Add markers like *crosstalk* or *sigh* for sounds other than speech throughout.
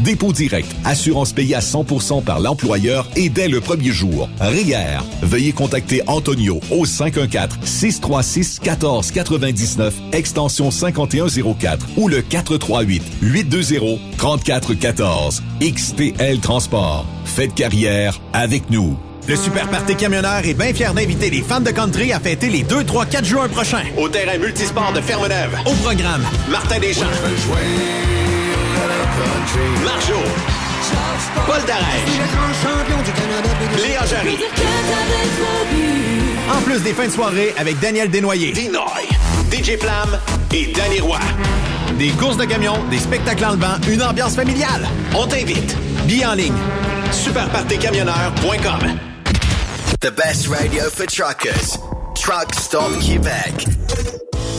dépôt direct, assurance payée à 100% par l'employeur et dès le premier jour. RIER. Veuillez contacter Antonio au 514-636-1499, extension 5104 ou le 438-820-3414. XTL Transport. Faites carrière avec nous. Le Super Party Camionneur est bien fier d'inviter les fans de country à fêter les 2, 3, 4 juin prochains. Au terrain multisport de Ferme-Neuve. Au programme, Martin Deschamps. Marjo. Paul Darèche. Léa Jarry. En plus des fins de soirée avec Daniel Desnoyers. Dinoy. DJ Flamme et Danny Roy. Des courses de camions, des spectacles en levant, une ambiance familiale. On t'invite. Billets en ligne. Superpartycamionneur.com The best radio for truckers. Truck Stop Québec.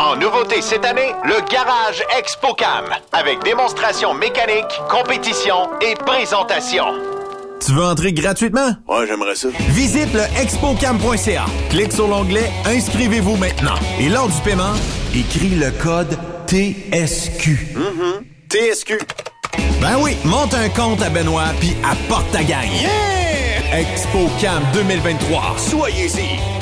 En nouveauté cette année, le Garage ExpoCam, avec démonstration mécanique, compétition et présentation. Tu veux entrer gratuitement? Ouais, j'aimerais ça. Visite le expocam.ca. Clique sur l'onglet Inscrivez-vous maintenant. Et lors du paiement, écris le code TSQ. Mm-hmm. TSQ. Ben oui, monte un compte à Benoît puis apporte ta gagne. Yeah! ExpoCam 2023. Soyez-y.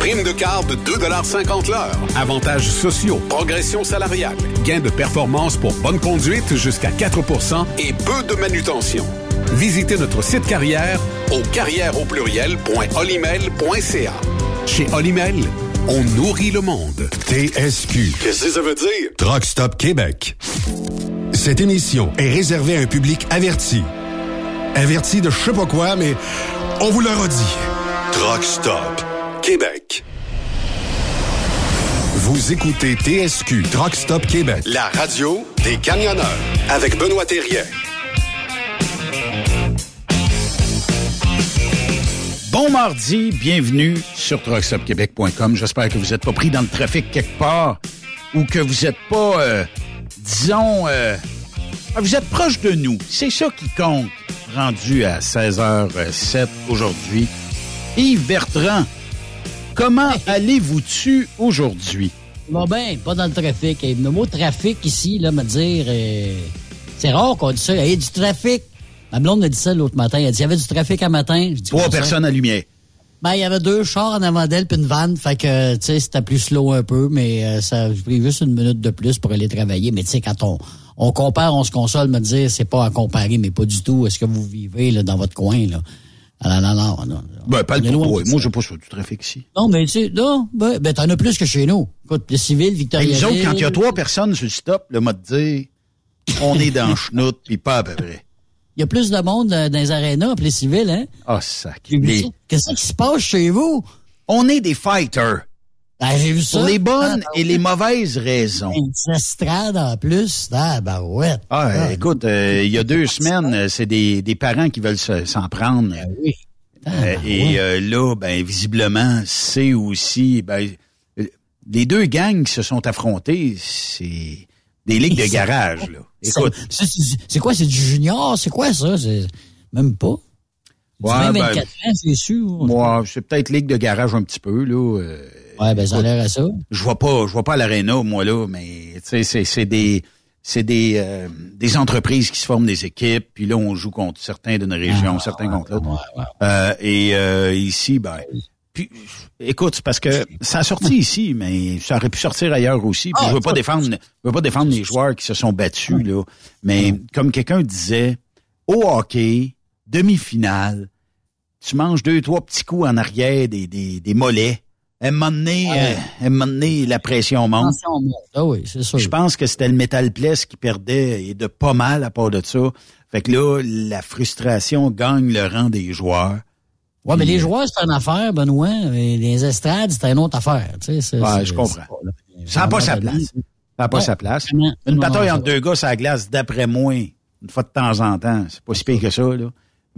Prime de quart de 2,50 l'heure. Avantages sociaux, progression salariale, gains de performance pour bonne conduite jusqu'à 4% et peu de manutention. Visitez notre site carrière au carrière au pluriel.olimel.ca. Chez Olimel, on nourrit le monde. TSQ. Qu'est-ce que ça veut dire? Truck Stop Québec. Cette émission est réservée à un public averti. Averti de je sais pas quoi, mais on vous le redit. Truck Stop Québec. Vous écoutez TSQ Truck Stop Québec, la radio des camionneurs avec Benoît Thérien. Bon mardi, bienvenue sur truckstopquebec.com. J'espère que vous n'êtes pas pris dans le trafic quelque part ou que vous n'êtes pas, euh, disons, euh, vous êtes proche de nous. C'est ça qui compte. Rendu à 16h07 aujourd'hui. Yves Bertrand, comment allez-vous-tu aujourd'hui? Bon ben, pas dans le trafic. Le mot trafic ici, là, me dire, euh, c'est rare qu'on dise ça. Il y a du trafic. Ma blonde m'a dit ça l'autre matin. Elle a dit, il y avait du trafic un matin? Je dis, Trois personnes à lumière. Ben, il y avait deux chars en avant d'elle puis une vanne. Fait que, tu sais, c'était plus slow un peu, mais euh, ça, j'ai pris juste une minute de plus pour aller travailler. Mais tu sais, quand on, on compare, on se console, me dire, c'est pas à comparer, mais pas du tout. Est-ce que vous vivez, là, dans votre coin, là? Ah, non, non, non. Ben, pas le Moi, je pas sur du trafic ici. Non, mais tu sais, non, ben, ben t'en as plus que chez nous. Écoute, le civil, Ben, Victoria. nous autres, quand il y a trois personnes sur le stop, le mode dire, on est dans le chenoute, puis pas à peu près. Il y a plus de monde euh, dans les arénas, les civils, hein? Ah, sac. Les- ça. Qu'est-ce qui se passe chez vous? On est des fighters. Ben, j'ai vu ça. Pour les bonnes Ah, et les mauvaises raisons. Estrades en plus. Ah, ben ouais. Ah, Ah, écoute, euh, il y a deux semaines, euh, c'est des, des parents qui veulent se- s'en prendre. ben oui. Ah, Euh, ben et euh, là, ben visiblement, c'est aussi ben les deux gangs qui se sont affrontés, c'est des ligues de *laughs* garage là. *laughs* Écoute, C'est- quoi? C'est du junior? C'est quoi ça? C'est même pas. Ouais, Ouais, ben, 24 ans, c'est sûr. moi, c'est peut-être ligue de garage un petit peu là. euh, Ouais, ben ça a l'air à ça. je vois pas, je vois pas l'aréna moi là, mais tu sais, c'est c'est des c'est des euh, des entreprises qui se forment des équipes, puis là on joue contre certains d'une région, Ah, certains contre l'autre. Ouais, ouais. Euh, et euh, ici, ben, puis, écoute, parce que ça a sorti ici, mais ça aurait pu sortir ailleurs aussi. Puis Ah, je veux pas défendre, je veux pas défendre les joueurs qui se sont battus là, mais comme quelqu'un disait, au hockey, demi-finale, tu manges deux trois petits coups en arrière des des, des mollets. À un moment donné, Ouais. euh, à un moment donné, la pression monte. Attention, monte. Ah oui, c'est sûr. Je pense que c'était le Metal Place qui perdait et de pas mal à part de ça. Fait que là, la frustration gagne le rang des joueurs. Ouais, mais les joueurs, c'est une affaire, Benoît. Et les estrades, c'est une autre affaire. Tu sais, Ouais, je comprends. Ça n'a pas sa place. Ça n'a pas Non, sa place. Une Non, bataille non, entre deux gars la glace, d'après moi, une fois de temps en temps. C'est pas si pire que ça, là.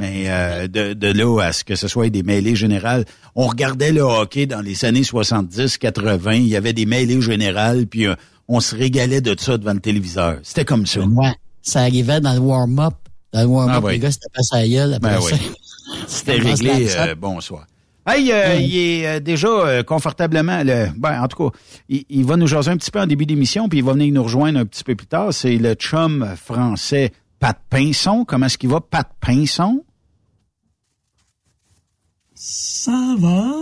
Mais euh, de, de là à ce que ce soit des mêlées générales, on regardait le hockey dans les années 70, 80, il y avait des mêlées générales, puis euh, on se régalait de ça devant le téléviseur. C'était comme ça. Ouais. Ça arrivait dans le warm-up. Dans le warm-up, Ah oui. les gars s'étaient passé à la gueule après Ben ça. oui. *laughs* C'était réglé. euh, bonsoir. Hey, euh, il est euh, déjà euh, confortablement. Le, ben, en tout cas, il, il va nous jaser un petit peu en début d'émission, puis il va venir nous rejoindre un petit peu plus tard. C'est le chum français Pat Pinson. Comment est-ce qu'il va, Pat Pinson? Ça va?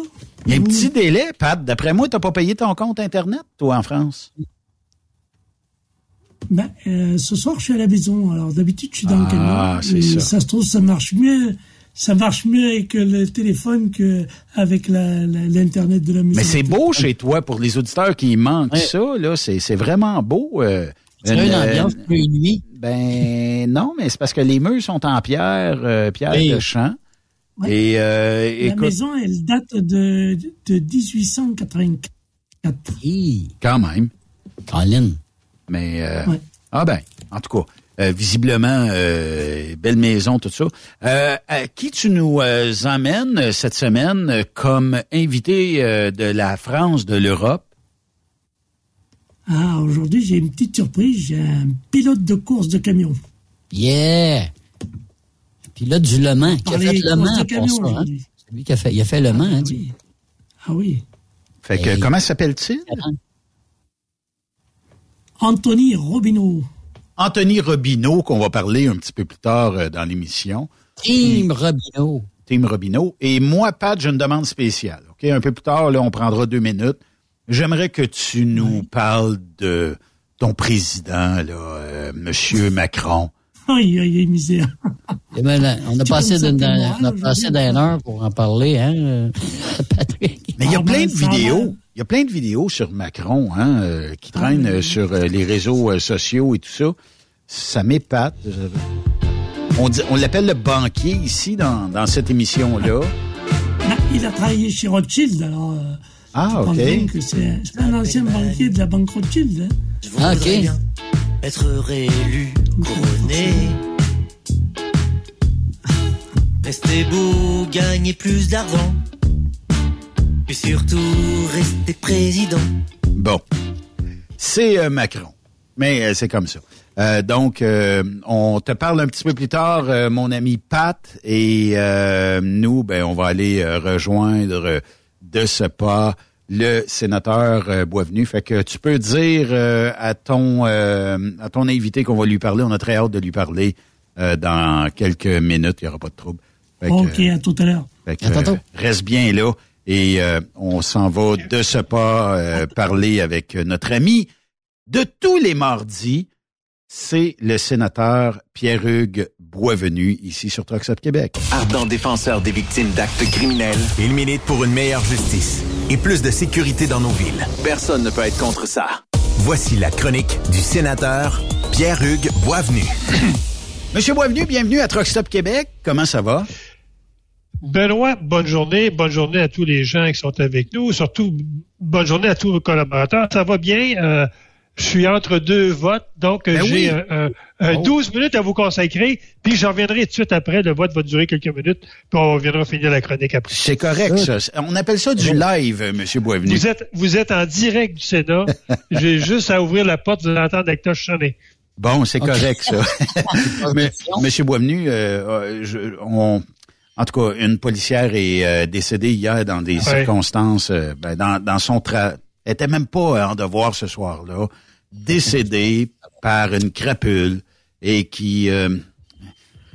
Il y a un petit délai, Pat. D'après moi, t'as pas payé ton compte Internet, toi, en France? Ben, euh, ce soir, je suis à la maison. Alors, d'habitude, je suis dans le Ah, camion. c'est Et ça. se trouve, ça marche mieux. Ça marche mieux avec le téléphone qu'avec l'Internet de la maison. Mais c'est beau chez toi, pour les auditeurs qui manquent ça, là. C'est vraiment beau. euh, C'est une ambiance euh, plus nuit? Ben non, mais c'est parce que les murs sont en pierre, euh, pierre Oui. de champ. Ouais. Et euh, La écoute, maison, elle date de, de 1884. quand même. Colin. Mais euh, Ouais. ah ben, en tout cas, euh, visiblement euh, belle maison, tout ça. Euh, à qui tu nous euh, emmènes cette semaine comme invité euh, de la France, de l'Europe? Ah, aujourd'hui, j'ai une petite surprise. J'ai un pilote de course de camion. Yeah! Puis là, du Le Mans, qui a fait Le Mans pour ça. Hein? C'est lui qui a fait, il a fait Le Mans. Hein, oui. Ah oui. Fait que comment s'appelle-t-il? Anthony Robineau. Anthony Robineau, qu'on va parler un petit peu plus tard euh, dans l'émission. Team Robineau. Team Robineau. Et moi, Pat, j'ai une demande spéciale. OK? Un peu plus tard, là, on prendra deux minutes. J'aimerais que tu nous parles de ton président, là, euh, Monsieur Macron. Aïe, aïe, aïe, misère. *laughs* Eh ben, on a passé d'une heure pour en parler, hein, euh, *laughs* Patrick. Mais il y a Ah, plein de vidéos. Il y a plein de vidéos sur Macron, hein, euh, qui traînent ben, euh, sur euh, les réseaux euh, sociaux et tout ça. Ça m'épate. On, dit- on l'appelle le banquier ici dans, dans cette émission-là. Ben, il a travaillé chez Rothschild, alors. euh, Ah, je pense OK. c'est un ancien banquier de la banque Rothschild. Hein. Ah, OK. être réélu, Rester beau, gagner plus d'argent. Et surtout, rester président. Bon, c'est euh, Macron, mais euh, c'est comme ça. Euh, donc, on te parle un petit peu plus tard, mon ami Pat, et nous, ben, on va aller rejoindre de ce pas le sénateur euh, Boisvenu. Fait que tu peux dire euh, à ton euh, à ton invité qu'on va lui parler. On a très hâte de lui parler euh, dans quelques minutes. Il n'y aura pas de trouble. Fait que, Ok, à tout à l'heure. euh, reste bien là et euh, on s'en va de ce pas euh, parler avec notre ami de tous les mardis. C'est le sénateur Pierre-Hugues Boisvenu ici sur Trucks Québec. Ardent défenseur des victimes d'actes criminels, Il milite pour une meilleure justice et plus de sécurité dans nos villes. personne ne peut être contre ça. Voici la chronique du sénateur Pierre-Hugues Boisvenu. *clears throat* Monsieur Boisvenu, bienvenue à Truck Stop Québec. Comment ça va? Benoît, bonne journée. Bonne journée à tous les gens qui sont avec nous. Surtout, bonne journée à tous vos collaborateurs. Ça va bien? Euh, je suis entre deux votes, donc euh, Ben j'ai oui. un, un- un Oh. 12 minutes à vous consacrer, puis j'en reviendrai tout de suite après. Le vote va durer quelques minutes, puis on viendra finir la chronique après. C'est correct, ça. On appelle ça du live, Monsieur Boisvenu. Vous êtes, vous êtes en direct du Sénat. *laughs* J'ai juste à ouvrir la porte, vous allez entendre sonner. Bon, c'est correct, ça. *laughs* Mais, Monsieur Boisvenu, euh, euh, je- on, en tout cas, une policière est euh, décédée hier dans des Ouais. circonstances, euh, ben, dans, dans son tra... Elle était même pas en devoir ce soir-là, décédée par une crapule et qui... Euh,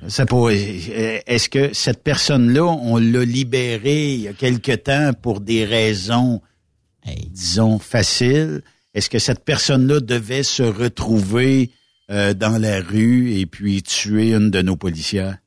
ça euh, est-ce que cette personne-là, on l'a libérée il y a quelque temps pour des raisons, disons, faciles? Est-ce que cette personne-là devait se retrouver euh, dans la rue et puis tuer une de nos policières?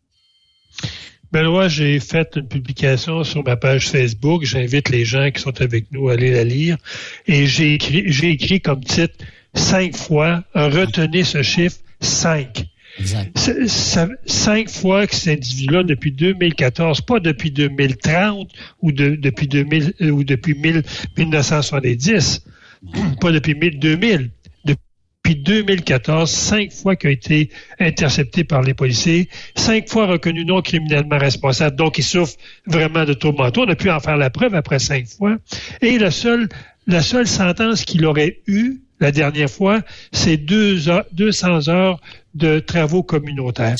Benoît, j'ai fait une publication sur ma page Facebook. J'invite les gens qui sont avec nous à aller la lire. Et j'ai écrit, j'ai écrit comme titre cinq fois, retenez ce chiffre, cinq. Exact. Ça- cinq fois que cet individu-là, depuis 2014, pas depuis 2030 ou de- depuis 2000 euh, ou depuis 1000 1970, *clears throat* pas depuis 1000 2000, depuis depuis 2014, cinq fois qu'il a été intercepté par les policiers, cinq fois reconnu non criminellement responsable, donc il souffre vraiment de troubles mentaux. On a pu en faire la preuve après cinq fois. Et la seule, la seule sentence qu'il aurait eue la dernière fois, c'est deux heures- 200 heures de travaux communautaires.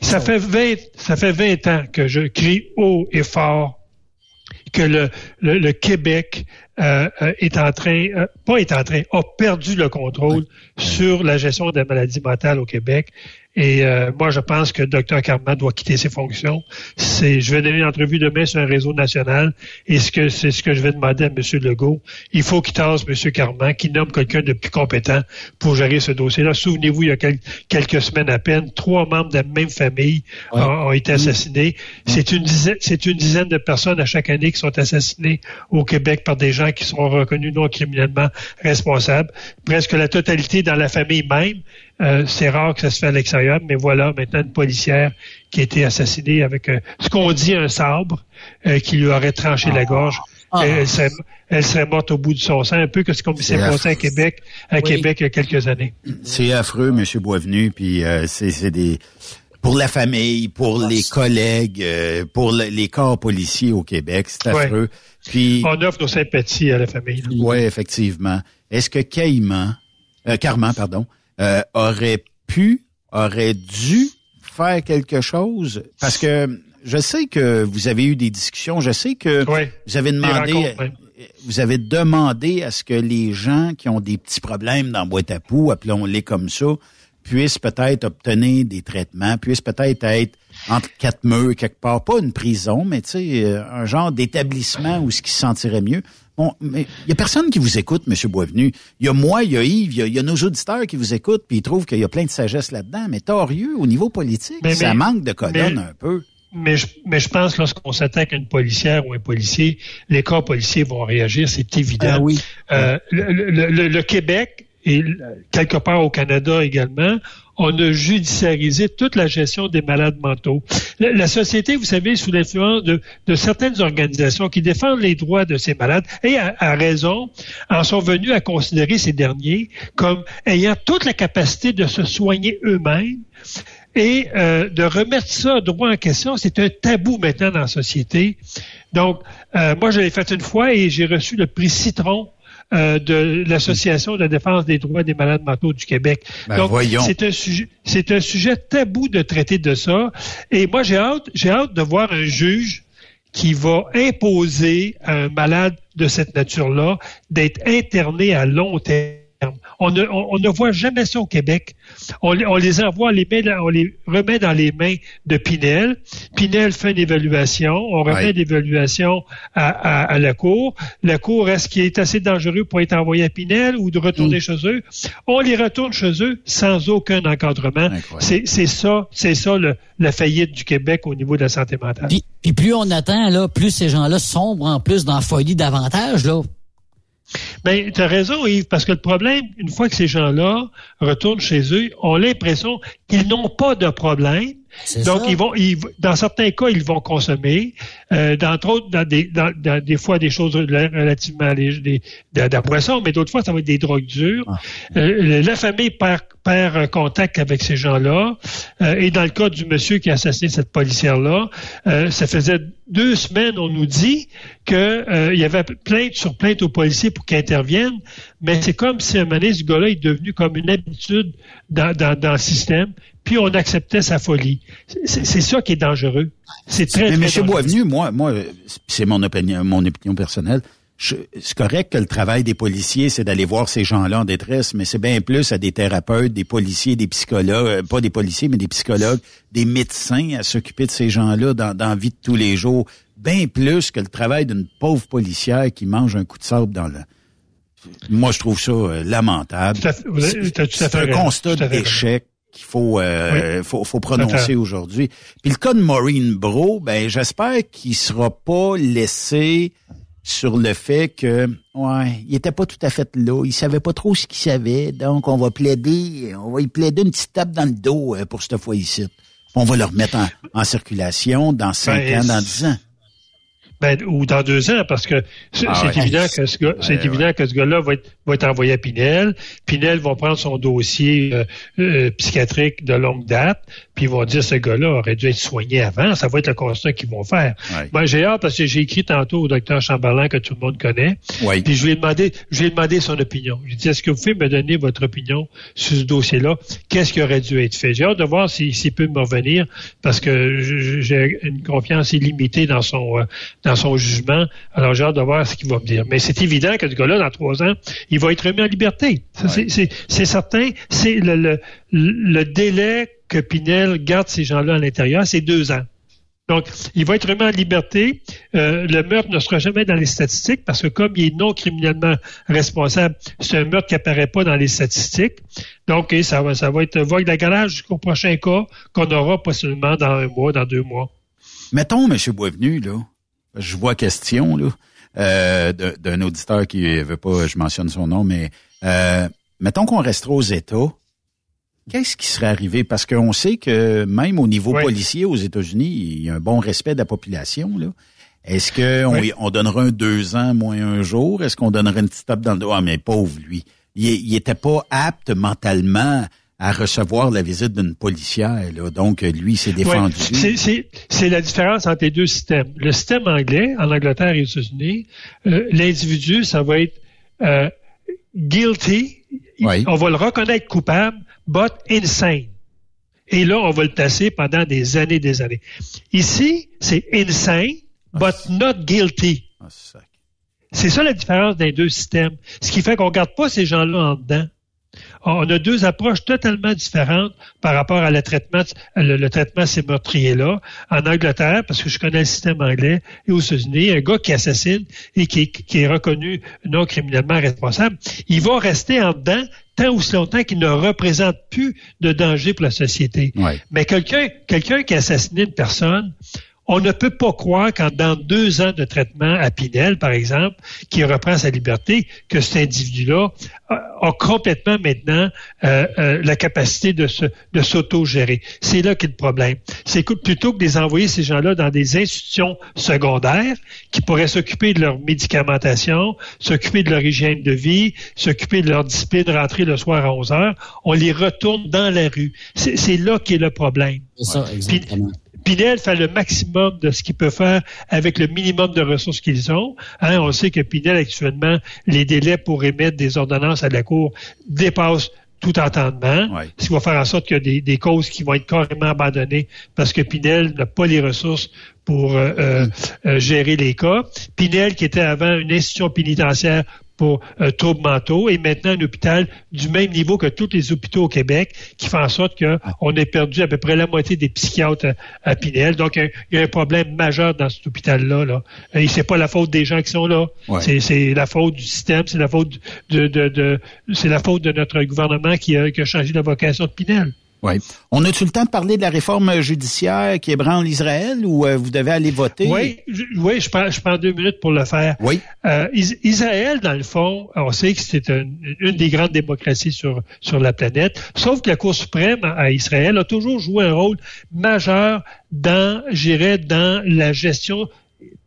Ça fait 20, ça fait 20 ans que je crie haut et fort que le, le, le Québec euh, euh, est en train, euh, pas est en train, a perdu le contrôle sur la gestion des maladies mentales au Québec. Et euh, moi, je pense que Dr Carman doit quitter ses fonctions. C'est, je vais donner une entrevue demain sur un réseau national, et ce que c'est ce que je vais demander à M. Legault. Il faut qu'il tasse M. Carman, qu'il nomme quelqu'un de plus compétent pour gérer ce dossier-là. Souvenez-vous, il y a quel- quelques semaines à peine, trois membres de la même famille ont, ont été assassinés. C'est une dizaine, c'est une dizaine de personnes à chaque année qui sont assassinées au Québec par des gens qui sont reconnus non criminellement responsables. Presque la totalité dans la famille même. Euh, c'est rare que ça se fait à l'extérieur, mais voilà maintenant une policière qui a été assassinée avec euh, ce qu'on dit un sabre euh, qui lui aurait tranché la gorge. Ah. Elle, serait, elle serait morte au bout de son sang, un peu que ce qui s'est C'est passé à. Québec, à Oui. Québec il y a quelques années. C'est affreux, M. Boisvenu, puis euh, c'est des pour la famille, pour les collègues, euh, pour le- les corps policiers au Québec, c'est Ouais. affreux. Puis On offre nos sympathies à la famille. oui, effectivement. Est-ce que Caïman, euh, Carman, pardon, euh, aurait pu, aurait dû faire quelque chose? Parce que je sais que vous avez eu des discussions, je sais que vous avez demandé, même. vous avez demandé à ce que les gens qui ont des petits problèmes dans boîte à poux, appelons-les comme ça, puissent peut-être obtenir des traitements, puissent peut-être être entre quatre murs quelque part, pas une prison, mais tu sais, euh, un genre d'établissement où ce qui se sentirait mieux. Mais il y a personne qui vous écoute, M. Boisvenu. Il y a moi, il y a Yves, il y a, il y a nos auditeurs qui vous écoutent, puis ils trouvent qu'il y a plein de sagesse là-dedans. Mais torieux, au niveau politique, Mais- ça mais- manque de colonne mais- un peu. Mais je, mais je pense que lorsqu'on s'attaque à une policière ou un policier, les corps policiers vont réagir, c'est évident. Ah oui. Euh, le, le- le- le Québec et quelque part au Canada également, on a judiciarisé toute la gestion des malades mentaux. La, société, vous savez, sous l'influence de, certaines organisations qui défendent les droits de ces malades, et à, à raison, en sont venus à considérer ces derniers comme ayant toute la capacité de se soigner eux-mêmes et euh, de remettre ça droit en question, c'est un tabou maintenant dans la société. Donc, euh, moi, je l'ai fait une fois et j'ai reçu le prix Citron euh, de l'Association de la défense des droits des malades mentaux du Québec. Ben, Donc, c'est un sujet, c'est un sujet tabou de traiter de ça. Et moi, j'ai hâte, j'ai hâte de voir un juge qui va imposer à un malade de cette nature-là d'être interné à long terme. On ne, on, on ne voit jamais ça au Québec. On, les- on les envoie, on les, met dans- on les remet dans les mains de Pinel. Pinel fait une évaluation. On remet Ouais. l'évaluation à, à, à la Cour. La Cour, est-ce qu'il est assez dangereux pour être envoyé à Pinel ou de retourner chez eux? On les retourne chez eux sans aucun encadrement. C'est c'est ça, c'est ça le, la faillite du Québec au niveau de la santé mentale. Puis, puis plus on attend, là, plus ces gens-là sombrent en plus dans la folie davantage, là. Ben, tu as raison, Yves, parce que le problème, une fois que ces gens-là retournent chez eux, ont l'impression qu'ils n'ont pas de problème. Donc, ça. ils vont, ils, dans certains cas, ils vont consommer. Euh, d'entre autres, dans des, dans, dans des fois, des choses relativement légères, des, de, la mais d'autres fois, ça va être des drogues dures. Euh, la famille perd, contact avec ces gens-là. Euh, et dans le cas du monsieur qui a assassiné cette policière-là, euh, ça faisait deux semaines, on nous dit, que euh, il y avait plainte sur plainte aux policiers pour qu'ils interviennent, mais c'est comme si un moment donné, ce gars-là est devenu comme une habitude dans, dans, dans le système, puis on acceptait sa folie. C'est ça qui est dangereux. C'est très, Mais M. Boisvenu, moi, moi, c'est mon opinion, mon opinion personnelle. C'est correct que le travail des policiers, c'est d'aller voir ces gens-là en détresse, mais c'est bien plus à des thérapeutes, des policiers, des psychologues, euh, pas des policiers, mais des psychologues, des médecins à s'occuper de ces gens-là dans, dans la vie de tous les jours, bien plus que le travail d'une pauvre policière qui mange un coup de sable dans le... Moi, je trouve ça euh, lamentable. C'est un constat d'échec qu'il faut, euh, Oui. faut, prononcer aujourd'hui. Puis le cas de Maureen Bro, ben j'espère qu'il sera pas laissé sur le fait que ouais, il était pas tout à fait là, il savait pas trop ce qu'il savait, donc on va plaider, on va y plaider une petite tape dans le dos euh, pour cette fois ici. On va le remettre en, en circulation dans cinq Ben, ans, dans dix ans. Ben, ou dans deux ans, parce que c'est Ah ouais. évident que ce gars, c'est Ouais, évident que ce gars-là va être, va être envoyé à Pinel. Pinel va prendre son dossier euh, euh, psychiatrique de longue date, puis ils vont dire ce gars-là aurait dû être soigné avant. Ça va être le constat qu'ils vont faire. Moi, j'ai hâte parce que j'ai écrit tantôt au docteur Chamberlain que tout le monde connaît. Puis je lui ai demandé, je lui ai demandé son opinion. Je lui ai dit, est-ce que vous pouvez me donner votre opinion sur ce dossier-là? Qu'est-ce qui aurait dû être fait? J'ai hâte de voir s'il peut me revenir parce que j'ai une confiance illimitée dans son euh, dans son jugement. Alors j'ai hâte de voir ce qu'il va me dire. Mais c'est évident que ce gars-là, dans trois ans, il va être remis en liberté. C'est certain. C'est le, le, le délai que Pinel garde ces gens-là à l'intérieur, c'est deux ans. Donc, il va être remis en liberté. Euh, le meurtre ne sera jamais dans les statistiques parce que comme il est non criminellement responsable, c'est un meurtre qui apparaît pas dans les statistiques. Donc, ça va, ça va être vogue de la garage jusqu'au prochain cas qu'on aura possiblement dans un mois, dans deux mois. Mettons, M. Boisvenu, là, je vois question là, euh, d'un auditeur qui veut pas, je mentionne son nom, mais euh, mettons qu'on resterait aux États Qu'est-ce qui serait arrivé? Parce qu'on sait que même au niveau policier aux États-Unis, il y a un bon respect de la population. Là. Est-ce qu'on on donnerait un deux ans moins un jour? Est-ce qu'on donnerait une petite tape dans le dos? Ah, mais pauvre lui. Il, il était pas apte mentalement à recevoir la visite d'une policière. Là. Donc, lui, s'est défendu. c'est la différence entre les deux systèmes. Le système anglais, en Angleterre et aux États-Unis, euh, l'individu, ça va être euh, guilty. On va le reconnaître coupable, but insane. Et là, on va le placer pendant des années et des années. Ici, c'est insane, but not guilty. Ah, c'est ça la différence des deux systèmes. Ce qui fait qu'on ne garde pas ces gens-là en dedans. On a deux approches totalement différentes par rapport à le traitement, le, traitement de ces meurtriers-là. En Angleterre, parce que je connais le système anglais, et aux États-Unis, un gars qui assassine et qui, qui est reconnu non criminellement responsable, il va rester en dedans tant aussi longtemps qu'il ne représente plus de danger pour la société. Mais quelqu'un quelqu'un qui a assassiné une personne, on ne peut pas croire qu'en dans deux ans de traitement à Pinel, par exemple, qui reprend sa liberté, que cet individu-là a complètement maintenant euh, euh, la capacité de se de s'auto-gérer. C'est là qu'est le problème. C'est que plutôt que de les envoyer ces gens-là dans des institutions secondaires qui pourraient s'occuper de leur médicamentation, s'occuper de leur hygiène de vie, s'occuper de leur discipline, rentrer le soir à 11 heures, on les retourne dans la rue. C'est là qu'est le problème. C'est ça, exactement. Pinel fait le maximum de ce qu'il peut faire avec le minimum de ressources qu'ils ont. Hein, on sait que Pinel, actuellement, les délais pour émettre des ordonnances à la Cour dépassent tout entendement, ce qui va faire en sorte qu'il y a des, causes qui vont être carrément abandonnées parce que Pinel n'a pas les ressources pour euh, euh, euh, gérer les cas. Pinel, qui était avant une institution pénitentiaire pour euh, troubles mentaux et maintenant un hôpital du même niveau que tous les hôpitaux au Québec qui fait en sorte qu'on a perdu à peu près la moitié des psychiatres à, Pinel. Donc, il y a un problème majeur dans cet hôpital-là. Là. Et c'est pas la faute des gens qui sont là. C'est la faute du système, c'est la faute de, de, de, c'est la faute de notre gouvernement qui a, qui a changé la vocation de Pinel. Oui. On a-tu le temps de parler de la réforme judiciaire qui ébranle Israël ou euh, vous devez aller voter? Oui, je, oui, je prends, je prends deux minutes pour le faire. Oui. Euh, Israël, dans le fond, on sait que c'est une des grandes démocraties sur, sur la planète, sauf que la Cour suprême à Israël a toujours joué un rôle majeur dans, j'irais, dans la gestion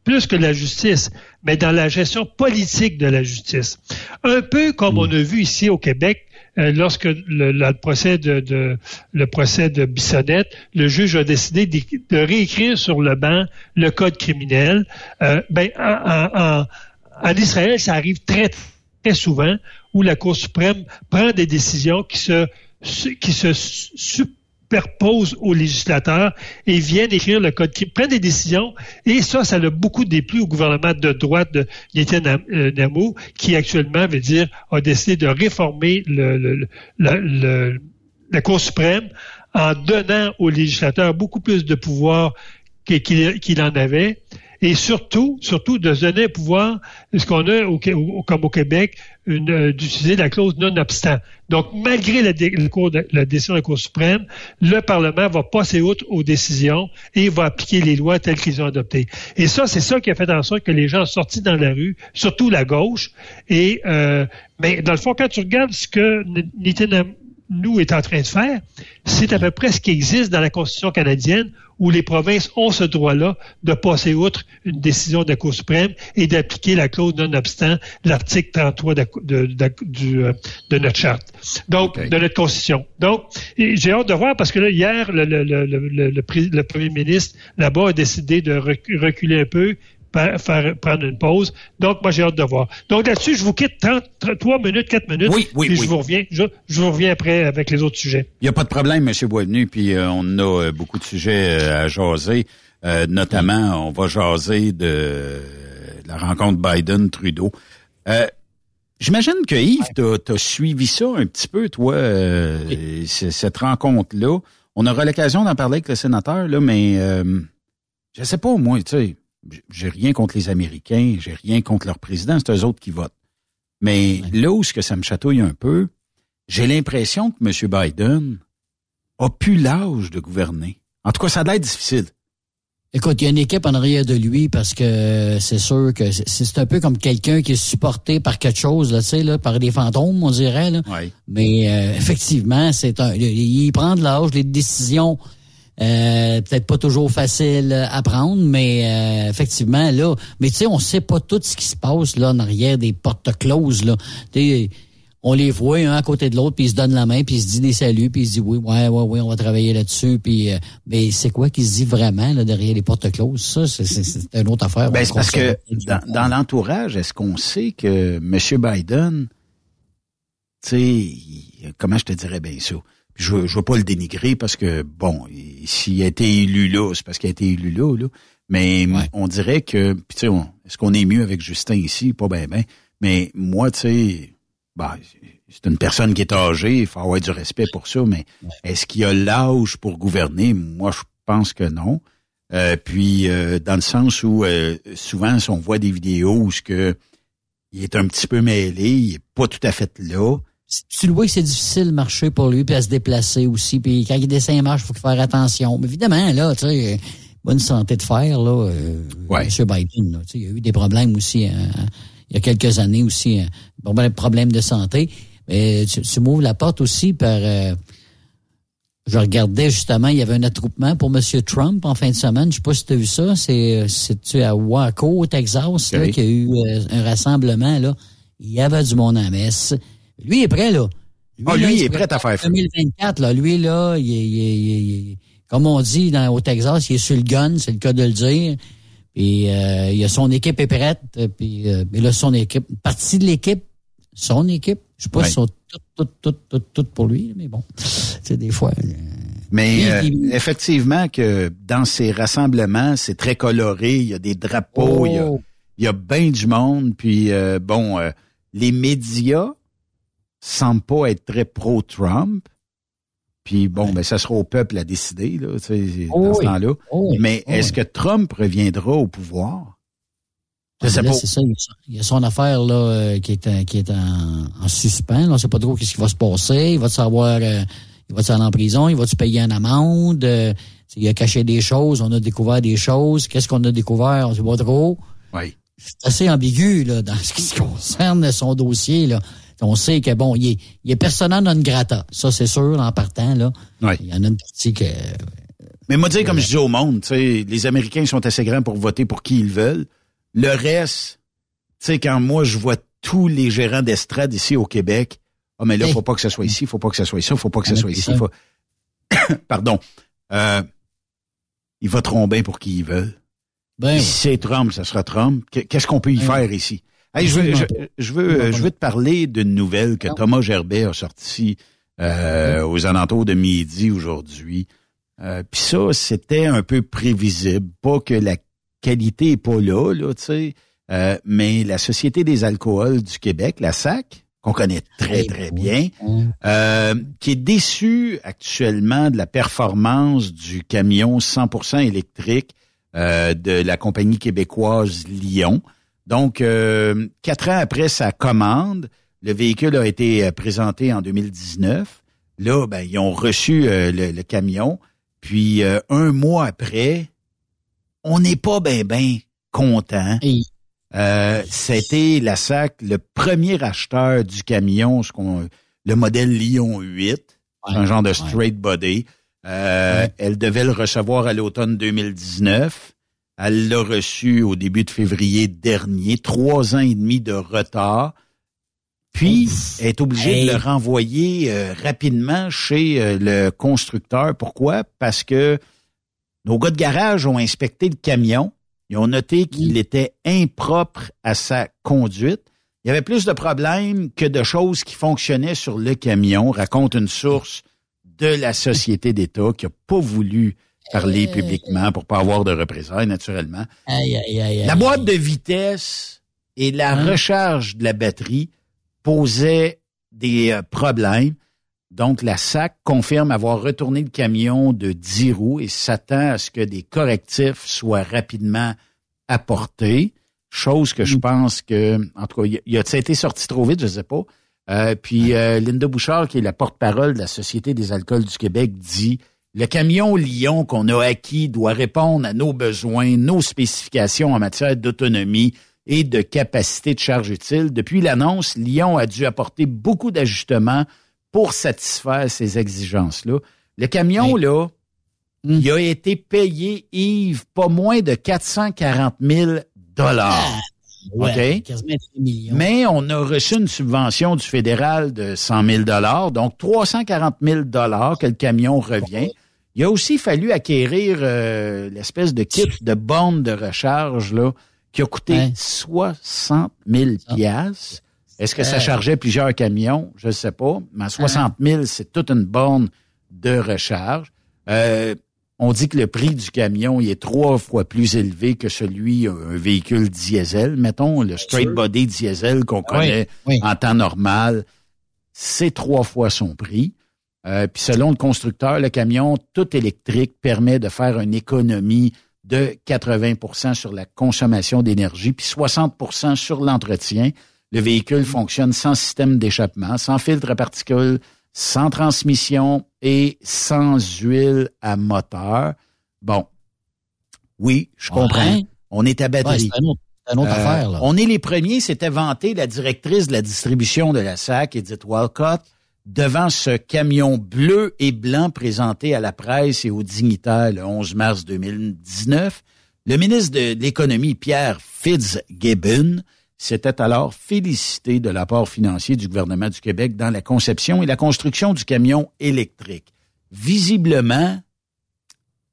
plus que la justice, mais dans la gestion politique de la justice. Un peu comme on a vu ici au Québec, lorsque le, procès de, le procès de Bissonnette, le juge a décidé de, réécrire sur le banc le code criminel. Euh, ben, en, Israël, ça arrive très très souvent où la Cour suprême prend des décisions qui se qui se superposent aux législateurs et viennent écrire le code qui prennent des décisions. Et ça, ça a beaucoup déplu au gouvernement de droite de Nétienne euh, Namou qui actuellement veut dire a décidé de réformer la Cour suprême en donnant aux législateurs beaucoup plus de pouvoir qu'il en avait et surtout, surtout de donner pouvoir, ce qu'on a comme au Québec, euh, d'utiliser la clause non-obstant. Donc, malgré la, décision de la Cour suprême, le Parlement va passer outre aux décisions et va appliquer les lois telles qu'ils ont adoptées. Et ça, c'est ça qui a fait en sorte que les gens sont sortis dans la rue, surtout la gauche. Et euh, mais dans le fond, quand tu regardes ce que nous est en train de faire, c'est à peu près ce qui existe dans la Constitution canadienne où les provinces ont ce droit-là de passer outre une décision de la Cour suprême et d'appliquer la clause non-obstant, l'article 33 de, de, de, du, euh, de, notre charte, donc de notre Constitution. Donc, j'ai hâte de voir parce que là, hier, le, le, le, le, le premier ministre là-bas a décidé de reculer un peu faire prendre une pause. Donc, moi, j'ai hâte de voir. Donc, là-dessus, je vous quitte 30, 3 minutes, 4 minutes. Oui, oui, puis oui. je vous reviens. Je, je, vous reviens après avec les autres sujets. Il n'y a pas de problème, M. Boisvenu, puis euh, on a euh, beaucoup de sujets euh, à jaser. notamment, on va jaser de la rencontre Biden-Trudeau. J'imagine que Yves, tu as, suivi ça un petit peu, toi, cette rencontre-là. On aura l'occasion d'en parler avec le sénateur, là, mais je sais pas, moi, tu sais, j'ai rien contre les Américains, j'ai rien contre leur président, c'est eux autres qui votent. Mais là où ce que ça me chatouille un peu, j'ai l'impression que M. Biden a plus l'âge de gouverner. En tout cas, ça doit être difficile. Écoute, il y a une équipe en arrière de lui parce que c'est sûr que c'est un peu comme quelqu'un qui est supporté par quelque chose, là, tu sais, là, par des fantômes, on dirait. Là. Mais euh, effectivement, c'est un. Il prend de l'âge, les décisions euh, peut-être pas toujours facile à prendre, mais euh, effectivement, là, mais tu sais, on sait pas tout ce qui se passe là en arrière des portes closes. Là. on les voit un à côté de l'autre, puis ils se donnent la main, puis ils se disent des saluts, puis ils se disent oui, ouais, ouais, oui, on va travailler là-dessus. Puis, euh, mais c'est quoi qu'ils se dit vraiment là, derrière les portes closes? Ça, c'est une autre affaire. Ben, c'est parce que dans, dans l'entourage, est-ce qu'on sait que M. Biden, tu sais, comment je te dirais bien ça? Je je veux pas le dénigrer parce que, bon, s'il a été élu là, c'est parce qu'il a été élu là, là. Mais on dirait que, tu sais, est-ce qu'on est mieux avec Justin ici? Pas bien, ben. Mais moi, tu sais, bah, c'est une personne qui est âgée, il faut avoir du respect pour ça, mais est-ce qu'il a l'âge pour gouverner? Moi, je pense que non. Euh, puis, euh, dans le sens où, euh, souvent, si on voit des vidéos où ce que il est un petit peu mêlé, il est pas tout à fait là, tu le vois que c'est difficile de marcher pour lui, puis à se déplacer aussi. Puis quand il descend et marche, il faut faire attention. Mais évidemment, là, tu sais, bonne santé de fer, là, euh, ouais. M. Biden, là, il y a eu des problèmes aussi, hein, il y a quelques années aussi, hein, problèmes de santé. Mais tu, tu m'ouvres la porte aussi par... Euh, je regardais justement, il y avait un attroupement pour M. Trump en fin de semaine. Je sais pas si tu as vu ça. C'est tu à Waco, au Texas, là, qu'il y a eu euh, un rassemblement. là. Il y avait du monde à messe. Lui il est prêt, là. Lui, ah, lui, il est prêt à faire 2024, là. Lui, là, il est, il est, comme on dit dans, au Texas, il est sur le gun, c'est le cas de le dire. Puis euh, il a son équipe est prête. Puis euh, mais là, son équipe, une partie de l'équipe, son équipe, je sais pas si sont toutes, toutes, toutes, toutes, pour lui, mais bon, *laughs* c'est des fois. Euh, mais euh, effectivement que dans ces rassemblements, c'est très coloré. Il y a des drapeaux, il y a, oh. il y a bien du monde. Puis bon, les médias semble pas être très pro-Trump. Puis bon, ben ça sera au peuple à décider là, sais, oh dans ce temps-là. Oh Mais oh est-ce que Trump reviendra au pouvoir? Je sais pas. C'est ça. Il y a son affaire là euh, qui est qui est en, en suspens. On sait pas trop qu'est-ce qui va se passer. Il va savoir, euh, il va aller en prison, il va se payer une amende. Euh, il a caché des choses, on a découvert des choses. Qu'est-ce qu'on a découvert? On sait pas trop. Oui. C'est assez ambigu là dans ce qui concerne son dossier là. On sait que bon, il est, il est persona non grata. Ça, c'est sûr, en partant, là. Il y en a une partie que. Mais moi, dire, comme je dis au monde, tu sais, les Américains sont assez grands pour voter pour qui ils veulent. Le reste, tu sais, quand moi, je vois tous les gérants d'estrade ici au Québec, ah, mais là, il faut pas que ça soit ici, faut pas que ça soit ici, faut pas que ça soit ici, faut... *coughs* Pardon. Euh, ils voteront bien pour qui ils veulent. Ben, si c'est Trump, ça sera Trump. Qu'est-ce qu'on peut y faire ici? Hey, je, veux, je, veux, je veux te parler d'une nouvelle que Thomas Gerbet a sortie euh, aux alentours de midi aujourd'hui. Euh, Puis ça, c'était un peu prévisible. Pas que la qualité est pas là, là, tu sais. Euh, mais la Société des alcools du Québec, la SAC, qu'on connaît très, très bien, euh, qui est déçue actuellement de la performance du camion 100% électrique euh, de la compagnie québécoise Lyon. Donc, euh, quatre ans après sa commande, le véhicule a été euh, présenté en 2019. Là, ben, ils ont reçu euh, le, camion. Puis, un mois après, on n'est pas bien, bien content. C'était la SAC, le premier acheteur du camion, ce qu'on, le modèle Lyon 8. C'est un genre de straight body. Euh, Elle devait le recevoir à l'automne 2019. Elle l'a reçu au début de février dernier. Trois ans et demi de retard. Puis, elle est obligée Hey. de le renvoyer euh, rapidement chez euh, le constructeur. Pourquoi? Parce que nos gars de garage ont inspecté le camion. Ils ont noté qu'il était impropre à sa conduite. Il y avait plus de problèmes que de choses qui fonctionnaient sur le camion, raconte une source de la société d'État qui n'a pas voulu parler publiquement pour pas avoir de représailles, naturellement. Aïe, aïe, aïe, aïe. La boîte de vitesse et la recharge de la batterie posaient des euh, problèmes. Donc, la SAC confirme avoir retourné le camion de 10 roues et s'attend à ce que des correctifs soient rapidement apportés. Chose que je pense que, en tout cas, il a- il a été sorti trop vite, je sais pas. Euh, puis euh, Linda Bouchard, qui est la porte-parole de la Société des alcools du Québec, dit le camion Lyon qu'on a acquis doit répondre à nos besoins, nos spécifications en matière d'autonomie et de capacité de charge utile. Depuis l'annonce, Lyon a dû apporter beaucoup d'ajustements pour satisfaire ces exigences-là. Le camion, là, il a été payé, Yves, pas moins de 440 000 dollars. Ouais, OK? quasiment 3 millions. Mais on a reçu une subvention du fédéral de 100 000 dollars, donc 340 000 dollars que le camion revient. Il a aussi fallu acquérir euh, l'espèce de kit de borne de recharge là qui a coûté 60 000 piastres. Est-ce que ça Ouais. chargeait plusieurs camions? Je ne sais pas. Mais à 60 000, c'est toute une borne de recharge. Euh, on dit que le prix du camion il est trois fois plus élevé que celui d'un véhicule diesel. Mettons le straight body diesel qu'on connaît en temps normal, c'est trois fois son prix. Euh, puis selon le constructeur, le camion tout électrique permet de faire une économie de 80% sur la consommation d'énergie, puis 60% sur l'entretien. Le véhicule fonctionne sans système d'échappement, sans filtre à particules, sans transmission et sans huile à moteur. Bon, oui, je comprends. Ouais. On est à batterie. Ouais, c'est une autre Euh, affaire, là. On est les premiers, c'était vanté la directrice de la distribution de la SAC, Edith Walcott, devant ce camion bleu et blanc présenté à la presse et aux dignitaires le 11 mars 2019. Le ministre de l'Économie, Pierre Fitzgibbon, s'était alors félicité de l'apport financier du gouvernement du Québec dans la conception et la construction du camion électrique. Visiblement,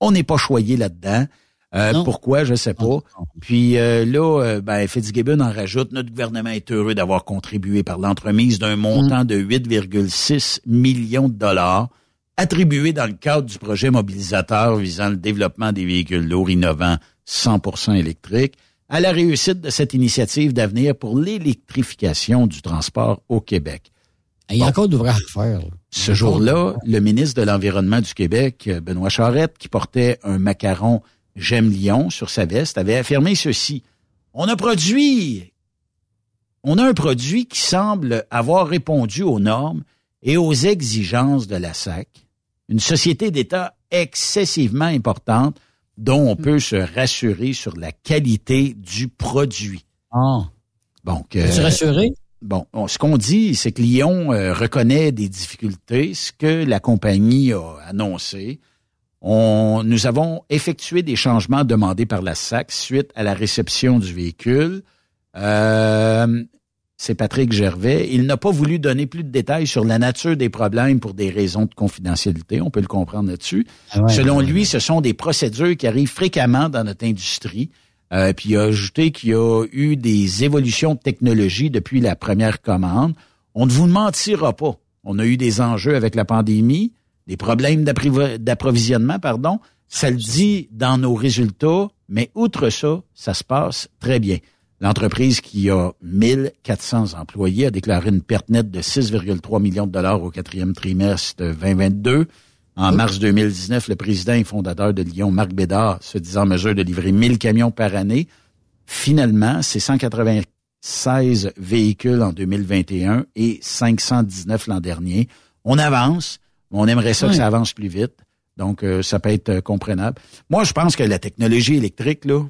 on n'est pas choyé là-dedans. Euh, pourquoi, je sais pas. Puis euh, là, euh, ben, Fitzgibbon en rajoute, notre gouvernement est heureux d'avoir contribué par l'entremise d'un montant de 8,6 millions de dollars attribué dans le cadre du projet mobilisateur visant le développement des véhicules lourds innovants 100% électriques à la réussite de cette initiative d'avenir pour l'électrification du transport au Québec. Il y a encore à faire. Ce jour-là, le ministre de l'Environnement du Québec, Benoît Charette, qui portait un macaron J'aime Lyon sur sa veste, avait affirmé ceci. On a produit, on a un produit qui semble avoir répondu aux normes et aux exigences de la SAC, une société d'État excessivement importante dont on peut se rassurer sur la qualité du produit. Ah. Donc, Peux-tu euh, rassurer? Bon, on- ce qu'on dit, c'est que Lyon euh, reconnaît des difficultés, ce que la compagnie a annoncé. On, nous avons effectué des changements demandés par la SAC suite à la réception du véhicule. Euh, c'est Patrick Gervais. Il n'a pas voulu donner plus de détails sur la nature des problèmes pour des raisons de confidentialité. On peut le comprendre là-dessus. Ah ouais, Selon ouais, lui, ce sont des procédures qui arrivent fréquemment dans notre industrie. Euh, puis il a ajouté qu'il y a eu des évolutions de technologie depuis la première commande. On ne vous mentira pas. On a eu des enjeux avec la pandémie, des problèmes d'approvisionnement, pardon. Ça le dit dans nos résultats, mais outre ça, ça se passe très bien. L'entreprise qui a 1400 employés a déclaré une perte nette de 6,3 millions de dollars au quatrième trimestre 2022. En mars 2019, le président et fondateur de Lyon, Marc Bédard, se disait en mesure de livrer 1000 camions par année. Finalement, c'est 196 véhicules en 2021 et 519 l'an dernier. On avance, on aimerait ça que ça avance plus vite. Donc, euh, ça peut être euh, comprenable. Moi, je pense que la technologie électrique, là,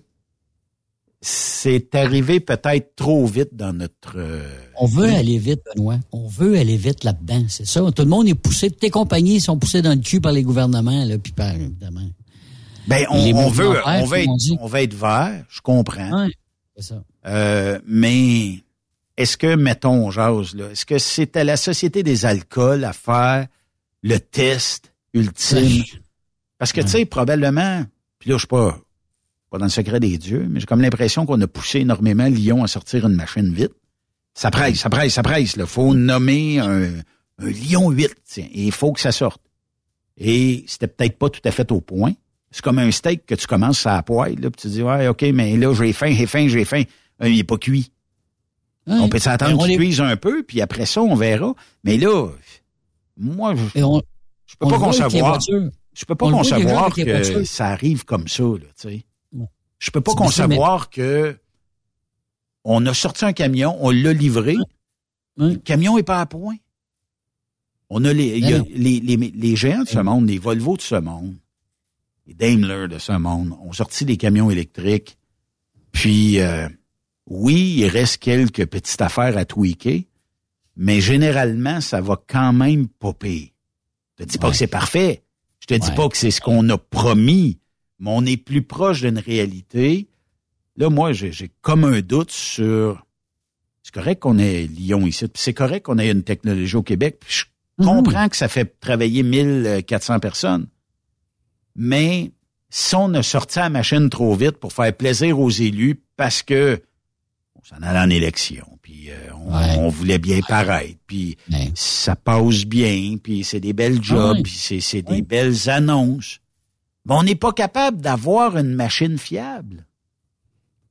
c'est arrivé peut-être trop vite dans notre... euh, On veut aller vite, Benoît. On veut aller vite là-dedans. C'est ça. Tout le monde est poussé. Toutes les compagnies sont poussées dans le cul par les gouvernements, là, puis par, évidemment. Ben, on, veut, verts, on veut, comme on dit. être, on veut être vert, je comprends. Ouais, c'est ça. Euh, mais est-ce que, mettons, on jase, là, est-ce que à la Société des alcools à faire le test ultime? Parce que, tu sais, probablement, puis là, je suis pas, pas dans le secret des dieux, mais j'ai comme l'impression qu'on a poussé énormément Lyon à sortir une machine vite. Ça presse, ça presse, ça presse. Il faut nommer un, un Lyon 8, tiens, et il faut que ça sorte. Et c'était peut-être pas tout à fait au point. C'est comme un steak que tu commences à la poêle, là, puis tu dis, ouais, OK, mais là, j'ai faim, j'ai faim, j'ai faim. Euh, il est pas cuit. on peut s'attendre on qu'il cuise un peu, puis après ça, on verra. Mais là, moi, je, on- je peux on pas concevoir. Je peux pas On concevoir que voitures. ça arrive comme ça, là, tu sais. Je peux pas mais- concevoir que on a sorti un camion, on l'a livré, le camion est pas à point. On a les, y a non. les, les, les géants de ce monde, les Volvo de ce monde, les Daimler de ce monde, ont sorti des camions électriques. Puis, euh, oui, il reste quelques petites affaires à tweaker, mais généralement, ça va quand même pas pire. Je te dis pas que c'est parfait. Je te dis Ouais. pas que c'est ce qu'on a promis, mais on est plus proche d'une réalité. Là, moi, j'ai comme un doute sur... C'est correct qu'on ait Lyon ici, puis c'est correct qu'on ait une technologie au Québec, puis je comprends que ça fait travailler 1400 personnes. Mais si on a sorti la machine trop vite pour faire plaisir aux élus parce que on s'en allait en élection, on, voulait bien paraître, puis ça passe bien, puis c'est des belles jobs, Ouais. puis c'est des belles annonces. Mais on n'est pas capable d'avoir une machine fiable.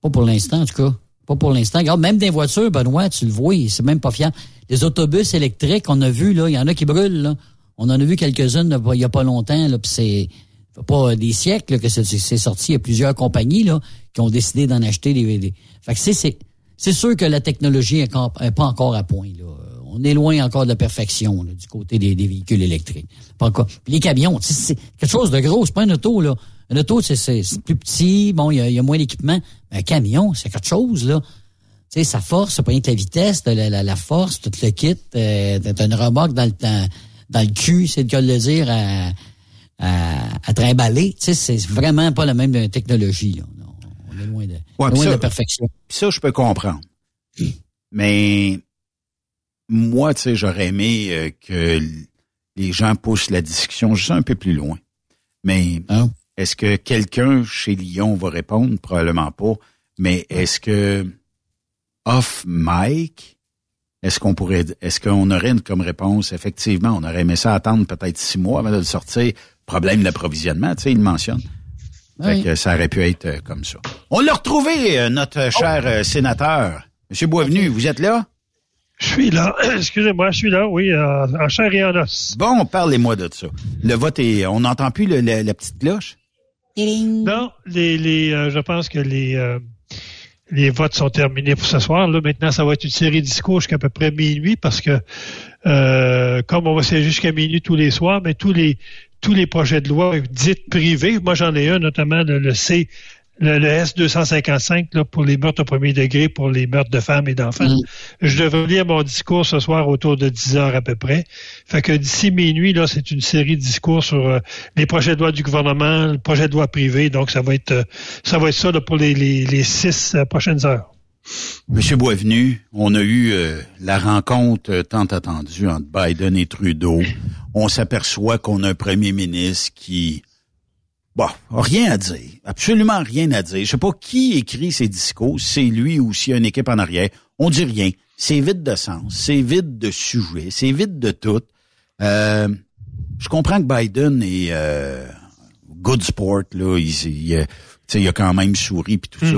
Pas pour l'instant, en tout cas. Pas pour l'instant. Regarde, même des voitures, Benoît, tu le vois, c'est même pas fiable. Les autobus électriques, on a vu, là, il y en a qui brûlent, là. On en a vu quelques-unes il y a pas longtemps, là, puis c'est pas des siècles là, que c'est c'est sorti. Il y a plusieurs compagnies, là, qui ont décidé d'en acheter des, des- Fait que c'est, c'est, sûr que la technologie est, encore- est pas encore à point, là. On est loin encore de la perfection, du côté des, véhicules électriques. Pas encore. Puis les camions, c'est quelque chose de gros, c'est pas un auto, là. Un auto, c'est, plus petit, bon, il y a, moins d'équipement. Mais un camion, c'est quelque chose, là. Tu sais, sa force, c'est pas rien que la vitesse, la, force, tout le kit, euh, t'as une remorque dans le cul, c'est le cas le dire, à, à, à trimballer. C'est vraiment pas la même technologie, là. Est loin de, Ouais, loin puis de ça- la perfection. Ça, je peux comprendre. Mais moi, tu sais, j'aurais aimé euh, que les gens poussent la discussion juste un peu plus loin. Mais est-ce que quelqu'un chez Lyon va répondre? Probablement pas. Mais est-ce que off mic, est-ce qu'on pourrait, est-ce qu'on aurait une- comme réponse? Effectivement, on aurait aimé ça attendre peut-être six mois avant de le sortir. Problème d'approvisionnement, tu sais, il le mentionne. Fait Oui. que ça aurait pu être euh, comme ça. On l'a retrouvé, euh, notre cher euh, sénateur. Monsieur Boisvenu, vous êtes là? Je suis là. *clears throat* Excusez-moi, je suis là, oui, euh, en chair et en os. Bon, parlez-moi de ça. Le vote est... On n'entend plus le- le- la petite cloche? Non, les, les, euh, je pense que les, euh, les votes sont terminés pour ce soir. Là, maintenant, ça va être une série de discours jusqu'à peu près minuit parce que euh, comme on va siéger jusqu'à minuit tous les soirs, mais tous les tous les projets de loi dites privés, moi j'en ai un notamment le, le C, le, le S255 là, pour les meurtres au premier degré, pour les meurtres de femmes et d'enfants. Je devrais lire mon discours ce soir autour de 10 heures à peu près. Fait que d'ici minuit, là, c'est une série de discours sur euh, les projets de loi du gouvernement, le projet de loi privé. Donc, ça va être euh, ça va être ça là, pour les, les, les six euh, prochaines heures. Monsieur Boisvenu, on a eu euh, la rencontre euh, tant attendue entre Biden et Trudeau. On s'aperçoit qu'on a un premier ministre qui, bon, rien à dire, absolument rien à dire. Je sais pas qui écrit ses discours, c'est lui ou s'il y a une équipe en arrière. On dit rien. C'est vide de sens, c'est vide de sujet, c'est vide de tout. Euh, je comprends que Biden est good sport là, il, il, a quand même souri puis tout ça.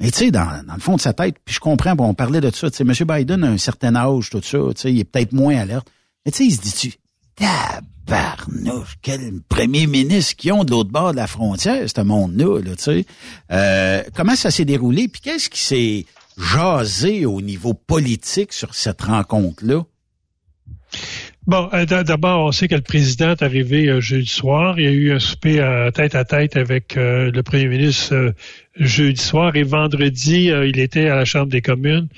Mais tu sais, dans, dans le fond de sa tête, puis je comprends, on parlait de ça, tu sais, M. Biden a un certain âge, tout ça, tu sais, il est peut-être moins alerte. Mais tu sais, il se dit-tu, tabarnouche, quel premier ministre qui ont de l'autre bord de la frontière, ce monde-là, là, tu sais. Euh, comment ça s'est déroulé, puis qu'est-ce qui s'est jasé au niveau politique sur cette rencontre-là? Bon, euh, d'abord, on sait que le président est arrivé euh, jeudi soir. Il y a eu un souper tête à tête avec euh, le premier ministre jeudi soir et vendredi, il était à la Chambre des communes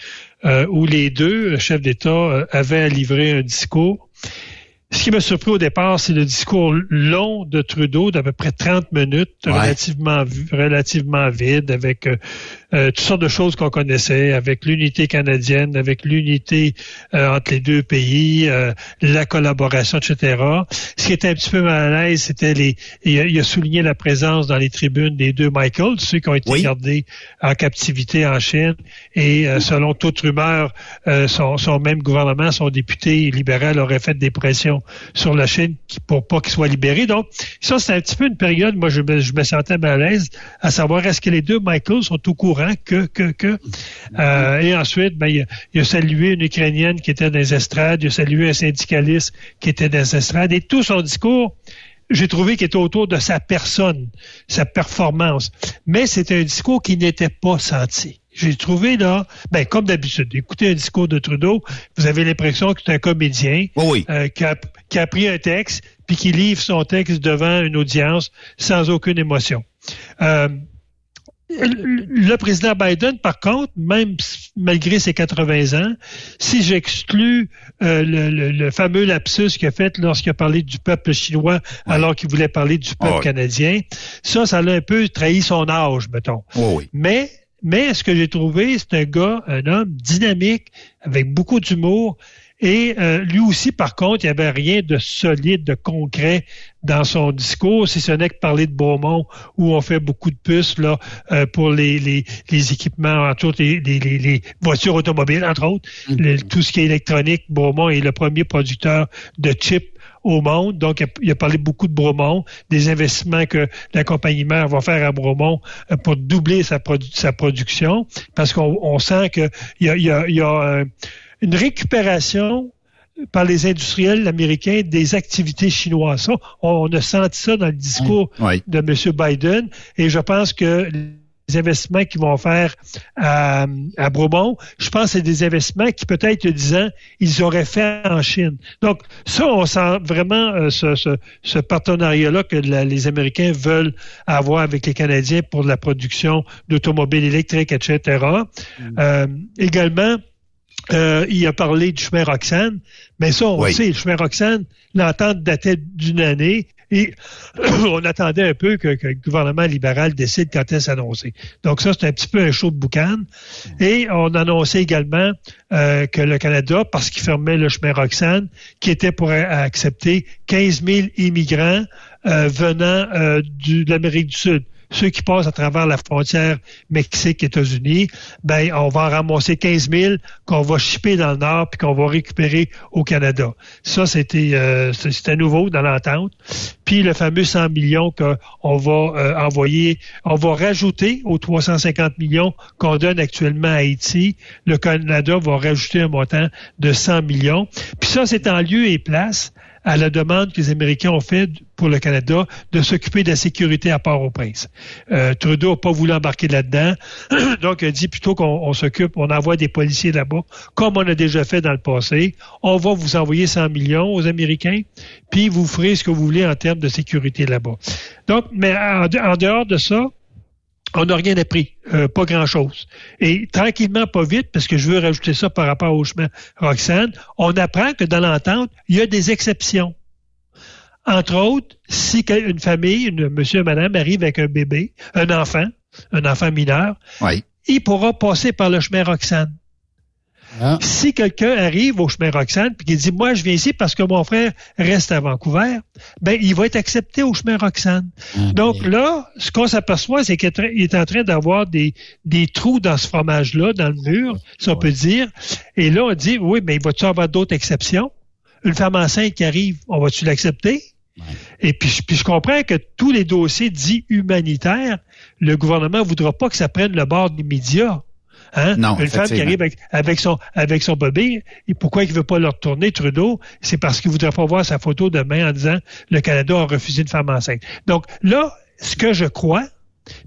où les deux chefs d'État avaient à livrer un discours. Ce qui m'a surpris au départ, c'est le discours long de Trudeau d'à peu près 30 minutes, Ouais. relativement relativement vide, avec euh, euh, toutes sortes de choses qu'on connaissait, avec l'unité canadienne, avec l'unité euh, entre les deux pays, euh, la collaboration, etc. Ce qui était un petit peu mal à l'aise, c'était les. Il a, il a souligné la présence dans les tribunes des deux Michael, ceux qui ont été gardés en captivité en Chine, et euh, selon toute rumeur, euh, son, son même gouvernement, son député libéral aurait fait des pressions sur la Chine pour pas qu'il soit libéré. Donc, ça, c'est un petit peu une période, moi, je me, sentais mal à l'aise à savoir est-ce que les deux Michael sont au courant que, que, que. Euh, et ensuite, ben, il, a, il a salué une Ukrainienne qui était dans les estrades, il a salué un syndicaliste qui était dans les estrades, et tout son discours, j'ai trouvé qu'il était autour de sa personne, sa performance. Mais c'était un discours qui n'était pas senti. J'ai trouvé là, ben comme d'habitude, écoutez un discours de Trudeau, vous avez l'impression que c'est un comédien euh, qui, a, qui a pris un texte puis qui livre son texte devant une audience sans aucune émotion. Euh, le président Biden, par contre, même malgré ses 80 ans, si j'exclus euh, le, le- le fameux lapsus qu'il a fait lorsqu'il a parlé du peuple chinois alors qu'il voulait parler du peuple Ouais. canadien, ça, ça l'a un peu trahi son âge, mettons. Mais, mais ce que j'ai trouvé, c'est un gars, un homme dynamique, avec beaucoup d'humour. Et euh, lui aussi, par contre, il n'y avait rien de solide, de concret dans son discours, si ce n'est que parler de Beaumont, où on fait beaucoup de puces là euh, pour les, les, les équipements, entre autres les, les, les- les voitures automobiles, entre autres, Le- tout ce qui est électronique. Beaumont est le premier producteur de chips au monde. Donc, il a- parlé beaucoup de Bromont, des investissements que la compagnie mère va faire à Bromont euh, pour doubler sa, produ- sa production, parce qu'on on sent qu'il y a, y a, il y a une récupération par les industriels américains des activités chinoises. Ça, on a senti ça dans le discours de M. Biden et je pense que investissements qu'ils vont faire à, à Bromont, je pense que c'est des investissements qui peut-être il y a 10 ans, ils auraient fait en Chine. Donc ça, on sent vraiment euh, ce, ce- ce partenariat-là que la- les Américains veulent avoir avec les Canadiens pour la production d'automobiles électriques, etc. Euh, également, euh, il a parlé du chemin Roxane, mais ça, on Oui. sait, le chemin Roxane, l'entente datait d'une année et *clears throat* on attendait un peu que, le gouvernement libéral décide quand est s'annoncer. Donc ça, c'est un petit peu un show de boucan. Et on annonçait également euh, que le Canada, parce qu'il fermait le chemin Roxane, qui était pour accepter 15 000 immigrants euh, venant euh, de l'Amérique du Sud ceux qui passent à travers la frontière Mexique-États-Unis, ben, on va en ramasser 15 000 qu'on va shipper dans le Nord puis qu'on va récupérer au Canada. Ça, c'était euh, c'était nouveau dans l'entente. Puis le fameux 100 millions qu'on va euh, envoyer, on va rajouter aux 350 millions qu'on donne actuellement à Haïti. Le Canada va rajouter un montant de 100 millions. Puis ça, c'est en lieu et place à la demande que les Américains ont faite pour le Canada de s'occuper de la sécurité à Port-au-Prince. Euh, Trudeau n'a pas voulu embarquer là-dedans, *clears throat* donc il a dit plutôt qu'on on s'occupe, on envoie des policiers là-bas, comme on a déjà fait dans le passé. On va vous envoyer 100 millions aux Américains, puis vous ferez ce que vous voulez en termes de sécurité là-bas. Donc, mais en dehors de ça, on n'a rien appris, euh, pas grand-chose. Et tranquillement, pas vite, parce que je veux rajouter ça par rapport au chemin Roxane, on apprend que dans l'entente, il y a des exceptions. Entre autres, si une famille, une monsieur et madame arrive avec un bébé, un enfant, un enfant mineur, il pourra passer par le chemin Roxane. Si quelqu'un arrive au chemin Roxane puis qu'il dit moi je viens ici parce que mon frère reste à Vancouver, ben il va être accepté au chemin Roxane. Donc là, ce qu'on s'aperçoit, c'est qu'il est en train d'avoir des, des trous dans ce fromage-là, dans le mur, si on peut dire. Et là, on dit oui, mais il va-tu avoir d'autres exceptions? Une femme enceinte qui arrive, on va-tu l'accepter? Et puis, puis je comprends que tous les dossiers dits humanitaires, le gouvernement ne voudra pas que ça prenne le bord des médias. Hein? Non, Une femme qui arrive avec, avec son, avec son bébé, et pourquoi il ne veut pas le retourner, Trudeau? C'est parce qu'il ne voudrait pas voir sa photo demain en disant le Canada a refusé une femme enceinte. Donc là, ce que je crois,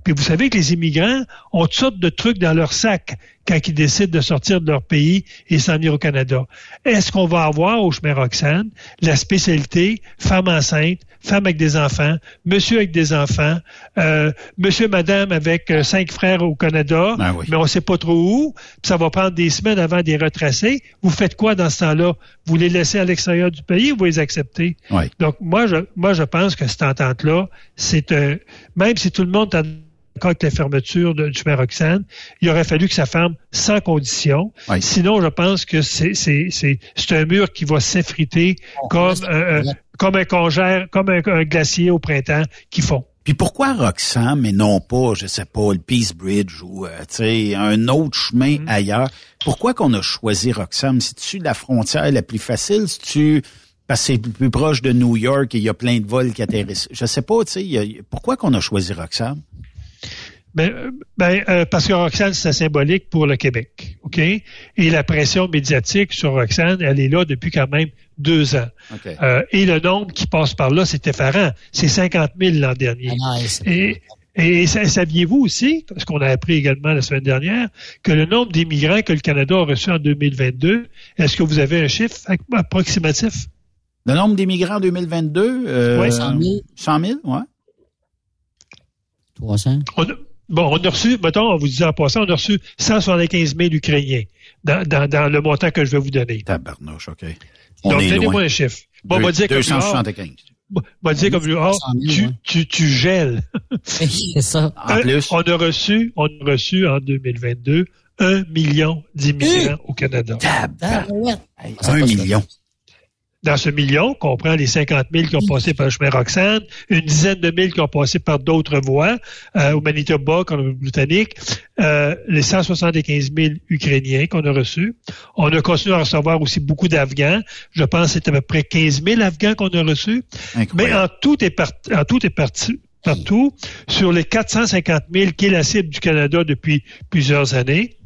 puis vous savez que les immigrants ont toutes sortes de trucs dans leur sac quand ils décident de sortir de leur pays et s'en venir au Canada. Est-ce qu'on va avoir au chemin Roxane la spécialité femme enceinte, femme avec des enfants, monsieur avec des enfants, euh, monsieur, madame avec euh, cinq frères au Canada, Ben mais on sait pas trop où, puis ça va prendre des semaines avant de les retracer. Vous faites quoi dans ce temps-là? Vous les laissez à l'extérieur du pays ou vous les acceptez? Oui. Donc, moi, je, moi, je pense que cette entente-là, c'est un, même si tout le monde est d'accord avec la fermeture de, du chemin Roxane, il aurait fallu que ça ferme sans condition. Sinon, je pense que c'est, c'est, c'est, c'est un mur qui va s'effriter comme, euh, euh, comme un congère, comme un, un glacier au printemps qui fond. Puis pourquoi Roxham et non pas, je sais pas, le Peace Bridge ou euh, tu sais un autre chemin Mm-hmm. ailleurs? Pourquoi qu'on a choisi Roxham? C'est-tu la frontière la plus facile? C'est-tu parce que c'est plus proche de New York et il y a plein de vols qui atterrissent? Je sais pas, tu sais, pourquoi qu'on a choisi Roxham? Ben, euh, ben, euh, parce que Roxane, c'est symbolique pour le Québec, OK? Et la pression médiatique sur Roxane, elle est là depuis quand même deux ans. OK. Euh, et le nombre qui passe par là, c'est effarant. C'est 50 000 l'an dernier. Et, et sa- saviez-vous aussi, ce qu'on a appris également la semaine dernière, que le nombre d'immigrants que le Canada a reçus en 2022, est-ce que vous avez un chiffre approximatif? Le nombre d'immigrants en 2022 euh, Ouais, 100 000. 100 000, ouais. 300. On a- bon, on a reçu, mettons, on vous disait en passant, on a reçu 175 000 Ukrainiens dans, dans, dans le montant que je vais vous donner. Tabarnouche, OK. Donc, On donnez-moi un chiffre. Bon, on Deux- va dire comme 275. Bon, on va dire comme ah, 200 000, tu, tu, tu gèles. c'est ça. En plus. On a reçu, on a reçu en 2022 un million d'immigrants au Canada. Un million. Dans ce million, on comprend les 50 000 qui ont passé par le chemin Roxane, une dizaine de mille qui ont passé par d'autres voies, euh, au Manitoba, Colombie-Britannique, euh, les 175 000 Ukrainiens qu'on a reçus. On a continué à recevoir aussi beaucoup d'Afghans. Je pense que c'est à peu près 15 000 Afghans qu'on a reçus. Mais en tout est parti, en tout est parti, partout, sur les 450 000 qui est la cible du Canada depuis plusieurs années,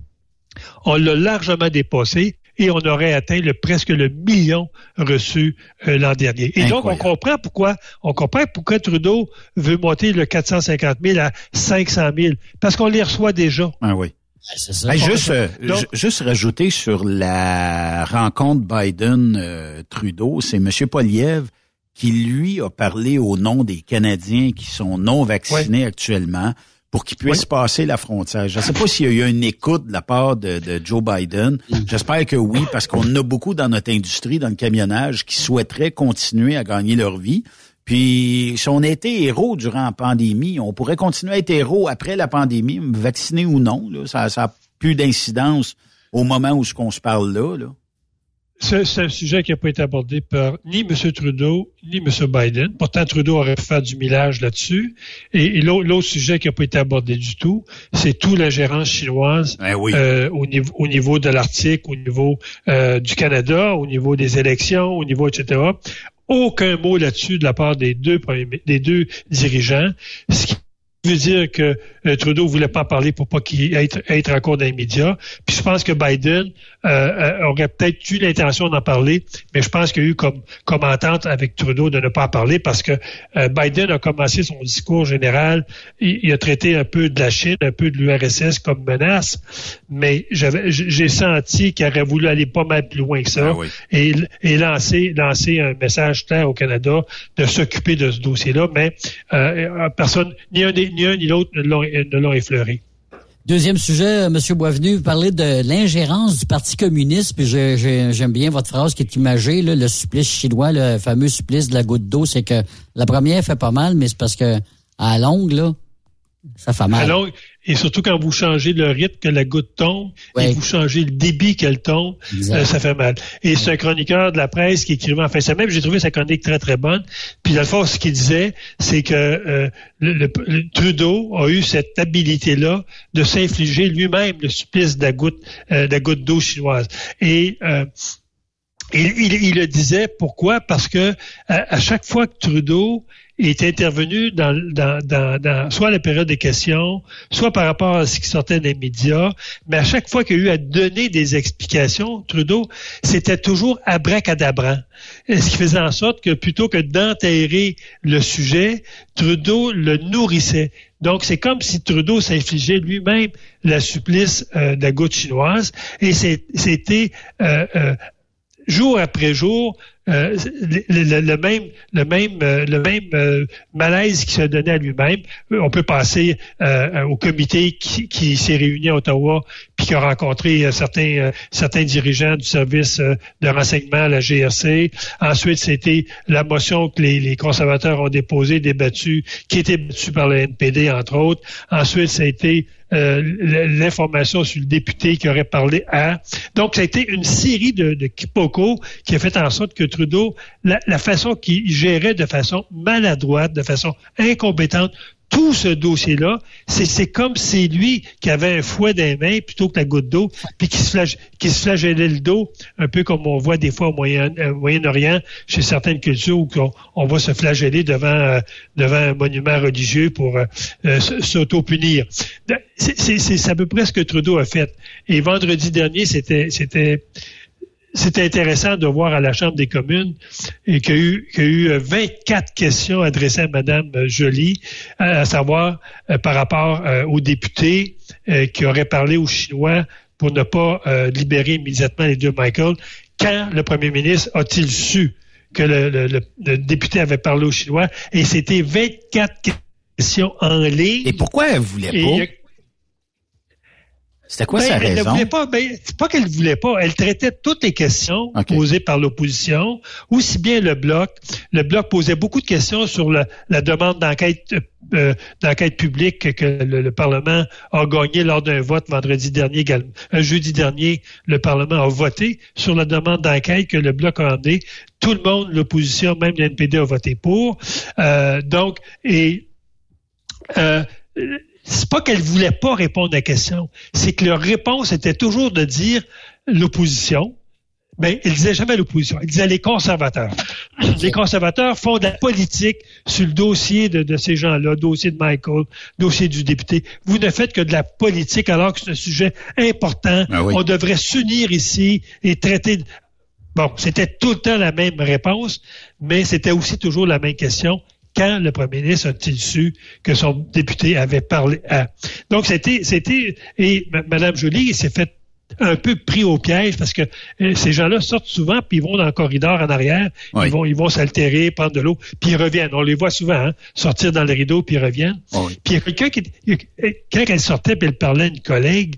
on l'a largement dépassé et on aurait atteint le, presque le million reçu euh, l'an dernier. Et donc, on comprend pourquoi, on comprend pourquoi Trudeau veut monter le 450 000 à 500 000. Parce qu'on les reçoit déjà. Ah oui. C'est ça. Hey, juste, euh, Donc- juste rajouter sur la rencontre Biden-Trudeau, c'est M. Poliev qui, lui, a parlé au nom des Canadiens qui sont non vaccinés actuellement pour qu'ils puissent passer la frontière. Je ne sais pas s'il y a eu une écoute de la part de, de Joe Biden. J'espère que oui, parce qu'on a beaucoup dans notre industrie, dans le camionnage, qui souhaiteraient continuer à gagner leur vie. Puis, si on été héros durant la pandémie, on pourrait continuer à être héros après la pandémie, vacciné ou non. Là, ça n'a plus d'incidence au moment où ce qu'on se parle là. là. C'est un sujet qui n'a pas été abordé par ni M. Trudeau ni M. Biden. Pourtant, Trudeau aurait pu faire du millage là-dessus. Et, et l'autre sujet qui n'a pas été abordé du tout, c'est tout la gérance chinoise Ben oui. euh, au, niveau, au niveau de l'Arctique, au niveau euh, du Canada, au niveau des élections, au niveau, etc. Aucun mot là-dessus de la part des deux, premiers- des deux dirigeants. Ce qui veut dire que euh, Trudeau voulait pas parler pour pas qu'il être, être encore dans les médias. Puis je pense que Biden euh, aurait peut-être eu l'intention d'en parler, mais je pense qu'il y a eu comme, comme entente avec Trudeau de ne pas en parler parce que euh, Biden a commencé son discours général. Il, il a traité un peu de la Chine, un peu de l'URSS comme menace, mais j'avais, j'ai senti qu'il aurait voulu aller pas mal plus loin que ça Ah oui. et, et lancer, lancer un message clair au Canada de s'occuper de ce dossier-là, mais euh, personne, ni un, ni un ni l'autre ne l'ont, ne l'ont effleuré. Deuxième sujet, M. Boisvenu, vous parlez de l'ingérence du Parti communiste, puis j'aime bien votre phrase qui est imagée, le supplice chinois, le fameux supplice de la goutte d'eau, c'est que la première fait pas mal, mais c'est parce que à longue, là, ça fait mal. Et surtout quand vous changez le rythme que la goutte tombe Ouais. et vous changez le débit qu'elle tombe, euh, ça fait mal. Et c'est un chroniqueur de la presse qui écrivait en fin de semaine, j'ai trouvé sa chronique très très bonne. Puis dans le fond, ce qu'il disait, c'est que euh, le, le- le Trudeau a eu cette habilité-là de s'infliger lui-même le supplice de la goutte, euh, de la goutte d'eau chinoise. Et euh, il, il- il le disait pourquoi? Parce que à, à chaque fois que Trudeau est intervenu dans, dans, la période des questions, soit par rapport à ce qui sortait des médias, mais à chaque fois qu'il y a eu à donner des explications, Trudeau, c'était toujours abracadabrant. Ce qui faisait en sorte que plutôt que d'enterrer le sujet, Trudeau le nourrissait. Donc, c'est comme si Trudeau s'infligeait lui-même la supplice euh, de la goutte chinoise et c'était euh, euh, jour après jour euh, le, même, le même, euh, le même euh, malaise qui se donnait à lui-même. On peut passer au comité qui, qui s'est réuni à Ottawa puis qui a rencontré certains, certains dirigeants du service de renseignement à la GRC. Ensuite, c'était la motion que les, les, conservateurs ont déposée, débattue, qui était battue par le NPD, entre autres. Ensuite, ça a été l'information sur le député qui aurait parlé à. Donc, ça a été une série de, de qui a fait en sorte que Trudeau, la, façon qu'il gérait de façon maladroite, de façon incompétente, tout ce dossier-là, c'est comme c'est lui qui avait un fouet dans les mains plutôt que la goutte d'eau, puis qui se, flagellait le dos, un peu comme on voit des fois au euh, Moyen-Orient, chez certaines cultures, où on, on va se flageller devant, euh, un monument religieux pour euh s'auto-punir. C'est à peu près ce que Trudeau a fait. Et vendredi dernier, c'était c'est intéressant de voir à la Chambre des communes et qu'il y, y, a eu 24 questions adressées à Mme Joly, à savoir euh, par rapport euh, aux députés euh, qui auraient parlé aux Chinois pour ne pas libérer immédiatement les deux Michael. Quand le premier ministre a-t-il su que le, le, le, député avait parlé aux Chinois? Et c'était 24 questions en ligne. Et pourquoi elle voulait pas? C'était quoi ben, sa elle raison? Ne voulait pas, ben, c'est pas qu'elle ne voulait pas. Elle traitait toutes les questions Okay. posées par l'opposition, aussi bien le bloc. Le bloc posait beaucoup de questions sur la, la demande d'enquête euh, d'enquête publique que le, le Parlement a gagné lors d'un vote vendredi dernier, également. un jeudi dernier, le Parlement a voté sur la demande d'enquête que le bloc a emmenée. Tout le monde, l'opposition, même le NPD a voté pour. Euh, donc, et euh, c'est pas qu'elle voulait pas répondre à la question, c'est que leur réponse était toujours de dire l'opposition. Mais elle disait jamais l'opposition, elle disait les conservateurs. *coughs* Les conservateurs font de la politique sur le dossier de, de ces gens-là, dossier de Michael, dossier du député. Vous ne faites que de la politique alors que c'est un sujet important. Ah oui. On devrait s'unir ici et traiter. de- Bon, c'était tout le temps la même réponse, mais c'était aussi toujours la même question quand le premier ministre a-t-il su que son député avait parlé à. Donc, c'était, c'était, et Mme Joly s'est fait un peu pris au piège parce que euh, ces gens-là sortent souvent puis ils vont dans le corridor en arrière, Oui. ils vont ils vont s'altérer, prendre de l'eau, puis ils reviennent. On les voit souvent hein, sortir dans le rideau puis ils reviennent. Oui. Puis il y a quelqu'un qui a- quand elle sortait puis elle parlait à une collègue,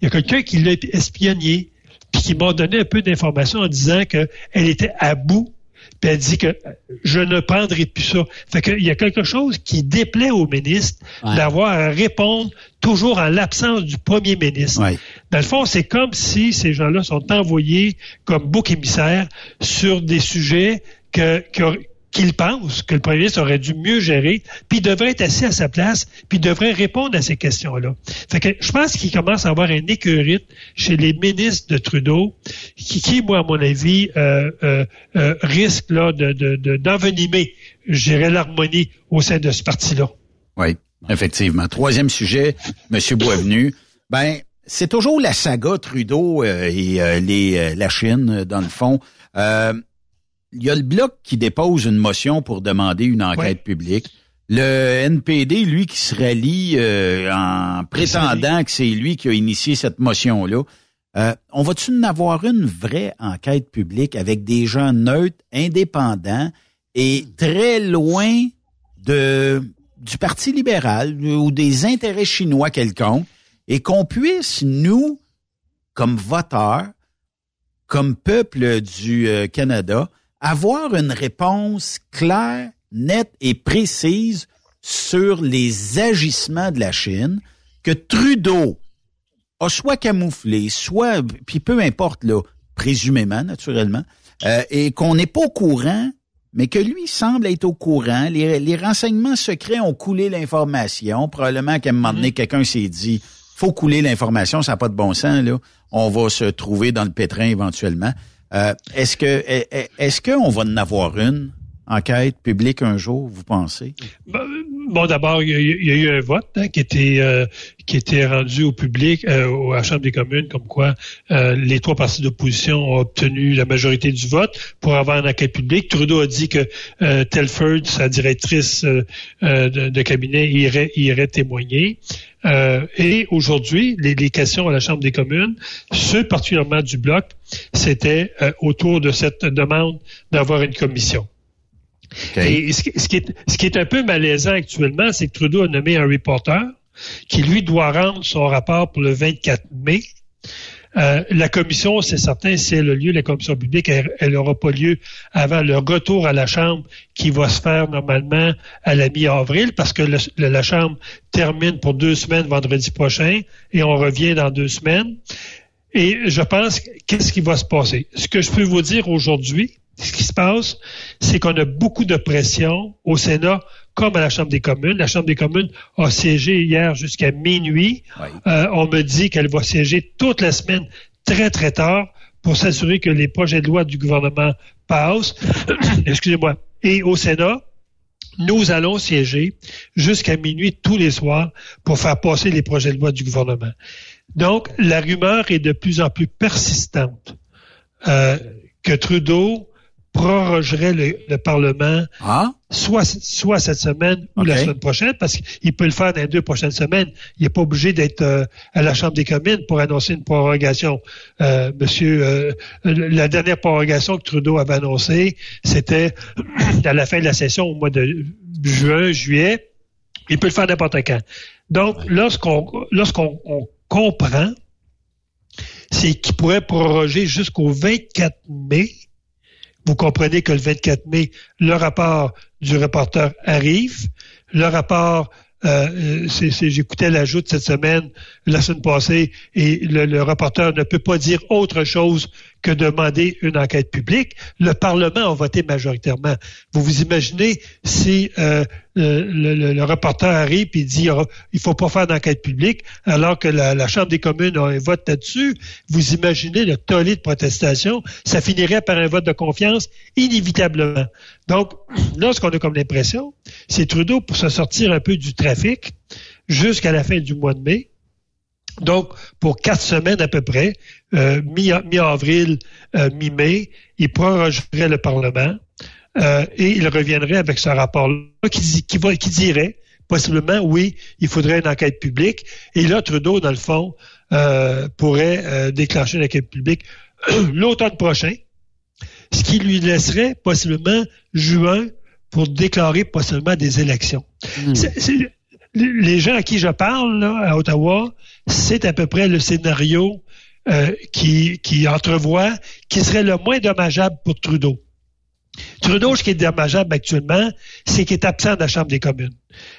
il y a quelqu'un qui l'a espionné puis qui m'a donné un peu d'informations en disant qu'elle était à bout puis elle dit que je ne prendrai plus ça. Fait qu'il y a quelque chose qui déplaît au ministre Ouais. d'avoir à répondre toujours en l'absence du premier ministre. Ouais. Dans le fond, c'est comme si ces gens-là sont envoyés comme bouc émissaire sur des sujets que, que- qu'ils pensent que le premier ministre aurait dû mieux gérer, puis devrait être assis à sa place, puis devrait répondre à ces questions-là. Fait que je pense qu'il commence à avoir un écœurite chez les ministres de Trudeau, qui, qui moi, à mon avis, euh, euh, euh, risque là, de, de, de- d'envenimer, dirais, l'harmonie au sein de ce parti-là. Oui, effectivement. Troisième sujet, Monsieur Boisvenu. Ben, c'est toujours la saga Trudeau euh, et les, la Chine, dans le fond. Il y a le Bloc qui dépose une motion pour demander une enquête Ouais. publique. Le NPD, lui, qui se rallie euh, en prétendant que c'est lui qui a initié cette motion-là. Euh, on va-tu en avoir une vraie enquête publique avec des gens neutres, indépendants et très loin de du Parti libéral ou des intérêts chinois quelconques et qu'on puisse, nous, comme voteurs, comme peuple du euh, Canada, avoir une réponse claire, nette et précise sur les agissements de la Chine que Trudeau a soit camouflé, soit, puis peu importe, là, présumément, naturellement, euh, et qu'on n'est pas au courant, mais que lui semble être au courant. Les, les renseignements secrets ont coulé l'information. Probablement qu'à un moment donné, quelqu'un s'est dit, faut couler l'information, ça n'a pas de bon sens, là. On va se trouver dans le pétrin éventuellement. Euh, est-ce que est- est- est-ce qu'on va en avoir une enquête publique un jour, vous pensez? Bon, d'abord, il y, a eu un vote hein, qui était euh, qui était rendu au public, euh, à la Chambre des communes, comme quoi euh, les trois partis d'opposition ont obtenu la majorité du vote pour avoir une enquête publique. Trudeau a dit que Telford, sa directrice de, cabinet, irait, irait témoigner. Et aujourd'hui, les, les, questions à la Chambre des communes, ceux particulièrement du bloc, c'était autour de cette demande d'avoir une commission. Et ce, qui est, ce qui est un peu malaisant actuellement, c'est que Trudeau a nommé un reporter qui, lui, doit rendre son rapport pour le 24 mai. Euh, la commission, c'est certain, c'est le lieu, la commission publique, elle n'aura pas lieu avant le retour à la Chambre qui va se faire normalement à la mi-avril parce que la Chambre termine pour deux semaines vendredi prochain et on revient dans deux semaines. Et je pense, qu'est-ce qui va se passer? Ce que je peux vous dire aujourd'hui, ce qui se passe, c'est qu'on a beaucoup de pression au Sénat comme à la Chambre des communes. La Chambre des communes a siégé hier jusqu'à minuit. Euh, on me dit qu'elle va siéger toute la semaine très, très tard pour s'assurer que les projets de loi du gouvernement passent. *clears throat* Excusez-moi. Et au Sénat, nous allons siéger jusqu'à minuit tous les soirs pour faire passer les projets de loi du gouvernement. Donc, la rumeur est de plus en plus persistante euh, que Trudeau prorogerait le, Parlement ah? soit, soit cette semaine ou la semaine prochaine, parce qu'il peut le faire dans les deux prochaines semaines. Il n'est pas obligé d'être euh, à la Chambre des communes pour annoncer une prorogation. Euh, monsieur, euh, la dernière prorogation que Trudeau avait annoncée, c'était *clears throat* à la fin de la session au mois de juin, juillet. Il peut le faire n'importe quand. Donc, lorsqu'on lorsqu'on comprend, c'est qu'il pourrait proroger jusqu'au 24 mai vous comprenez que le 24 mai, le rapport du reporter arrive. Le rapport, euh, j'écoutais l'ajout cette semaine, la semaine passée, et le, le, rapporteur ne peut pas dire autre chose que demander une enquête publique. Le Parlement a voté majoritairement. Vous vous imaginez si euh, le, le, le, rapporteur arrive et dit il faut pas faire d'enquête publique, alors que la, Chambre des communes a un vote là-dessus. Vous imaginez le tollé de protestation, ça finirait par un vote de confiance inévitablement. Donc, là, ce qu'on a comme l'impression, c'est Trudeau pour se sortir un peu du trafic jusqu'à la fin du mois de mai. Donc, pour quatre semaines à peu près, euh, mi-avril, euh, mi-mai, il prorogerait le Parlement euh, et il reviendrait avec ce rapport-là qui, qui, qui dirait possiblement, oui, il faudrait une enquête publique. Et là, Trudeau, dans le fond, pourrait déclencher une enquête publique *clears throat* l'automne prochain, ce qui lui laisserait possiblement juin pour déclarer possiblement des élections. Hmm. Les gens à qui je parle à Ottawa, c'est à peu près le scénario euh, qui, qui entrevoit qui serait le moins dommageable pour Trudeau. Trudeau, ce qui est dommageable actuellement, c'est qu'il est absent de la Chambre des communes.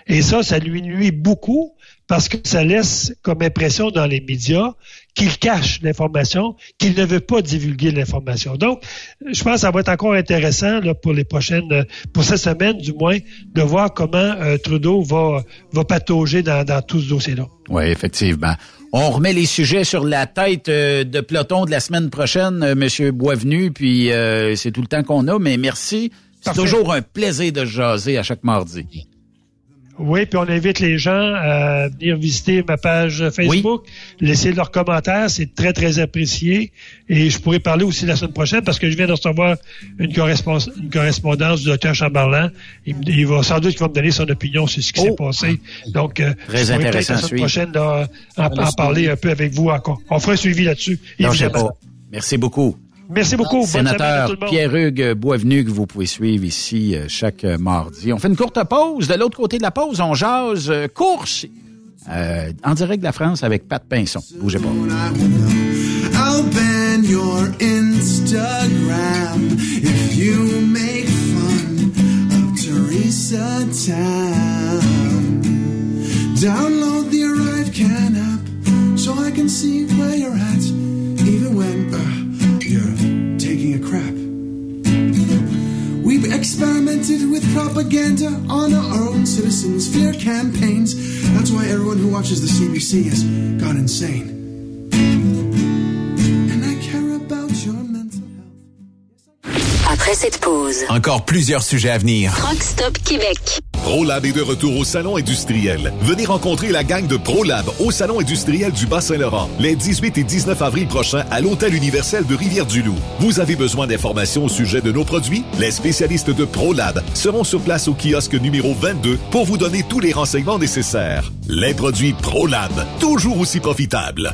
Et ça, ça lui nuit beaucoup parce que ça laisse comme impression dans les médias qu'il cache l'information, qu'il ne veut pas divulguer l'information. Donc, je pense que ça va être encore intéressant là, pour les prochaines, pour cette semaine du moins, de voir comment euh, Trudeau va, va patauger dans, dans tout ce dossier-là. Oui, effectivement. On remet les sujets sur la tête euh, de peloton de la semaine prochaine, euh, Monsieur Boisvenu, puis c'est tout le temps qu'on a, mais merci. C'est toujours un plaisir de jaser à chaque mardi. Oui, puis on invite les gens à venir visiter ma page Facebook, laisser leurs commentaires, c'est très, très apprécié. Et je pourrais parler aussi la semaine prochaine parce que je viens de recevoir une, correspondance du docteur Chamberlain. Il, va sans doute qu'il va me donner son opinion sur ce qui s'est oh. passé. Donc, euh, très intéressant. La semaine prochaine, en, en, parler un peu avec vous encore. On fera un suivi là-dessus. Merci beaucoup. Merci beaucoup. Sénateur Pierre-Hugues Boisvenu, que vous pouvez suivre ici euh, chaque euh, mardi. On fait une courte pause. De l'autre côté de la pause, on jase euh, course en direct de la France avec Pat Pinson. Bougez pas. I'll ban your Instagram if you make fun of Teresa Town. Download the Arrive Can app so I can see where you're at, even when... A crap. We've experimented with propaganda on our own citizens' fear campaigns. That's why everyone who watches the CBC has gone insane. Après cette pause. Encore plusieurs sujets à venir. Truck Stop Québec. ProLab est de retour au Salon industriel. Venez rencontrer la gang de ProLab au Salon industriel du Bas-Saint-Laurent les 18 et 19 avril prochains à l'Hôtel universel de Rivière-du-Loup. Vous avez besoin d'informations au sujet de nos produits? Les spécialistes de ProLab seront sur place au kiosque numéro 22 pour vous donner tous les renseignements nécessaires. Les produits ProLab, toujours aussi profitables.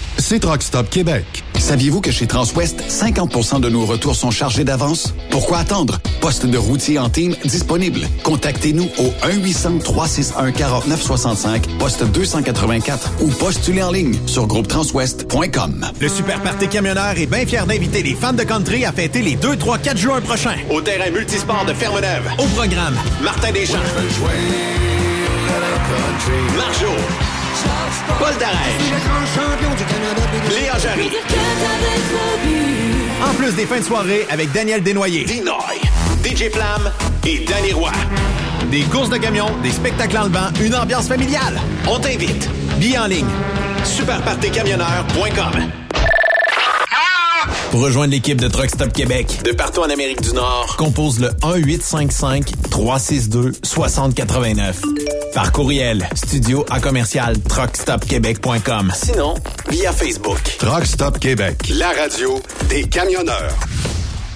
C'est Truck Stop Québec. Saviez-vous que chez Transwest, 50% de nos retours sont chargés d'avance? Pourquoi attendre? Poste de routier en team disponible. Contactez-nous au 1-800-361-4965, poste 284 ou postulez en ligne sur groupetranswest.com. Le Super Party Camionneur est bien fier d'inviter les fans de country à fêter les 2, 3, 4 juin prochains. Au terrain multisport de Fermeneuve. Au programme, Martin Deschamps. Marjo. Paul Darèche. Léa Jarry. en plus des fins de soirée avec Daniel Desnoyers. Dinoy. DJ Flamme et Danny Roy. Des courses de camions, des spectacles en levant, une ambiance familiale. On t'invite. Billets en ligne. Superpartycamionneur.com Pour rejoindre l'équipe de Truck Stop Québec, De partout en Amérique du Nord. compose le 1-855-362-6089. Par courriel, studio à commercial truckstopquebec.com. Sinon, via Facebook. Truck Stop Québec. La radio des camionneurs.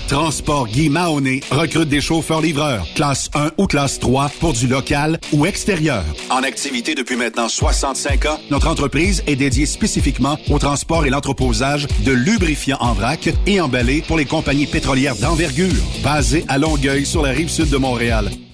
Transport Guy Mahoney recrute des chauffeurs-livreurs, classe 1 ou classe 3 pour du local ou extérieur. En activité depuis maintenant 65 ans, Notre entreprise est dédiée spécifiquement au transport et l'entreposage de lubrifiants en vrac et emballés pour les compagnies pétrolières d'envergure. Basée à Longueuil sur la rive sud de Montréal,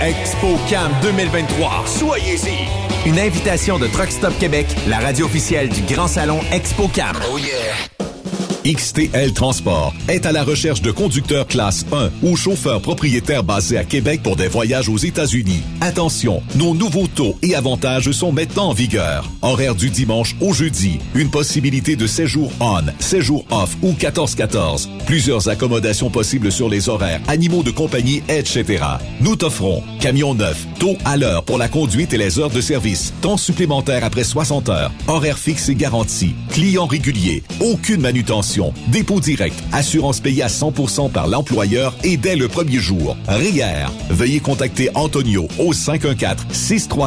ExpoCam 2023. Soyez-y. Une invitation de Truck Stop Québec, la radio officielle du Grand Salon ExpoCam. Oh yeah! XTL Transport est à la recherche de conducteurs classe 1 ou chauffeurs propriétaires basés à Québec pour des voyages aux États-Unis. Attention, nos nouveaux taux et avantages sont maintenant en vigueur. Horaire du dimanche au jeudi. Une possibilité de séjour on, séjour off ou 14-14. Plusieurs accommodations possibles sur les horaires, animaux de compagnie, etc. Nous t'offrons camion neuf, taux à l'heure pour la conduite et les heures de service, temps supplémentaire après 60 heures, horaire fixe et garanti, client régulier, aucune manutention, dépôt direct, assurance payée à 100% par l'employeur et dès le premier jour. RIER. Veuillez contacter Antonio au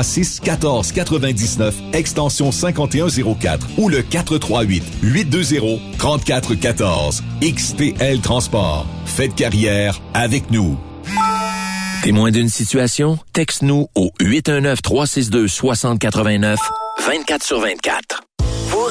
514-636-1499, extension 5104 ou le 438-820-3414. XTL Transport. Faites carrière avec nous. Témoin d'une situation? Texte-nous au 819-362-6089, 24 sur 24.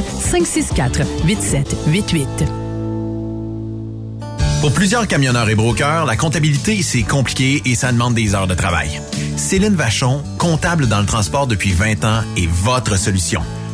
1-844-564-8788. Pour plusieurs camionneurs et brokers, la comptabilité, c'est compliqué et ça demande des heures de travail. Céline Vachon, comptable dans le transport depuis 20 ans, est votre solution.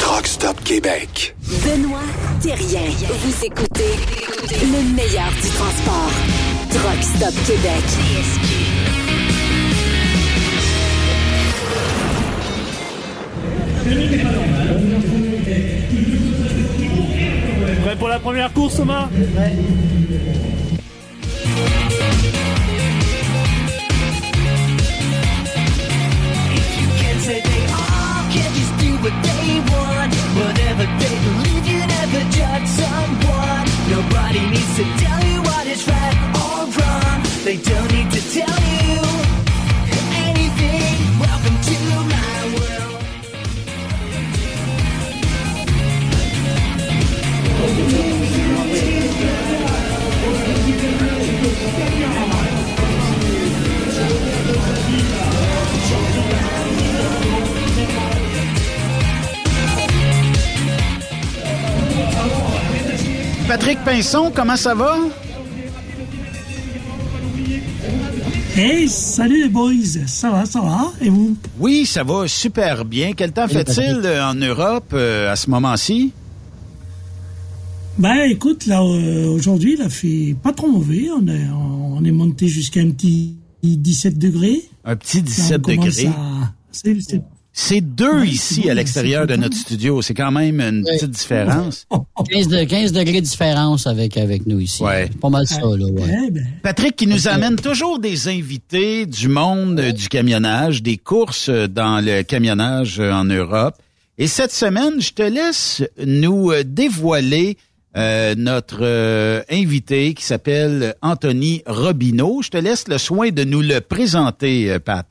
Truck Stop Québec. Benoît Thérien. Vous écoutez le meilleur du transport. Truck Stop Québec. Prêt pour la première course, Thomas can say they all can just do what they want. Whatever they believe, you never judge someone. Nobody needs to tell you what is right or wrong. They don't need to tell you Patrick Pinson, comment ça va? Hey, salut les boys. Ça va, ça va? Et vous? Oui, ça va super bien. Quel temps fait-il euh, en Europe euh, à ce moment-ci? Ben, écoute, là, euh, aujourd'hui, il a fait pas trop mauvais. On est, on est monté jusqu'à un petit 17 degrés. Un petit Là, 17 on commence degrés. à- c'est- c'est- C'est deux ici à l'extérieur de notre studio. C'est quand même une Oui. petite différence. *laughs* 15, de, 15 degrés de différence avec, avec nous ici. Ouais. C'est Pas mal ça, là, ouais. Ben, Patrick qui nous amène toujours des invités du monde euh, du camionnage, des courses euh, dans le camionnage euh, en Europe. Et cette semaine, je te laisse nous dévoiler euh, notre euh, invité qui s'appelle Anthony Robineau. Je te laisse le soin de nous le présenter, Pat.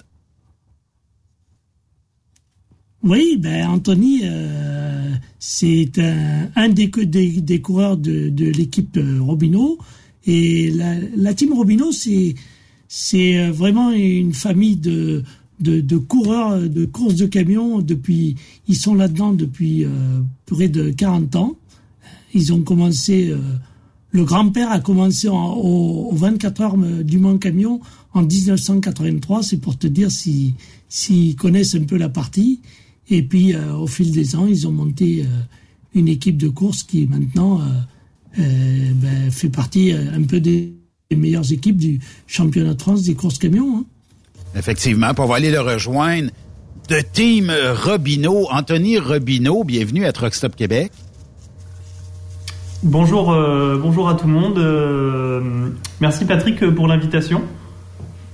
Oui, ben Anthony, euh, c'est un, un des, des, des coureurs de, de l'équipe euh, Robineau. Et la, team Robineau, c'est euh, vraiment une famille de, de, coureurs de courses de camions. Depuis, ils sont là-dedans depuis près de 40 ans. Ils ont commencé. le grand-père a commencé en- au, au 24 heures du Mans Camion en 1983. C'est pour te dire si s'ils connaissent un peu la partie. Et puis, euh, au fil des ans, ils ont monté euh, une équipe de course qui maintenant euh, euh, ben, fait partie euh, un peu des, des meilleures équipes du championnat de France des courses camions. hein. Effectivement, pour aller le rejoindre de Team Robineau. Anthony Robineau, bienvenue à Truck Stop Québec. Bonjour, euh, bonjour à tout le monde. Euh, merci Patrick pour l'invitation.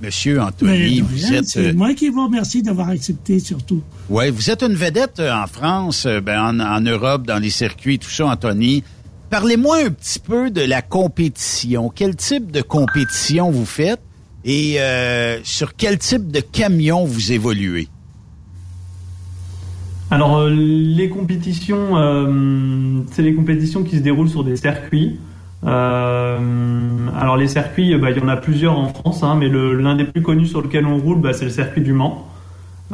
Monsieur Anthony, vous êtes... C'est euh, moi qui vous remercie d'avoir accepté surtout. Ouais, vous êtes une vedette euh, en France, euh, ben, en, en Europe, dans les circuits, tout ça, Anthony. Parlez-moi un petit peu de la compétition. Quel type de compétition vous faites et euh, sur quel type de camion vous évoluez? Alors euh, les compétitions, euh, c'est les compétitions qui se déroulent sur des circuits. Euh, alors les circuits, bah, il y en a plusieurs en France, hein, mais l'un des plus connus sur lequel on roule, bah, c'est le circuit du Mans.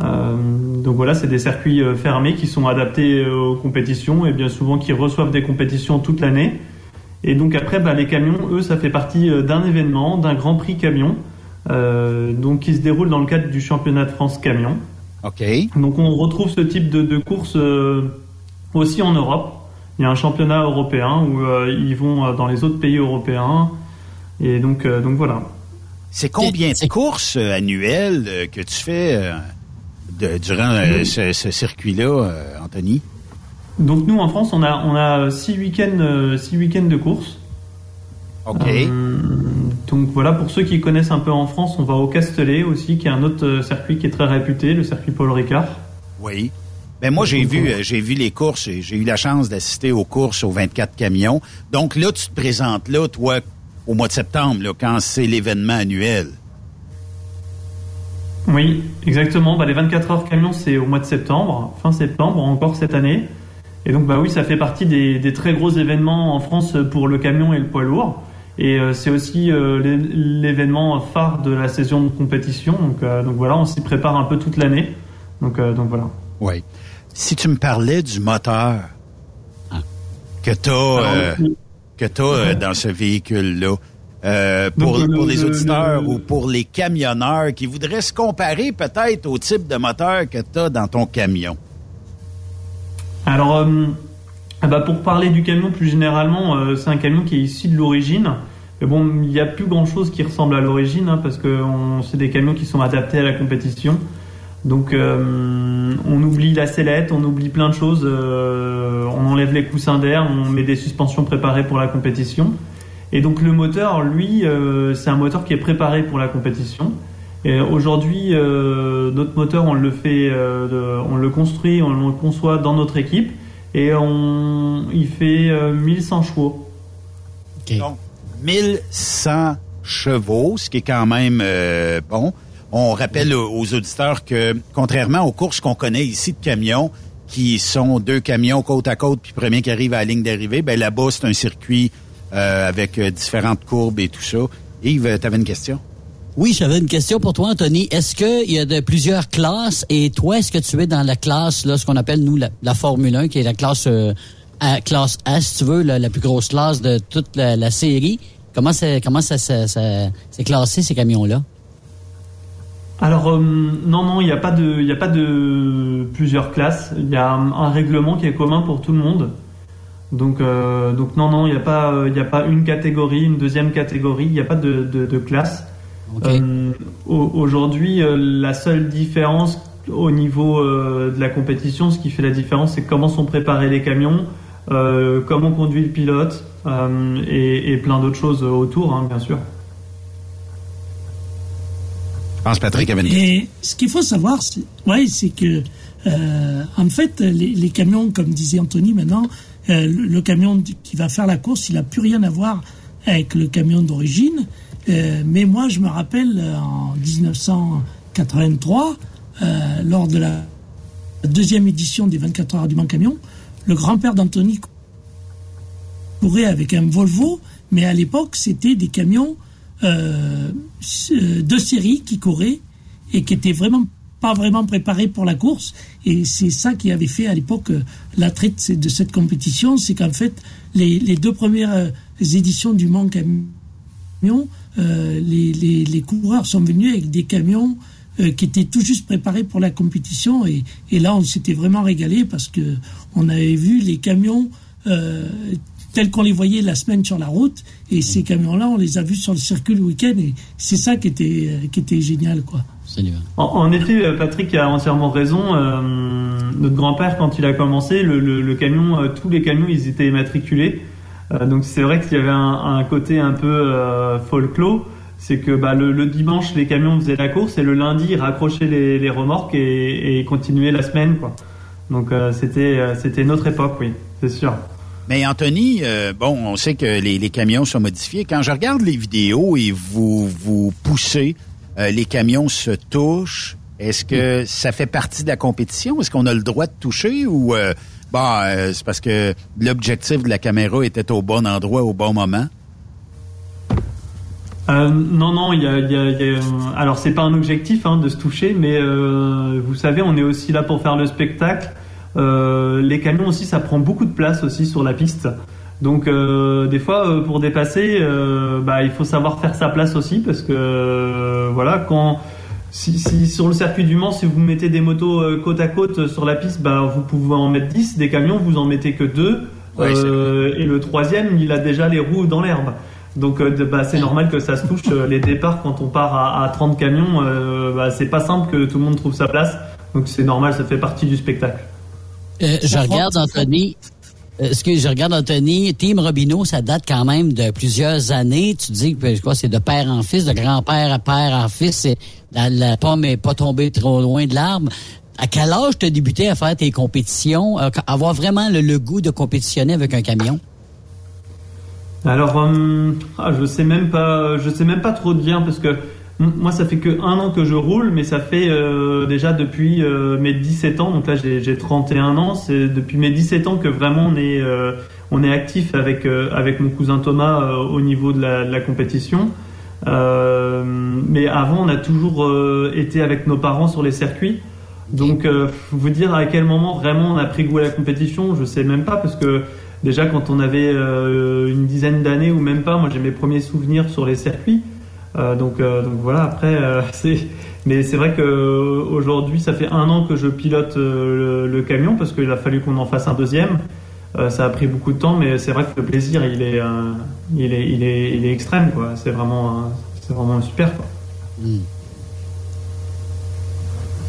Euh, donc voilà, c'est des circuits euh, fermés qui sont adaptés aux compétitions et bien souvent qui reçoivent des compétitions toute l'année. Et donc après, bah, les camions, eux, ça fait partie d'un événement, d'un Grand Prix camion, euh, donc qui se déroule dans le cadre du championnat de France camion. OK. Donc on retrouve ce type de, de course euh, aussi en Europe. Il y a un championnat européen où euh, ils vont euh, dans les autres pays européens. Et donc, euh, donc voilà. C'est combien de courses annuelles que tu fais euh, de- durant euh, ce, ce circuit-là, euh, Anthony? Donc nous en France, on a, on a six week-ends, euh, six week-ends de course. OK. Euh, donc voilà, pour ceux qui connaissent un peu en France, on va au Castellet aussi, qui est un autre circuit qui est très réputé, le circuit Paul Ricard. Oui. Ben moi j'ai vu euh, j'ai vu les courses, et j'ai eu la chance d'assister aux courses aux 24 camions. Donc là tu te présentes là toi au mois de septembre là, quand c'est l'événement annuel. Oui, exactement. Bah, les 24 heures camion, c'est au mois de septembre, fin septembre, encore cette année. Et donc, bah oui, ça fait partie des, des très gros événements en France pour le camion et le poids lourd. Et euh, c'est aussi euh, l'é- l'événement phare de la saison de compétition. Donc, euh, donc voilà, on s'y prépare un peu toute l'année. Donc, donc voilà. Oui. Si tu me parlais du moteur que tu as, oui. que t'as, euh, dans ce véhicule-là, euh, pour, le- pour les le- auditeurs le- ou pour les camionneurs qui voudraient se comparer peut-être au type de moteur que tu as dans ton camion? Alors, euh, ah bah pour parler du camion plus généralement, euh, c'est un camion qui est issu de l'origine. Mais bon, il n'y a plus grand-chose qui ressemble à l'origine hein, parce que on- c'est des camions qui sont adaptés à la compétition. Donc, euh, on oublie la sellette, on oublie plein de choses. euh, on enlève les coussins d'air, on met des suspensions préparées pour la compétition. Et donc le moteur, lui, euh, c'est un moteur qui est préparé pour la compétition. Et aujourd'hui, euh, notre moteur, on le fait, euh, de- on le construit, on le conçoit dans notre équipe, et on, il fait euh, 1100 chevaux. Donc, 1100 chevaux, ce qui est quand même euh, bon. On rappelle aux, auditeurs que, contrairement aux courses qu'on connaît ici de camions, qui sont deux camions côte à côte, puis premier qui arrive à la ligne d'arrivée, ben là-bas, c'est un circuit euh, avec euh, différentes courbes et tout ça. Yves, tu avais une question? Oui, j'avais une question pour toi, Anthony. Est-ce qu'il y a de plusieurs classes? Et toi, est-ce que tu es dans la classe, là, ce qu'on appelle, nous, la, Formule 1, qui est la classe, euh, classe tu veux, la, plus grosse classe de toute la, série? Comment, comment ça, ça, classé, ces camions-là? Alors euh, non, non, il n'y a pas de, il a pas de plusieurs classes. Il y a un, un règlement qui est commun pour tout le monde. Donc, euh, donc non, non, il n'y a pas, euh, il n'y a pas une catégorie, une deuxième catégorie. Il n'y a pas de, de, de classe. Euh, au- Aujourd'hui, la seule différence au niveau de la compétition, ce qui fait la différence, c'est comment sont préparés les camions, comment conduit le pilote et, et plein d'autres choses autour, hein, bien sûr. Je pense Patrick avait Et ce qu'il faut savoir, c'est ouais, que euh, en fait, les, les camions, comme disait Anthony maintenant, euh, le, le camion qui va faire la course, il n'a plus rien à voir avec le camion d'origine. Euh, mais moi, je me rappelle en 1983, euh, lors de la deuxième édition des 24 heures du Mans Camion, le grand-père d'Anthony courait avec un Volvo, mais à l'époque, c'était des camions de série qui couraient et qui étaient vraiment pas vraiment préparés pour la course. Et c'est ça qui avait fait à l'époque euh, l'attrait de ce- de cette compétition, c'est qu'en fait, les, deux premières euh, éditions du Mans Camion, euh, les, les, coureurs sont venus avec des camions euh, qui étaient tout juste préparés pour la compétition. Et, et là, on s'était vraiment régalé parce que on avait vu les camions euh, tels qu'on les voyait la semaine sur la route. Et ces camions-là, on les a vus sur le circuit le week-end. Et c'est ça qui était, euh, qui était génial, quoi. En, en effet, euh, Patrick a entièrement raison. Euh, notre grand-père, quand il a commencé, le, le- le camion, euh, tous les camions, ils étaient immatriculés. Euh, donc c'est vrai qu'il y avait un, un côté un peu euh, folklore. c'est que bah, le, le dimanche les camions faisaient la course et le lundi ils raccrochaient les, les remorques et, et continuaient la semaine quoi. Donc euh, c'était euh, c'était notre époque, oui, c'est sûr. Mais Anthony, euh, bon, on sait que les, les camions sont modifiés. Quand je regarde les vidéos et vous vous poussez, euh, les camions se touchent. Est-ce que ça fait partie de la compétition? Est-ce qu'on a le droit de toucher ou euh, bon, euh, c'est parce que l'objectif de la caméra était au bon endroit au bon moment? Euh, non, non, il y a, il y a- il y a- alors c'est pas un objectif hein, de se toucher, mais euh, vous savez, on est aussi là pour faire le spectacle. Euh, les camions aussi, ça prend beaucoup de place aussi sur la piste. Donc euh, des fois, euh, pour dépasser, euh, bah, il faut savoir faire sa place aussi, parce que voilà, quand si, si sur le circuit du Mans, si vous mettez des motos côte à côte sur la piste, bah, vous pouvez en mettre 10, des camions, vous en mettez que deux, et le troisième, il a déjà les roues dans l'herbe. Donc bah, c'est normal que ça se touche les départs quand on part à, à 30 camions. Bah, c'est pas simple que tout le monde trouve sa place. Donc c'est normal, ça fait partie du spectacle. Euh, je regarde Anthony. euh, Excuse, je regarde Anthony. Team Robineau, ça date quand même de plusieurs années. Tu dis que je crois, c'est de père en fils, de grand-père à père en fils. La, la pomme n'est pas tombée trop loin de l'arbre. À quel âge tu as débuté à faire tes compétitions, euh, avoir vraiment le, le goût de compétitionner avec un camion? Alors, euh, ah, je sais même pas, je sais même pas trop dire parce que moi, ça fait que un an que je roule, mais ça fait euh, déjà depuis euh, mes 17 ans. Donc là, j'ai j'ai 31 ans. C'est depuis mes 17 ans que vraiment on est, euh, on est actif avec avec mon cousin Thomas au niveau de la, de la compétition. Mais avant, on a toujours été avec nos parents sur les circuits. Donc, vous dire à quel moment vraiment on a pris goût à la compétition, je sais même pas parce que déjà quand on avait une dizaine d'années ou même pas, moi j'ai mes premiers souvenirs sur les circuits. Euh, donc, euh, donc voilà. Après, euh, *laughs* c'est mais c'est vrai que euh, aujourd'hui, ça fait un an que je pilote euh, le, le camion parce qu'il a fallu qu'on en fasse un deuxième. Euh, ça a pris beaucoup de temps, mais c'est vrai que le plaisir, il est, euh, il est, il est, il est extrême, quoi. C'est vraiment, euh, c'est vraiment super, quoi.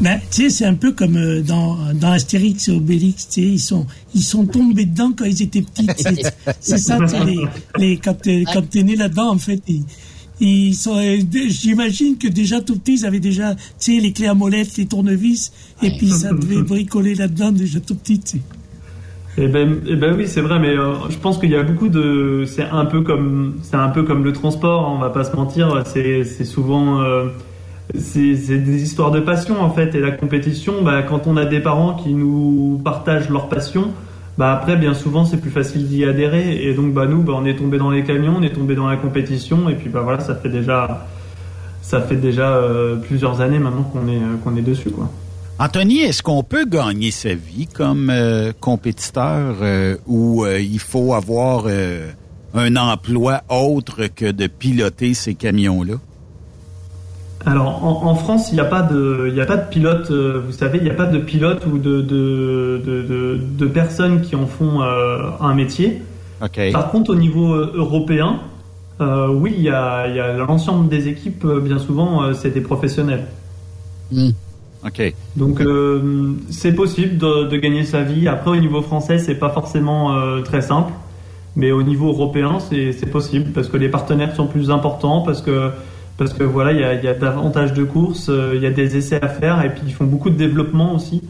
Ben, tu sais, c'est un peu comme dans, dans Astérix et Obélix, tu sais, ils sont, ils sont tombés dedans quand ils étaient petits. C'est- *laughs* C'est ça, tu sais, les, les, quand t'es quand t'es né là-dedans, en fait, ils, euh, j'imagine que déjà tout petit, ils avaient déjà, les clés à molette, les tournevis, et puis ça devait bricoler là-dedans déjà tout petit. Eh ben, eh ben oui, c'est vrai, mais euh, je pense qu'il y a beaucoup de. C'est un peu comme, c'est un peu comme le transport. hein, on va pas se mentir. C'est, c'est souvent, euh, c'est, c'est des histoires de passion en fait. Et la compétition, bah, quand on a des parents qui nous partagent leur passion, bah après, bien souvent, c'est plus facile d'y adhérer. Et donc, bah nous, bah, on est tombé dans les camions, on est tombé dans la compétition, et puis bah voilà, ça fait déjà, euh, plusieurs années maintenant qu'on est, euh, qu'on est dessus, quoi. Anthony, est-ce qu'on peut gagner sa vie comme euh, compétiteur ou il faut avoir un emploi autre que de piloter ces camions-là? Alors en, en France, il n'y a pas de, il y a pas de pilote. euh, vous savez, il n'y a pas de pilote ou de de, de, de- de personnes qui en font euh, un métier. Par contre, au niveau euh, européen, euh, oui, il y a, il y a l'ensemble des équipes. Bien souvent, c'est des professionnels. OK. Donc c'est possible de, gagner sa vie. Après, au niveau français, c'est pas forcément très simple, mais au niveau européen, c'est c'est possible parce que les partenaires sont plus importants, parce que parce que voilà, il y a, il y a davantage de courses, euh, il y a des essais à faire, et puis ils font beaucoup de développement aussi.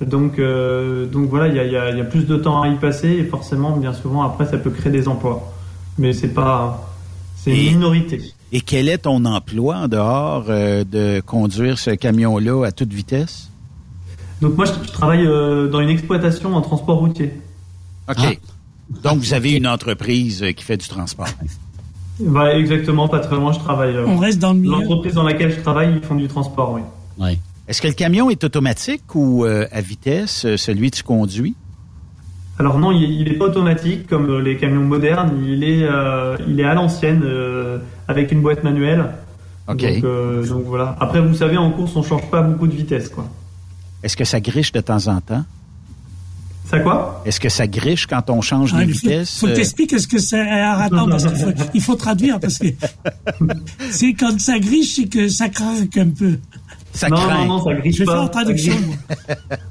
Donc euh, donc voilà, il y a, y y plus de temps à y passer, et forcément, bien souvent, après, ça peut créer des emplois, mais c'est pas c'est une minorité. Et quel est ton emploi en dehors euh, de conduire ce camion-là à toute vitesse? Donc moi, je, je travaille euh, dans une exploitation en transport routier. OK. Donc, vous avez une entreprise qui fait du transport. Bah, exactement, pas très loin, je travaille. euh, On reste dans le milieu. L'entreprise dans laquelle je travaille, ils font du transport, oui. Est-ce que le camion est automatique ou euh, à vitesse, euh, celui que tu conduis? Alors non, il, il est pas automatique comme les camions modernes, il est, euh, il est à l'ancienne euh, avec une boîte manuelle. OK. Donc, euh, donc voilà. Après, vous savez, en course, on change pas beaucoup de vitesse, quoi. Est-ce que ça griche de temps en temps? Ça quoi? Est-ce que ça griche quand on change Ah, de il faut, vitesse? faut euh, t'expliquer ce que c'est. Attends, parce qu'il faut, il faut traduire, parce que *laughs* c'est quand ça griche, c'est que ça craque un peu. Ça non, craint. non, non, ça griche Je vais pas. faire en traduction,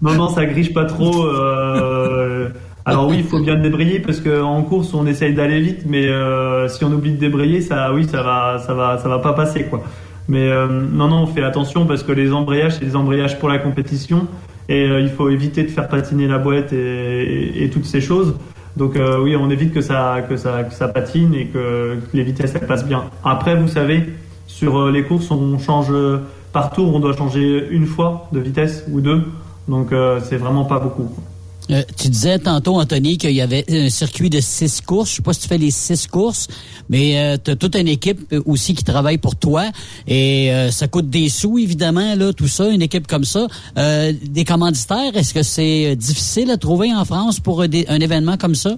Non, *laughs* non, ça griche pas trop. euh, Alors oui, il faut bien débrayer parce qu'en course on essaye d'aller vite, mais euh, si on oublie de débrayer, ça, oui, ça va, ça va, ça va pas passer quoi. Mais euh, non, non, on fait attention parce que les embrayages, c'est des embrayages pour la compétition et euh, il faut éviter de faire patiner la boîte et, toutes ces choses. Donc euh, oui, on évite que ça, que ça, patine et que, les vitesses passent bien. Après, vous savez, sur euh, les courses, on change par tour, on doit changer une fois de vitesse ou deux. Donc c'est vraiment pas beaucoup. Euh, tu disais tantôt, Anthony, qu'il y avait un circuit de six courses. Je sais pas si tu fais les six courses, mais tu as toute une équipe euh, aussi qui travaille pour toi. Et euh, ça coûte des sous, évidemment, là, tout ça, une équipe comme ça. Euh, des commanditaires, est-ce que c'est euh, difficile à trouver en France pour euh, un événement comme ça?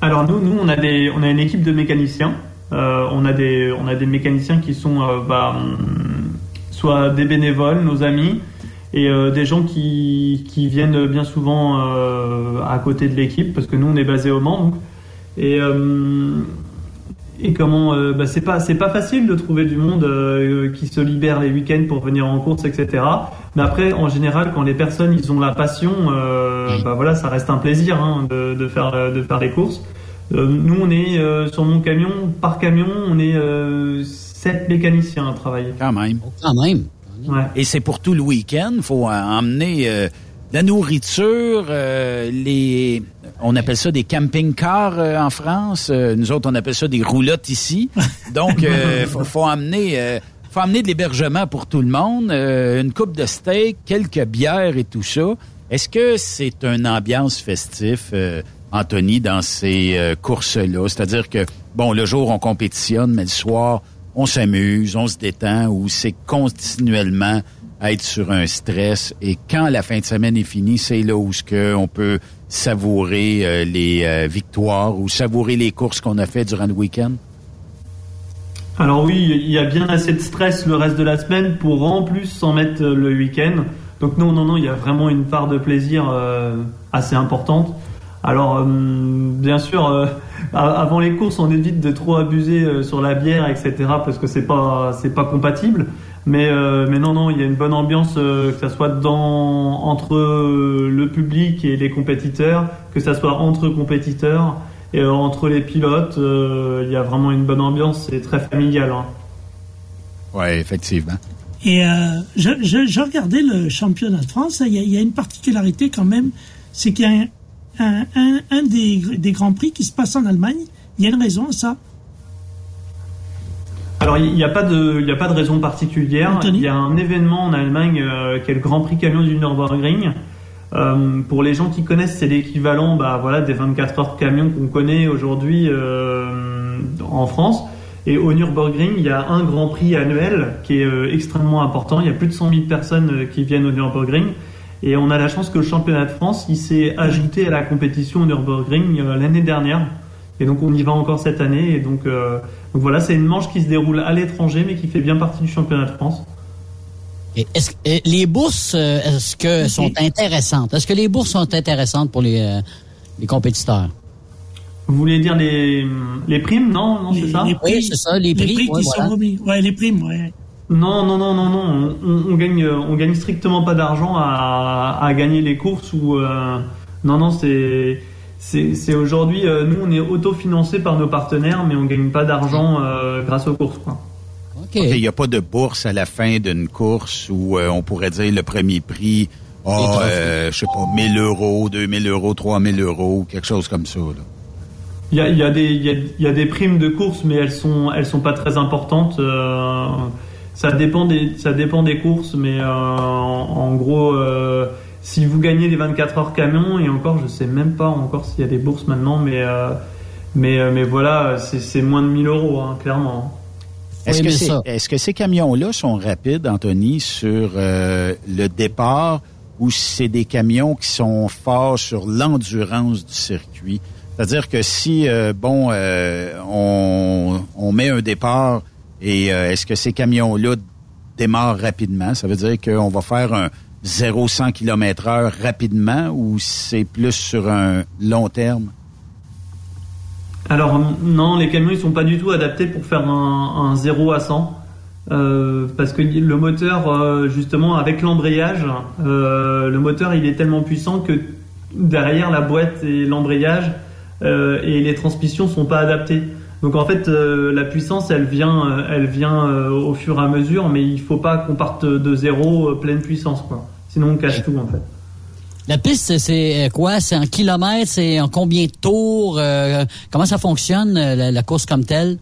Alors nous, nous on a des, on a une équipe de mécaniciens. Euh, on a des, on a des mécaniciens qui sont euh, bah, hum, soit des bénévoles, nos amis, et euh, des gens qui, qui viennent bien souvent euh, à côté de l'équipe parce que nous on est basé au Mans. donc. Et euh, et comment euh, bah, c'est pas c'est pas facile de trouver du monde euh, qui se libère les week-ends pour venir en course etc mais après en général quand les personnes ils ont la passion euh, bah voilà ça reste un plaisir hein, de, de faire de faire des courses. Euh, nous on est euh, sur mon camion par camion on est euh, sept mécaniciens à travailler. Quand même. Quand même Et c'est pour tout le week-end. Il faut euh, emmener euh, la nourriture, euh, les... On appelle ça des camping-cars euh, en France. Euh, nous autres, on appelle ça des roulottes ici. *laughs* Donc, il faut, faut emmener... euh, faut amener de l'hébergement pour tout le monde, euh, une coupe de steak, quelques bières et tout ça. Est-ce que c'est une ambiance festive, euh, Anthony, dans ces euh, courses-là? C'est-à-dire que, bon, le jour, on compétitionne, mais le soir, on s'amuse, on se détend, ou c'est continuellement être sur un stress. Et quand la fin de semaine est finie, c'est là où ce que on peut savourer euh, les euh, victoires ou savourer les courses qu'on a fait durant le week-end? Alors oui, il y a bien assez de stress le reste de la semaine pour en plus s'en mettre euh, le week-end. Donc non, non, non, il y a vraiment une part de plaisir assez importante. Alors euh, bien sûr, euh, avant les courses, on évite de trop abuser euh, sur la bière, etc. Parce que c'est pas c'est pas compatible. Mais euh, mais non, non, il y a une bonne ambiance, euh, que ça soit dans entre euh, le public et les compétiteurs, que ça soit entre compétiteurs. Et euh, entre les pilotes, euh, il y a vraiment une bonne ambiance, c'est très familial. hein. Oui, effectivement. Et euh, je, je, je regardais le championnat de France. Il y a, il y a une particularité quand même, c'est qu'il y a un, un, un, un des, des grands prix qui se passe en Allemagne. Il y a une raison à ça. Alors il n'y a pas de, il y a pas de raison particulière. Il y a un événement en Allemagne euh, qui est le Grand Prix camion du Nürburgring. Euh, pour les gens qui connaissent, c'est l'équivalent, bah voilà, des 24 heures camion qu'on connaît aujourd'hui euh, en France. Et au Nürburgring, il y a un Grand Prix annuel qui est euh, extrêmement important. Il y a plus de 100 000 personnes qui viennent au Nürburgring. Et on a la chance que le championnat de France, il s'est ajouté à la compétition au Nürburgring euh, l'année dernière. Et donc on y va encore cette année. Et donc, euh, donc voilà, c'est une manche qui se déroule à l'étranger, mais qui fait bien partie du championnat de France. Et est-ce que- et les bourses, euh, est-ce que sont intéressantes? Est-ce que les bourses sont intéressantes pour les, euh, les compétiteurs? Vous voulez dire les, les primes? Non, non, c'est ça? les prix- c'est ça, les prix, qui ouais, sont voilà. remis. Ouais, les primes, ouais. Non, non, non, non, non. On, on gagne, on gagne strictement pas d'argent à, à gagner les courses ou. euh, non, non, c'est. C'est c'est aujourd'hui, euh, nous on est autofinancé par nos partenaires, mais on gagne pas d'argent euh, grâce aux courses. Quoi. OK. Il n'y a pas de bourse à la fin d'une course où euh, on pourrait dire le premier prix, euh, je sais pas, 1000 euros, 2000 euros, 3000 euros, quelque chose comme ça. Là. Il y a, il y, a des- il y, a, il y a des primes de course, mais elles sont, elles sont pas très importantes. euh, ça dépend des, ça dépend des courses, mais euh, en, en gros, euh, si vous gagnez les 24 heures camion, et encore, je sais même pas encore s'il y a des bourses maintenant, mais euh, mais euh, mais voilà, c'est c'est moins de 1000 euros, hein, clairement. Est-ce que, c'est- est-ce que ces camions-là sont rapides, Anthony, sur euh, le départ ou c'est des camions qui sont forts sur l'endurance du circuit? C'est-à-dire que si, euh, bon, euh, on, on met un départ et euh, est-ce que ces camions-là démarrent rapidement? Ça veut dire qu'on va faire un 0-100 km heure rapidement ou c'est plus sur un long terme? Alors non, les camions ils sont pas du tout adaptés pour faire un, un 0 à 100. Euh, parce que le moteur, euh, justement, avec l'embrayage, le moteur il est tellement puissant que derrière la boîte et l'embrayage et les transmissions sont pas adaptées. Donc en fait, euh, la puissance, elle vient, euh, elle vient euh, au fur et à mesure, mais il faut pas qu'on parte de zéro euh, pleine puissance, quoi. Sinon, on cache tout en fait. La piste, c'est quoi? C'est en kilomètres? C'est en combien de tours? Comment ça fonctionne, la, la course comme telle?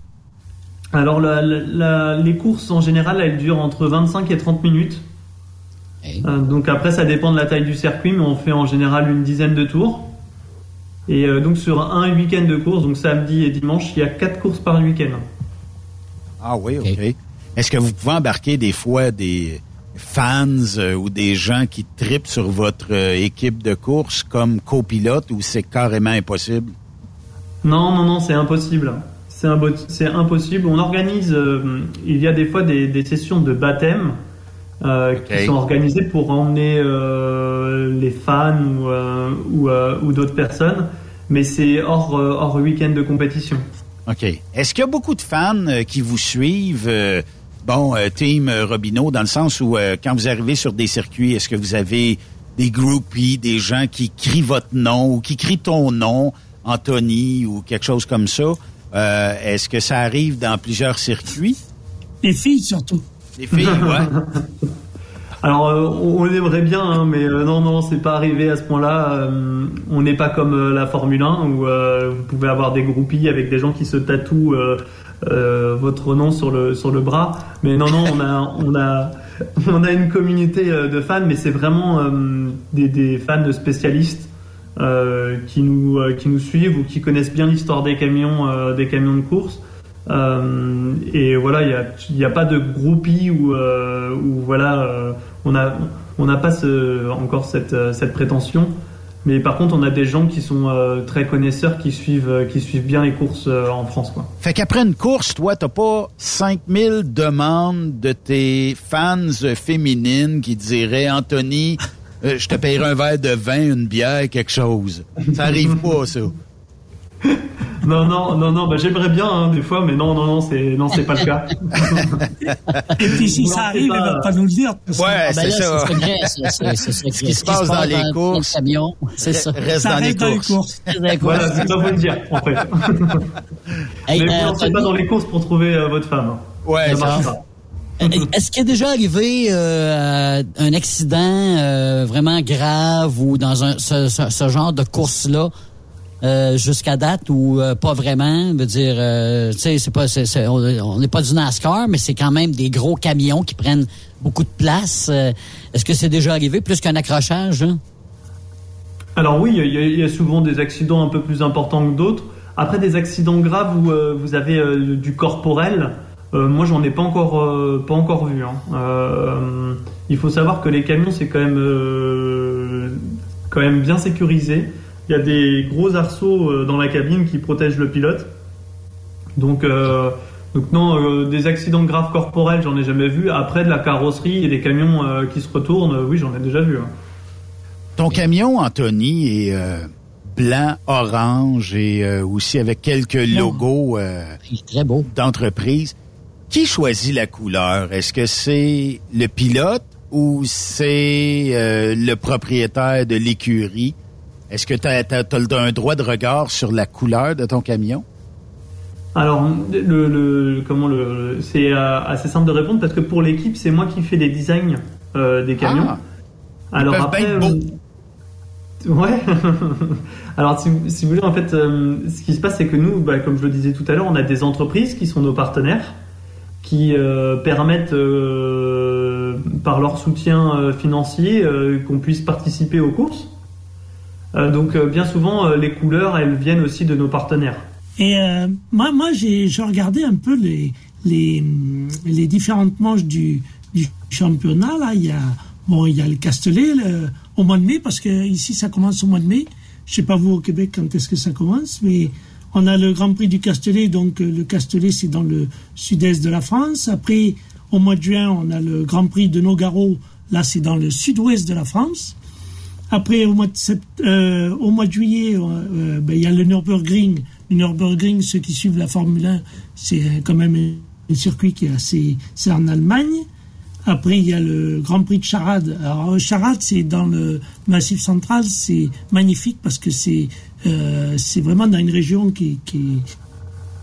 Alors la- les courses en général, elles durent entre 25 et 30 minutes. Euh, donc après, ça dépend de la taille du circuit, mais on fait en général une dizaine de tours. Et euh, donc sur un week-end de course, donc samedi et dimanche, il y a quatre courses par week-end. Ah oui, OK. Est-ce que vous pouvez embarquer des fois des fans euh, ou des gens qui tripent sur votre euh, équipe de course comme copilote ou c'est carrément impossible? Non, non, non, c'est impossible. C'est impossible. On organise, euh, il y a des fois des, des sessions de baptême euh, qui sont organisées pour emmener euh, les fans ou, euh, ou, euh, ou d'autres personnes, mais c'est hors, euh, hors week-end de compétition. OK. Est-ce qu'il y a beaucoup de fans qui vous suivent? euh, bon, Team Robineau, dans le sens où euh, quand vous arrivez sur des circuits, est-ce que vous avez des groupies, des gens qui crient votre nom ou qui crient ton nom, Anthony ou quelque chose comme ça? Euh, est-ce que ça arrive dans plusieurs circuits? Les filles surtout. *laughs* Alors, euh, on, aimerait bien, hein, mais euh, non, non, c'est pas arrivé à ce point-là. Euh, on n'est pas comme la Formule 1 où vous pouvez avoir des groupies avec des gens qui se tatouent votre nom sur le sur le bras. Mais non, non, on a on a *laughs* on a une communauté de fans, mais c'est vraiment des, des fans spécialistes qui nous qui nous suivent ou qui connaissent bien l'histoire des camions des camions de course. Euh, et voilà, il n'y a, a pas de groupie où, euh, voilà, euh, on a on n'a pas encore cette, cette prétention. Mais par contre, on a des gens qui sont très connaisseurs, qui suivent, qui suivent bien les courses en France. Fait qu'après une course, toi, t'as pas 5000 demandes de tes fans féminines qui diraient, Anthony, je te paierai un verre de vin, une bière, quelque chose. Ça arrive pas, ça. *laughs* Non, non, non, non. Bah, j'aimerais bien hein, des fois, mais non, non, non, c'est non, c'est pas le cas. *laughs* Et puis si Non, ça arrive, pas- elle va pas nous le dire. parce Ouais, Ah, ben c'est là, ça. c'est secret, c'est- c'est- c'est secret. Ce qui se passe dans les courses, c'est ça. reste Ça dans les *laughs* reste dans les courses. courses. Reste dans les voilà, c'est ça vous le dire, en fait. Hey, mais euh, vous lancez pas Anthony, dans les courses pour trouver euh, votre femme. hein. Ouais, ça ça. marche pas. Est-ce qu'il est déjà arrivé euh, un accident euh, vraiment grave ou dans un, ce, ce- ce genre de course-là euh, jusqu'à date ou euh, pas vraiment? Je veux dire, euh, c'est pas, on n'est pas du NASCAR, mais c'est quand même des gros camions qui prennent beaucoup de place. Est-ce que c'est déjà arrivé plus qu'un accrochage? hein? Alors oui, il y, a- souvent des accidents un peu plus importants que d'autres. Après des accidents graves où vous avez du corporel, moi j'en ai pas encore pas encore vu. hein. Il faut savoir que les camions c'est quand même quand même bien sécurisé. Il y a des gros arceaux euh, dans la cabine qui protègent le pilote. Donc euh, donc non, euh, des accidents graves corporels j'en ai jamais vu. Après de la carrosserie et des camions euh, qui se retournent, oui j'en ai déjà vu. hein. Ton camion, Anthony, est euh, blanc, orange et euh, aussi avec quelques logos euh, très beau. d'entreprise. Qui choisit la couleur? Est-ce que c'est le pilote ou c'est euh, le propriétaire de l'écurie? Est-ce que tu as, un droit de regard sur la couleur de ton camion? Alors, le, le- comment le, c'est euh, assez simple de répondre parce que pour l'équipe, c'est moi qui fais les designs euh, des camions. Ah. Alors après, être beaux. euh, ouais. *laughs* Alors, si, si vous voulez, en fait, euh, ce qui se passe, c'est que nous, bah, comme je le disais tout à l'heure, on a des entreprises qui sont nos partenaires, qui permettent, par leur soutien financier, qu'on puisse participer aux courses. Euh, donc, euh, bien souvent, euh, les couleurs, elles viennent aussi de nos partenaires. Et moi, j'ai regardé un peu les, les, différentes manches du, du championnat. Là, il y a bon, il y a le Castellet le- au mois de mai parce que ici ça commence au mois de mai. Je sais pas vous au Québec quand est-ce que ça commence, mais on a le Grand Prix du Castellet. Donc le Castellet c'est dans le sud-est de la France. Après au mois de juin on a le Grand Prix de Nogaro. Là c'est dans le sud-ouest de la France. Après, au mois de, sept- euh, au mois de juillet, euh, euh, ben, il y a le Nürburgring. Le Nürburgring, ceux qui suivent la Formule 1, c'est quand même un, circuit qui est assez... C'est en Allemagne. Après, il y a le Grand Prix de Charade. Alors, euh, Charade, c'est dans le Massif central, c'est magnifique parce que c'est euh, c'est vraiment dans une région qui, qui,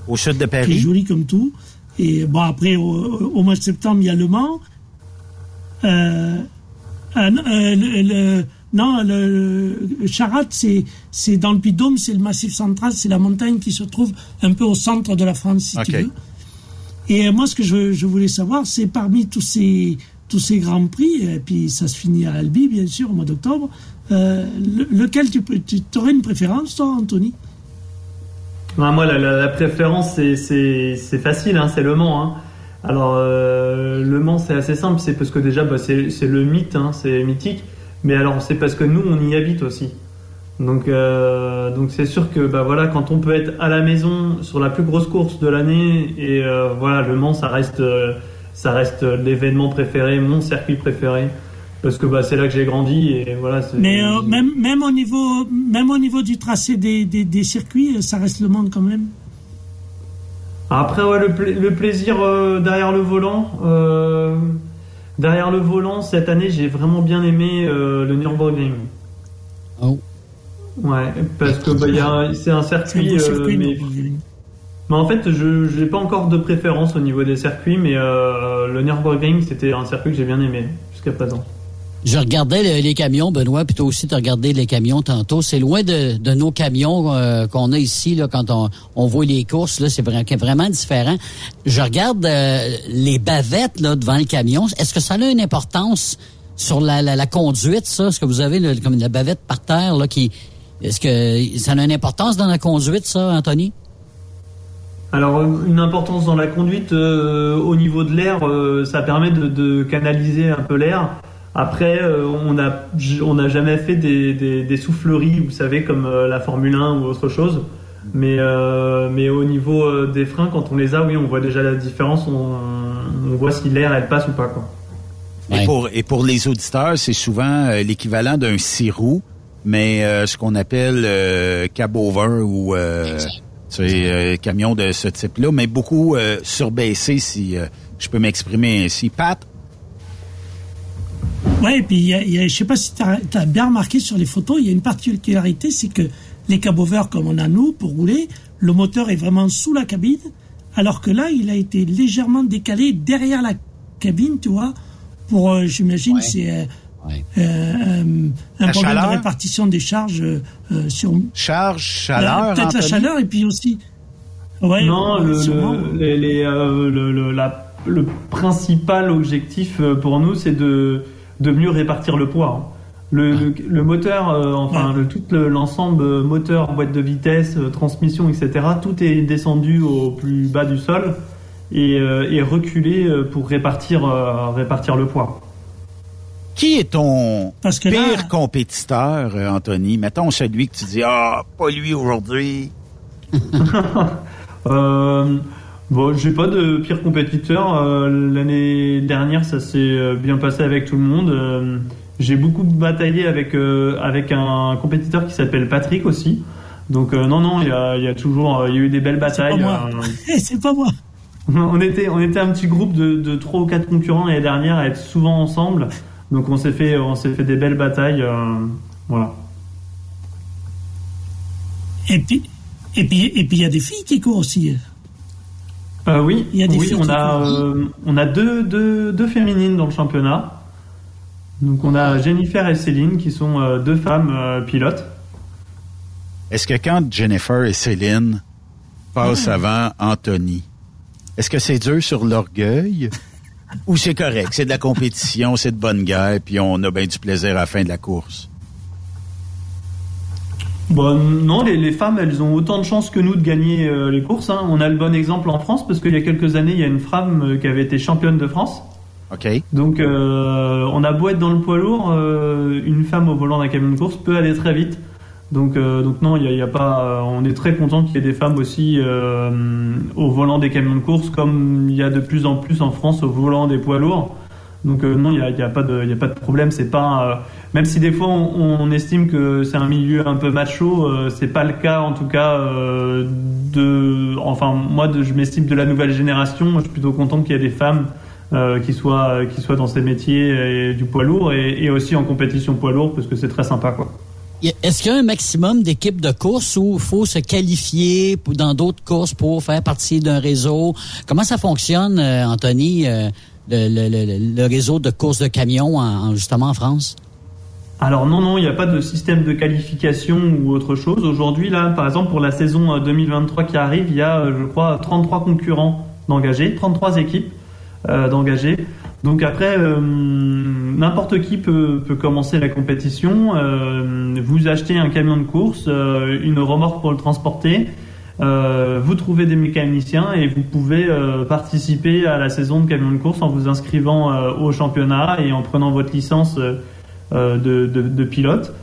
Au sud de qui est jolie comme tout. Et bon, après, au, au mois de septembre, il y a Le Mans. Euh, euh, le, le- non, le, le Charade, c'est c'est dans le Puy-de-Dôme, c'est le Massif central, c'est la montagne qui se trouve un peu au centre de la France, si tu veux. Et moi, ce que je, je voulais savoir, c'est parmi tous ces, tous ces grands prix, et puis ça se finit à Albi, bien sûr, au mois d'octobre, euh, le- lequel tu, peux, tu aurais une préférence, toi, Anthony? Ah, moi, la, la- la préférence, c'est- c'est c'est facile, hein, c'est Le Mans. hein. Alors, euh, Le Mans, c'est assez simple, c'est parce que déjà, bah, c'est c'est le mythe, hein, c'est mythique. Mais alors, c'est parce que nous, on y habite aussi. Donc, euh, donc c'est sûr que, bah voilà, quand on peut être à la maison sur la plus grosse course de l'année, et euh, voilà, Le Mans, ça reste, euh, ça reste l'événement préféré, mon circuit préféré, parce que bah, c'est là que j'ai grandi, et voilà. Mais même, même, au niveau, même au niveau du tracé des, des, des circuits, ça reste le monde quand même. Après, ouais, le, pla- le plaisir derrière le volant. Derrière le volant, cette année, j'ai vraiment bien aimé euh, le Nürburgring. Oh. Ouais, parce que bah, il y a un- c'est un circuit. euh, circuit, mais, mais en fait, je n'ai pas encore de préférence au niveau des circuits, mais euh, le Nürburgring, c'était un circuit que j'ai bien aimé jusqu'à présent. Je regardais le- les camions, Benoît, puis toi aussi, tu regardé les camions tantôt. C'est loin de, de nos camions euh, qu'on a ici, là, quand on, on voit les courses. Là, c'est vra- vraiment différent. Je regarde euh, les bavettes là, devant le camion. Est-ce que ça a une importance sur la, la, la conduite, ça? Est-ce que vous avez comme la bavette par terre là, qui. Est-ce que ça a une importance dans la conduite, ça, Anthony? Alors, une importance dans la conduite, euh, au niveau de l'air, euh, ça permet de, de canaliser un peu l'air. Après, euh, on n'a on n'a jamais fait des, des, des souffleries, vous savez, comme euh, la Formule 1 ou autre chose. Mais, euh, mais au niveau euh, des freins, quand on les a, oui, on voit déjà la différence. On, on voit si l'air, elle passe ou pas. Quoi. Et, pour, et pour les auditeurs, c'est souvent euh, l'équivalent d'un six roues, mais euh, ce qu'on appelle euh, cab over ou euh, c'est euh, camion de ce type-là, mais beaucoup euh, surbaissé, si euh, je peux m'exprimer ainsi. Pat, Ouais, et puis il y a, y a- je sais pas si tu as, bien remarqué sur les photos, il y a une particularité, c'est que les cabovers comme on a nous pour rouler, le moteur est vraiment sous la cabine, alors que là, il a été légèrement décalé derrière la cabine, tu vois, pour, euh, j'imagine, c'est euh, euh, euh, un La problème chaleur? de répartition des charges euh, sur charge, chaleur, Euh, peut-être la chaleur et puis aussi. Ouais, non, ouais, le, sûrement. le- les- les, euh, le, le- la- le principal objectif pour nous, c'est de, de mieux répartir le poids. hein. Le, le, le moteur, euh, enfin le, tout le- l'ensemble euh, moteur, boîte de vitesse, euh, transmission, etc. Tout est descendu au plus bas du sol et, euh, et reculé pour répartir, euh, répartir le poids. Qui est ton Parce que pire là- compétiteur, Anthony? Mettons celui que tu dis, ah, pas lui aujourd'hui. *laughs* Bon, j'ai pas de pire compétiteur. Euh, L'année dernière, ça s'est euh, bien passé avec tout le monde. Euh, j'ai beaucoup bataillé avec euh, avec un compétiteur qui s'appelle Patrick aussi. Donc non, non, il y a, il y a toujours, il y a eu des belles batailles. *laughs* c'est pas moi. on était on était un petit groupe de de trois ou quatre concurrents l'année dernière à être souvent ensemble. Donc on s'est fait on fait des belles batailles. voilà. Et puis, et puis, et puis il y a des filles qui courent aussi. Euh, oui, Il y a des oui, on a, euh, on a deux, deux, deux féminines dans le championnat. Donc on a Jennifer et Céline qui sont euh, deux femmes euh, pilotes. Est-ce que quand Jennifer et Céline passent avant Anthony, est-ce que c'est dur sur l'orgueil? *laughs* Ou c'est correct, c'est de la compétition, c'est de bonne guerre, puis on a bien du plaisir à la fin de la course? Bon, non, les, les femmes, elles ont autant de chances que nous de gagner euh, les courses. hein. On a le bon exemple en France parce qu'il y a quelques années, il y a une femme euh, qui avait été championne de France. OK. Donc euh, on a beau être dans le poids lourd, une femme au volant d'un camion de course peut aller très vite. Donc, donc non, il y a, il y a pas. on est très content qu'il y ait des femmes aussi au volant des camions de course, comme il y a de plus en plus en France au volant des poids lourds. Donc euh, non, il y a, y a pas de, problème. C'est pas, euh, même si des fois on, estime que c'est un milieu un peu macho, euh, c'est pas le cas en tout cas euh, de. Enfin, moi, je m'estime de la nouvelle génération. Je suis plutôt content qu'il y ait des femmes qui soit qui soit dans ces métiers et du poids lourd et, aussi en compétition poids lourd parce que c'est très sympa Est-ce qu'il y a un maximum d'équipes de course il faut se qualifier dans d'autres courses pour faire partie d'un réseau? Comment ça fonctionne, Anthony, le, réseau de courses de camions en, en- justement en France? Alors non, non, il n'y a pas de système de qualification ou autre chose. Aujourd'hui, là, par exemple, pour la saison euh, 2023 qui arrive, il y a, euh, je crois, 33 concurrents d'engagés, 33 équipes euh, d'engagés. Donc après, euh, n'importe qui peut, commencer la compétition. Euh, vous achetez un camion de course, euh, une remorque pour le transporter. Euh, vous trouvez des mécaniciens et vous pouvez euh, participer à la saison de camion de course en vous inscrivant euh, au championnat et en prenant votre licence de, pilote.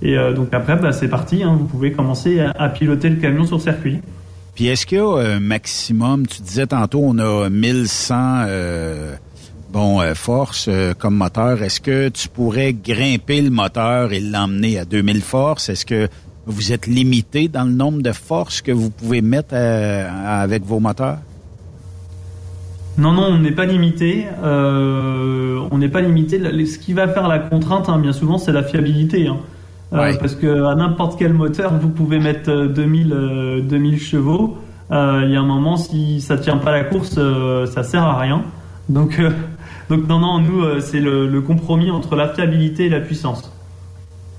Et donc après, bah, c'est parti. hein, vous pouvez commencer à, piloter le camion sur circuit. Puis est-ce qu'il y a un maximum, tu disais tantôt, on a 1100 euh, bon, forces comme moteur. Est-ce que tu pourrais grimper le moteur et l'emmener à 2000 forces? Est-ce que vous êtes limité dans le nombre de forces que vous pouvez mettre euh, avec vos moteurs? Non, non, on n'est pas limité. Euh, on n'est pas limité. Ce qui va faire la contrainte, hein, bien souvent, c'est la fiabilité. hein. Euh, Ouais. Parce que à n'importe quel moteur, vous pouvez mettre euh, 2000, euh, 2000 chevaux. Il y a un moment, si ça tient pas la course, ça sert à rien. Donc, *laughs* donc non, non, nous, c'est le, le compromis entre la fiabilité et la puissance.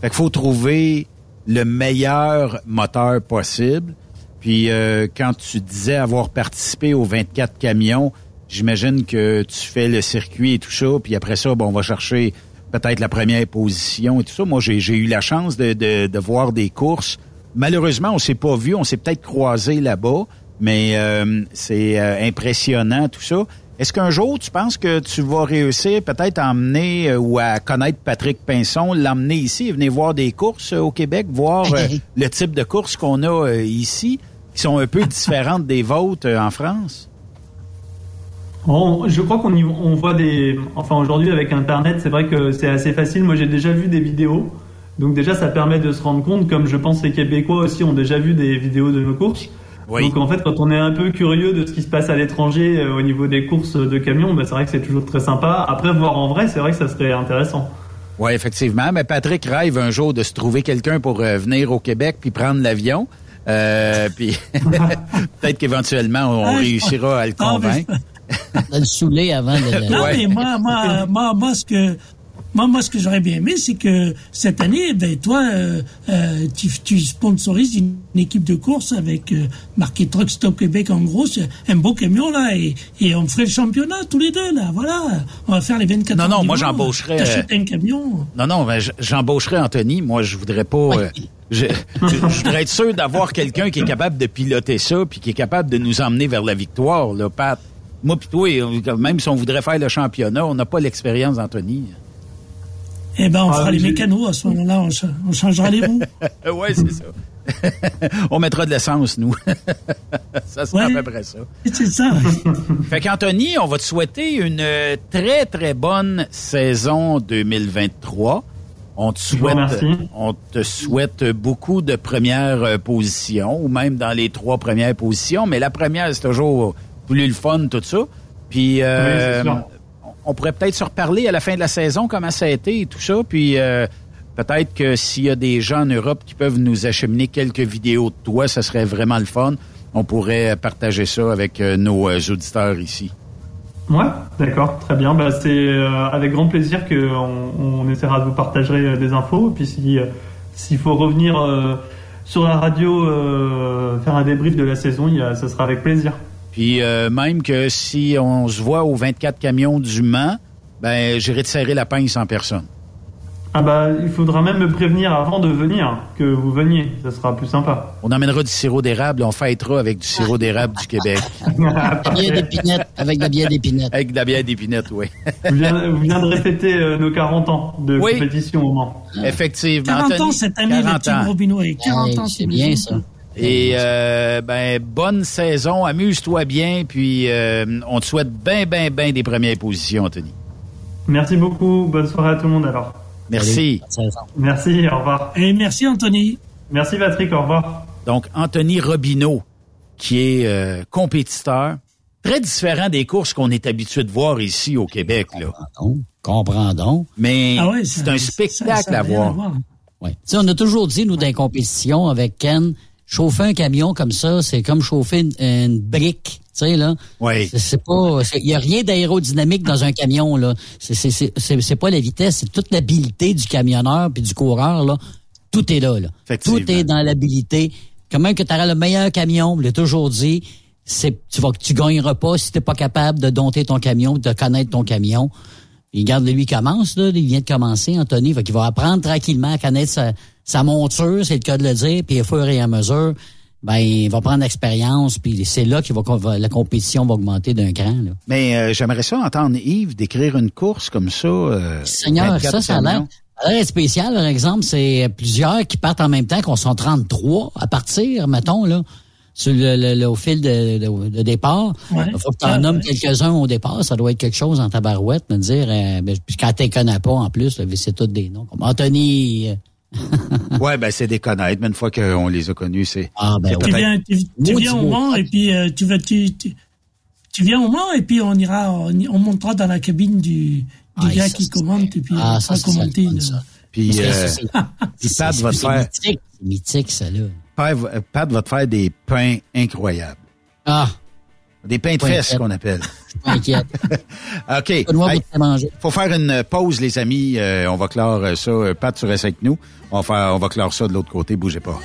Fait qu'il faut trouver le meilleur moteur possible. Puis euh, quand tu disais avoir participé aux 24 camions, j'imagine que tu fais le circuit et tout ça, puis après ça, bon, on va chercher peut-être la première position et tout ça. Moi, j'ai eu la chance de voir des courses. Malheureusement, on s'est pas vu, on s'est peut-être croisé là-bas, mais euh, c'est euh, impressionnant tout ça. Est-ce qu'un jour, tu penses que tu vas réussir peut-être à emmener euh, ou à connaître Patrick Pinson, l'emmener ici et venir voir des courses euh, au Québec, voir euh, *laughs* le type de courses qu'on a ici, qui sont un peu *laughs* différentes des vôtres en France? On- je crois qu'on y- on voit des. Enfin, aujourd'hui, avec Internet, c'est vrai que c'est assez facile. Moi, j'ai déjà vu des vidéos. Donc, déjà, ça permet de se rendre compte, comme je pense les Québécois aussi ont déjà vu des vidéos de nos courses. Donc, en fait, quand on est un peu curieux de ce qui se passe à l'étranger euh, au niveau des courses de camions, bah, c'est vrai que c'est toujours très sympa. Après, voir en vrai, c'est vrai que ça serait intéressant. Oui, effectivement. Mais Patrick rêve un jour de se trouver quelqu'un pour euh, venir au Québec puis prendre l'avion. Euh, *laughs* puis *laughs* peut-être qu'éventuellement, on Ah, réussira à le convaincre. *laughs* De le saouler avant de... Non, mais moi, moi, moi, moi, ce que, moi, moi, ce que j'aurais bien aimé, c'est que cette année, ben, toi, euh, euh, tu, tu sponsorises une, une équipe de course avec euh, marqué Truck Stop Québec en gros, c'est un beau camion là, et, et on ferait le championnat tous les deux là, voilà. On va faire les 24 Non, heures non, du moi, j'embaucherais, T'achètes un camion. Non, non, ben, j- j'embaucherai Anthony. Moi, je voudrais pas. euh, je, je voudrais être sûr d'avoir quelqu'un qui est capable de piloter ça puis qui est capable de nous emmener vers la victoire, là, Pat. Moi pis toi, même si on voudrait faire le championnat, on n'a pas l'expérience d'Anthony. Eh ben, on Ah, fera oui, les mécanos à ce moment-là, on, cha- on changera les roues. *laughs* oui, c'est ça. *laughs* on mettra de l'essence, nous. *laughs* ça sera Ouais. à peu près ça. C'est ça. Fait qu'Anthony, on va te souhaiter une euh, très, très bonne saison 2023. On te souhaite, remercie. on te souhaite beaucoup de premières euh, positions, ou même dans les trois premières positions. Mais la première, c'est toujours plus le fun, tout ça. Puis, euh, Oui. On pourrait peut-être se reparler à la fin de la saison, comment ça a été et tout ça. Puis, euh, peut-être que s'il y a des gens en Europe qui peuvent nous acheminer quelques vidéos de toi, ça serait vraiment le fun. On pourrait partager ça avec euh, nos euh, auditeurs ici. Ouais, d'accord, très bien. Bah, c'est avec grand plaisir qu'on on essaiera de vous partager des infos. Puis si s'il faut revenir sur la radio, faire un débrief de la saison, ça sera avec plaisir. Puis euh, même que si on se voit aux 24 camions du Mans, ben j'irai te serrer la pince en personne. Ah bah, il faudra même me prévenir avant de venir, que vous veniez. Ça sera plus sympa. On emmènera du sirop d'érable, on fêtera avec du sirop d'érable du Québec. *laughs* La bière d'épinette, avec de la bière d'épinette. Avec de la bière d'épinette, oui. Vous viendrez, vous viendrez fêter euh, nos 40 ans de Oui. compétition au Mans. Effectivement. 40 ans cette année, la 40 team ans. Robineau et 40 Hey, ans. c'est bien ça. Et euh, ben bonne saison, amuse-toi bien, puis euh, on te souhaite bien, bien, bien des premières positions, Anthony. Merci beaucoup. Bonne soirée à tout le monde alors. Merci. Merci, au revoir. Et merci Anthony. Merci Patrick, au revoir. Donc, Anthony Robineau, qui est euh, compétiteur, très différent des courses qu'on est habitué de voir ici au Québec. Là. Comprendons. Mais Ah ouais, c'est un spectacle ça à voir. voir. Ouais. Tu sais, on a toujours dit, nous, dans les compétitions avec Ken, chauffer un camion comme ça, c'est comme chauffer une, une brique. Tu sais, là. Oui. C'est- pas, il y a rien d'aérodynamique dans un camion, là. C'est- c'est- C'est c'est- c'est pas la vitesse, c'est toute l'habilité du camionneur puis du coureur, là. Tout est là, là. Tout est dans l'habilité. Comment que tu auras le meilleur camion, je l'ai toujours dit, c'est, tu vas, tu gagneras pas si t'es pas capable de dompter ton camion, de connaître ton camion. Il garde lui il commence là, il vient de commencer Anthony, fait qu'il va apprendre tranquillement à connaître sa, sa monture, c'est le cas de le dire, puis au fur et à mesure, ben il va prendre l'expérience, puis c'est là que la compétition va augmenter d'un cran. Là. Mais euh, j'aimerais ça entendre Yves décrire une course comme ça. euh, Seigneur, 24 ça, ça a l'air camions. ça a l'air spécial. Par exemple, c'est plusieurs qui partent en même temps, qu'on sont 33 à partir, mettons, là, sur le, le- le- au fil de, de- de départ. Ouais. Il faut que tu en nommes ouais. quelques-uns au départ. Ça doit être quelque chose en tabarouette, me dire. euh, ben, puis quand tu connais pas, en plus, là, c'est tous des noms. Comme Anthony... *laughs* ouais, ben c'est des connaître, mais une fois qu'on les a connus, c'est. Ah, ben Tu viens, tu, tu viens au. Mans et puis euh, tu vas tu, tu, tu viens au Mans et puis on ira on, on montera dans la cabine du, du Ah, gars ça, qui commente et puis Ah, on ça, c'est commenter. ça, une- ça. Puis, euh, puis Pat va te faire. mythique, c'est mythique, ça, là. Pat, va- Pat va te faire des pains incroyables. Ah, Des pains de Pas fesses inquiète. qu'on appelle. pas inquiète. *laughs* OK. Hey, faut faire une pause, les amis. Euh, on va clore euh, ça. Euh, Pat, tu restes avec nous. On va, faire, on va clore ça de l'autre côté. Bougez pas.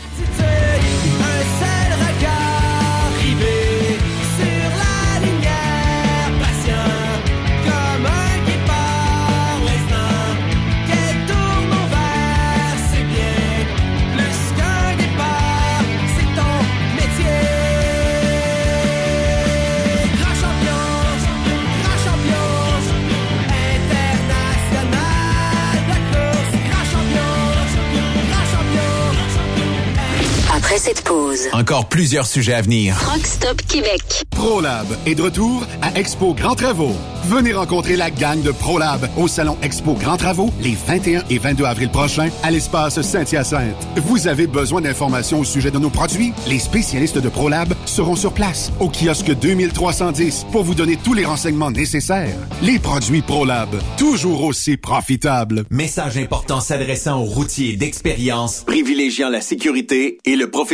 Cette pause, Encore plusieurs sujets à venir. Rock Stop Québec. ProLab est de retour à Expo Grand Travaux. Venez rencontrer la gang de ProLab au salon Expo Grand Travaux les 21 et 22 avril prochains à l'espace Saint-Hyacinthe. Vous avez besoin d'informations au sujet de nos produits? Les spécialistes de ProLab seront sur place au kiosque 2310 pour vous donner tous les renseignements nécessaires. Les produits ProLab, toujours aussi profitables. Message important s'adressant aux routiers d'expérience, privilégiant la sécurité et le professionnalisme.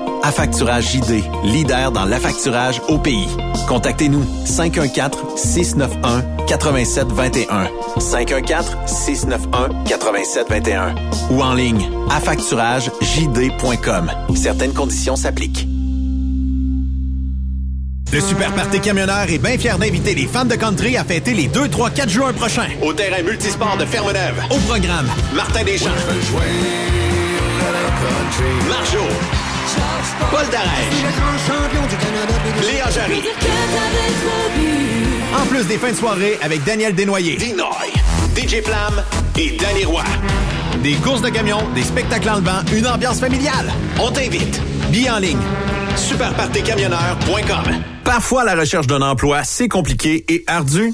Affacturage JD, leader dans l'affacturage au pays. Contactez-nous 514-691-8721. 514-691-8721. Ou en ligne, affacturagejd.com. Certaines conditions s'appliquent. Le Super Party Camionneur est bien fier d'inviter les fans de country à fêter les 2, 3, 4 juin prochains. Au terrain multisport de Ferme-Neuve. Au programme, Martin Deschamps. Marjo. Paul Darèche. Léa Jarry. en plus des fins de soirée avec Daniel Desnoyers. Dinoy. DJ Flam et Danny Roy. Des courses de camions, des spectacles en levant, une ambiance familiale. On t'invite. Billets en ligne. Superpartycamionneur.com Parfois, la recherche d'un emploi, c'est compliqué et ardu.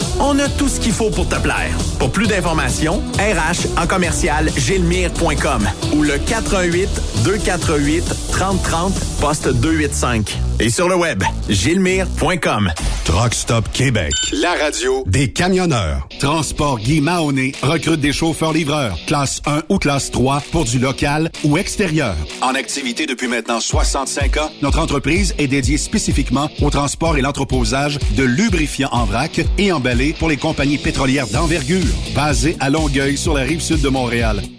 On a tout ce qu'il faut pour te plaire. Pour plus d'informations, RH en commercial gilmire.com ou le 418 248 3030 poste 285. Et sur le web, gilmire.com. Truck Stop Québec. La radio Des camionneurs. Transport Guy Mahoney recrute des chauffeurs-livreurs, classe 1 ou classe 3 pour du local ou extérieur. En activité depuis maintenant 65 ans, notre entreprise est dédiée spécifiquement au transport et l'entreposage de lubrifiants en vrac et emballés pour les compagnies pétrolières d'envergure. Basée à Longueuil sur la rive sud de Montréal,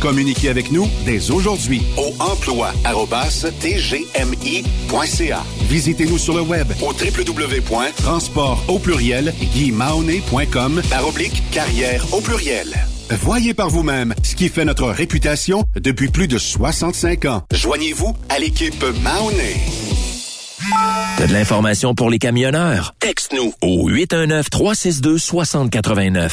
Communiquez avec nous dès aujourd'hui au emploi.tgmi.ca. Visitez-nous sur le web au www.transport au pluriel par oblique carrière au pluriel. Voyez par vous-même ce qui fait notre réputation depuis plus de 65 ans. Joignez-vous à l'équipe Mahoney. T'as de l'information pour les camionneurs? Texte-nous au 819-362-6089.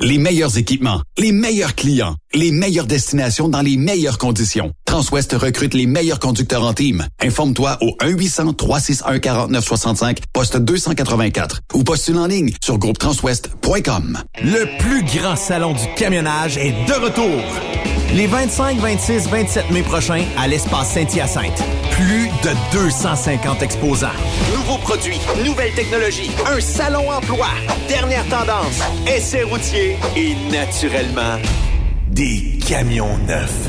Les meilleurs équipements, les meilleurs clients, les meilleures destinations dans les meilleures conditions. Transwest recrute les meilleurs conducteurs en team. Informe-toi au 1-800-361-4965, poste 284 ou postule en ligne sur groupetranswest.com. Le plus grand salon du camionnage est de retour. Les 25, 26, 27 mai prochains à l'espace Saint-Hyacinthe. Plus de 250 exposants. Nouveaux produits, nouvelles technologies, un salon emploi, dernière tendance, essais routiers et naturellement, Des camions neufs.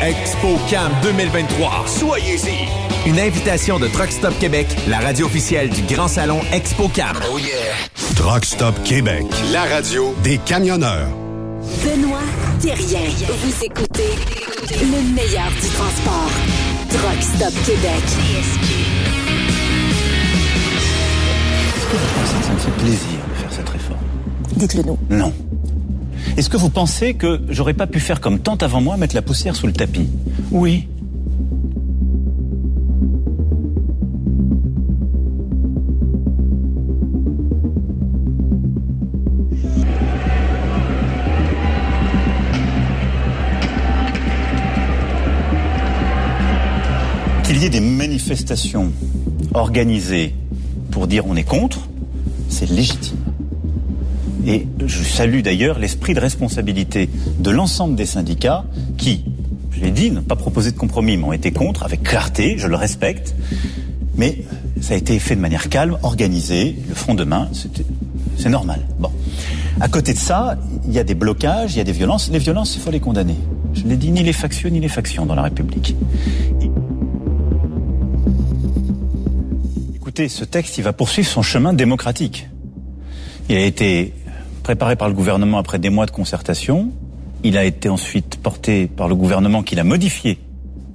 ExpoCam 2023. Soyez-y. Une invitation de Truck Stop Québec, la radio officielle du Grand Salon ExpoCam. Oh yeah. Truck Stop Québec. La radio Des camionneurs. Benoît Thérien. Vous écoutez le meilleur du transport. Truck Stop Québec. Est-ce que vous pensez que ça me fait plaisir de faire cette réforme Dites-le nous. Non. Est-ce que vous pensez que j'aurais pas pu faire comme tant avant moi, mettre la poussière sous le tapis? Oui. Qu'il y ait des manifestations organisées pour dire on est contre, c'est légitime. Et je salue d'ailleurs l'esprit de responsabilité de l'ensemble des syndicats qui, je l'ai dit, n'ont pas proposé de compromis, mais ont été contre, avec clarté, je le respecte. Mais ça a été fait de manière calme, organisée, le front de main, c'est normal. Bon. À côté de ça, il y a des blocages, il y a des violences. Les violences, il faut les condamner. Je l'ai dit, ni les factions, ni les factions dans la République. Écoutez, ce texte, il va poursuivre son chemin démocratique. Il a été préparé par le gouvernement après des mois de concertation. Il a été ensuite porté par le gouvernement qui l'a modifié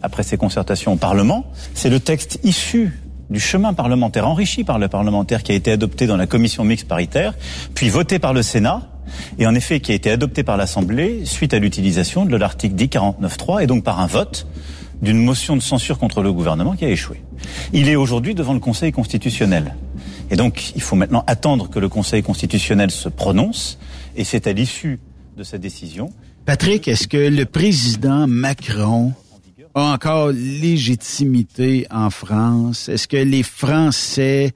après ces concertations au Parlement. C'est le texte issu du chemin parlementaire, enrichi par le parlementaire qui a été adopté dans la commission mixte paritaire, puis voté par le Sénat, et en effet qui a été adopté par l'Assemblée suite à l'utilisation de l'article 10 49.3 et donc par un vote d'une motion de censure contre le gouvernement qui a échoué. Il est aujourd'hui devant le Conseil constitutionnel. Et donc, il faut maintenant attendre que le Conseil constitutionnel se prononce, et c'est à l'issue de sa décision. Patrick, est-ce que le président Macron a encore légitimité en France? Est-ce que les Français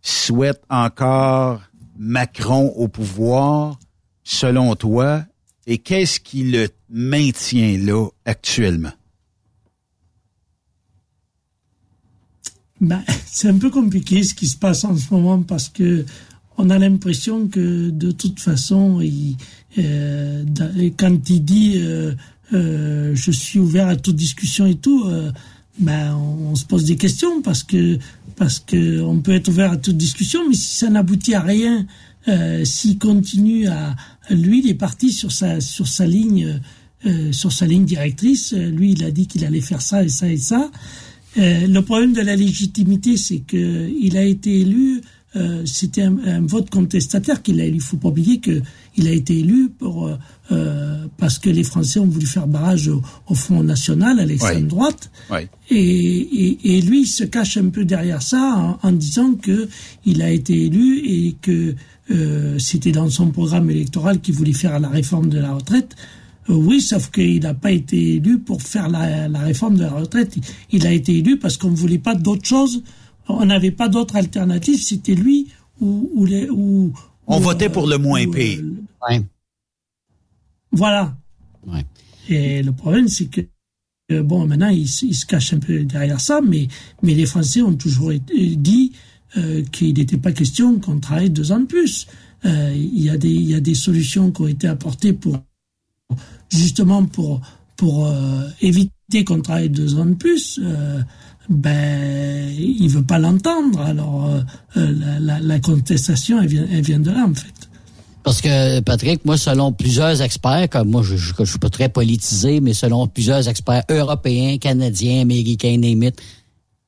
souhaitent encore Macron au pouvoir, selon toi? Et qu'est-ce qui le maintient là actuellement? Ben, c'est un peu compliqué ce qui se passe en ce moment parce que on a l'impression que de toute façon, il, euh, quand il dit euh, euh, je suis ouvert à toute discussion et tout, euh, ben on, se pose des questions parce que parce que on peut être ouvert à toute discussion, mais si ça n'aboutit à rien, euh, s'il continue à lui, il est parti sur sa sur sa ligne sur sa ligne directrice. Lui, il a dit qu'il allait faire ça et ça et ça. Euh, le problème de la légitimité, c'est que il a été élu. euh, C'était un, un vote contestataire qu'il a élu. Il faut pas oublier que il a été élu pour euh, euh, parce que les Français ont voulu faire barrage au, au Front National, à l'extrême droite. Oui. Et, et, et lui, il se cache un peu derrière ça en, en disant que il a été élu et que euh, c'était dans son programme électoral qu'il voulait faire la réforme de la retraite. Euh, oui, sauf qu'il n'a pas été élu pour faire la, la réforme de la retraite. Il, a été élu parce qu'on ne voulait pas d'autre chose. On n'avait pas d'autre alternative. C'était lui ou, ou les. Ou, On ou, votait pour le moins ou, pire. euh, Voilà. Et le problème, c'est que euh, bon, maintenant, il, se- il se cache un peu derrière ça, mais mais les Français ont toujours été- dit euh, qu'il n'était pas question qu'on travaille deux ans de plus. Euh, Il y a des il y a des solutions qui ont été apportées pour justement pour pour euh, éviter qu'on travaille deux ans de plus. Euh, ben, il veut pas l'entendre. Alors, euh, euh, la, contestation, elle vient, elle vient de là, en fait. Parce que, Patrick, moi, selon plusieurs experts, comme moi, je, je suis pas très politisé, mais selon plusieurs experts européens, canadiens, américains, name it,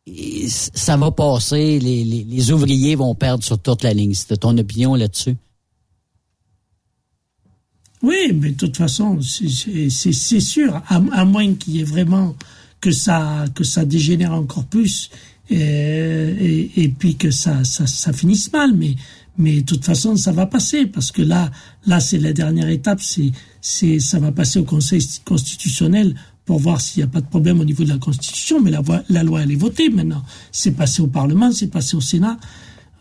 et c- ça va passer, les, les, les ouvriers vont perdre sur toute la ligne. C'était ton opinion là-dessus? Oui, mais de toute façon, c'est- sûr, à, moins qu'il y ait vraiment que ça que ça dégénère encore plus et, et, puis que ça, ça ça finisse mal, mais mais de toute façon ça va passer parce que là là c'est la dernière étape, c'est c'est ça va passer au Conseil constitutionnel pour voir s'il n'y a pas de problème au niveau de la Constitution, mais la, la loi elle est votée maintenant, c'est passé au Parlement, c'est passé au Sénat,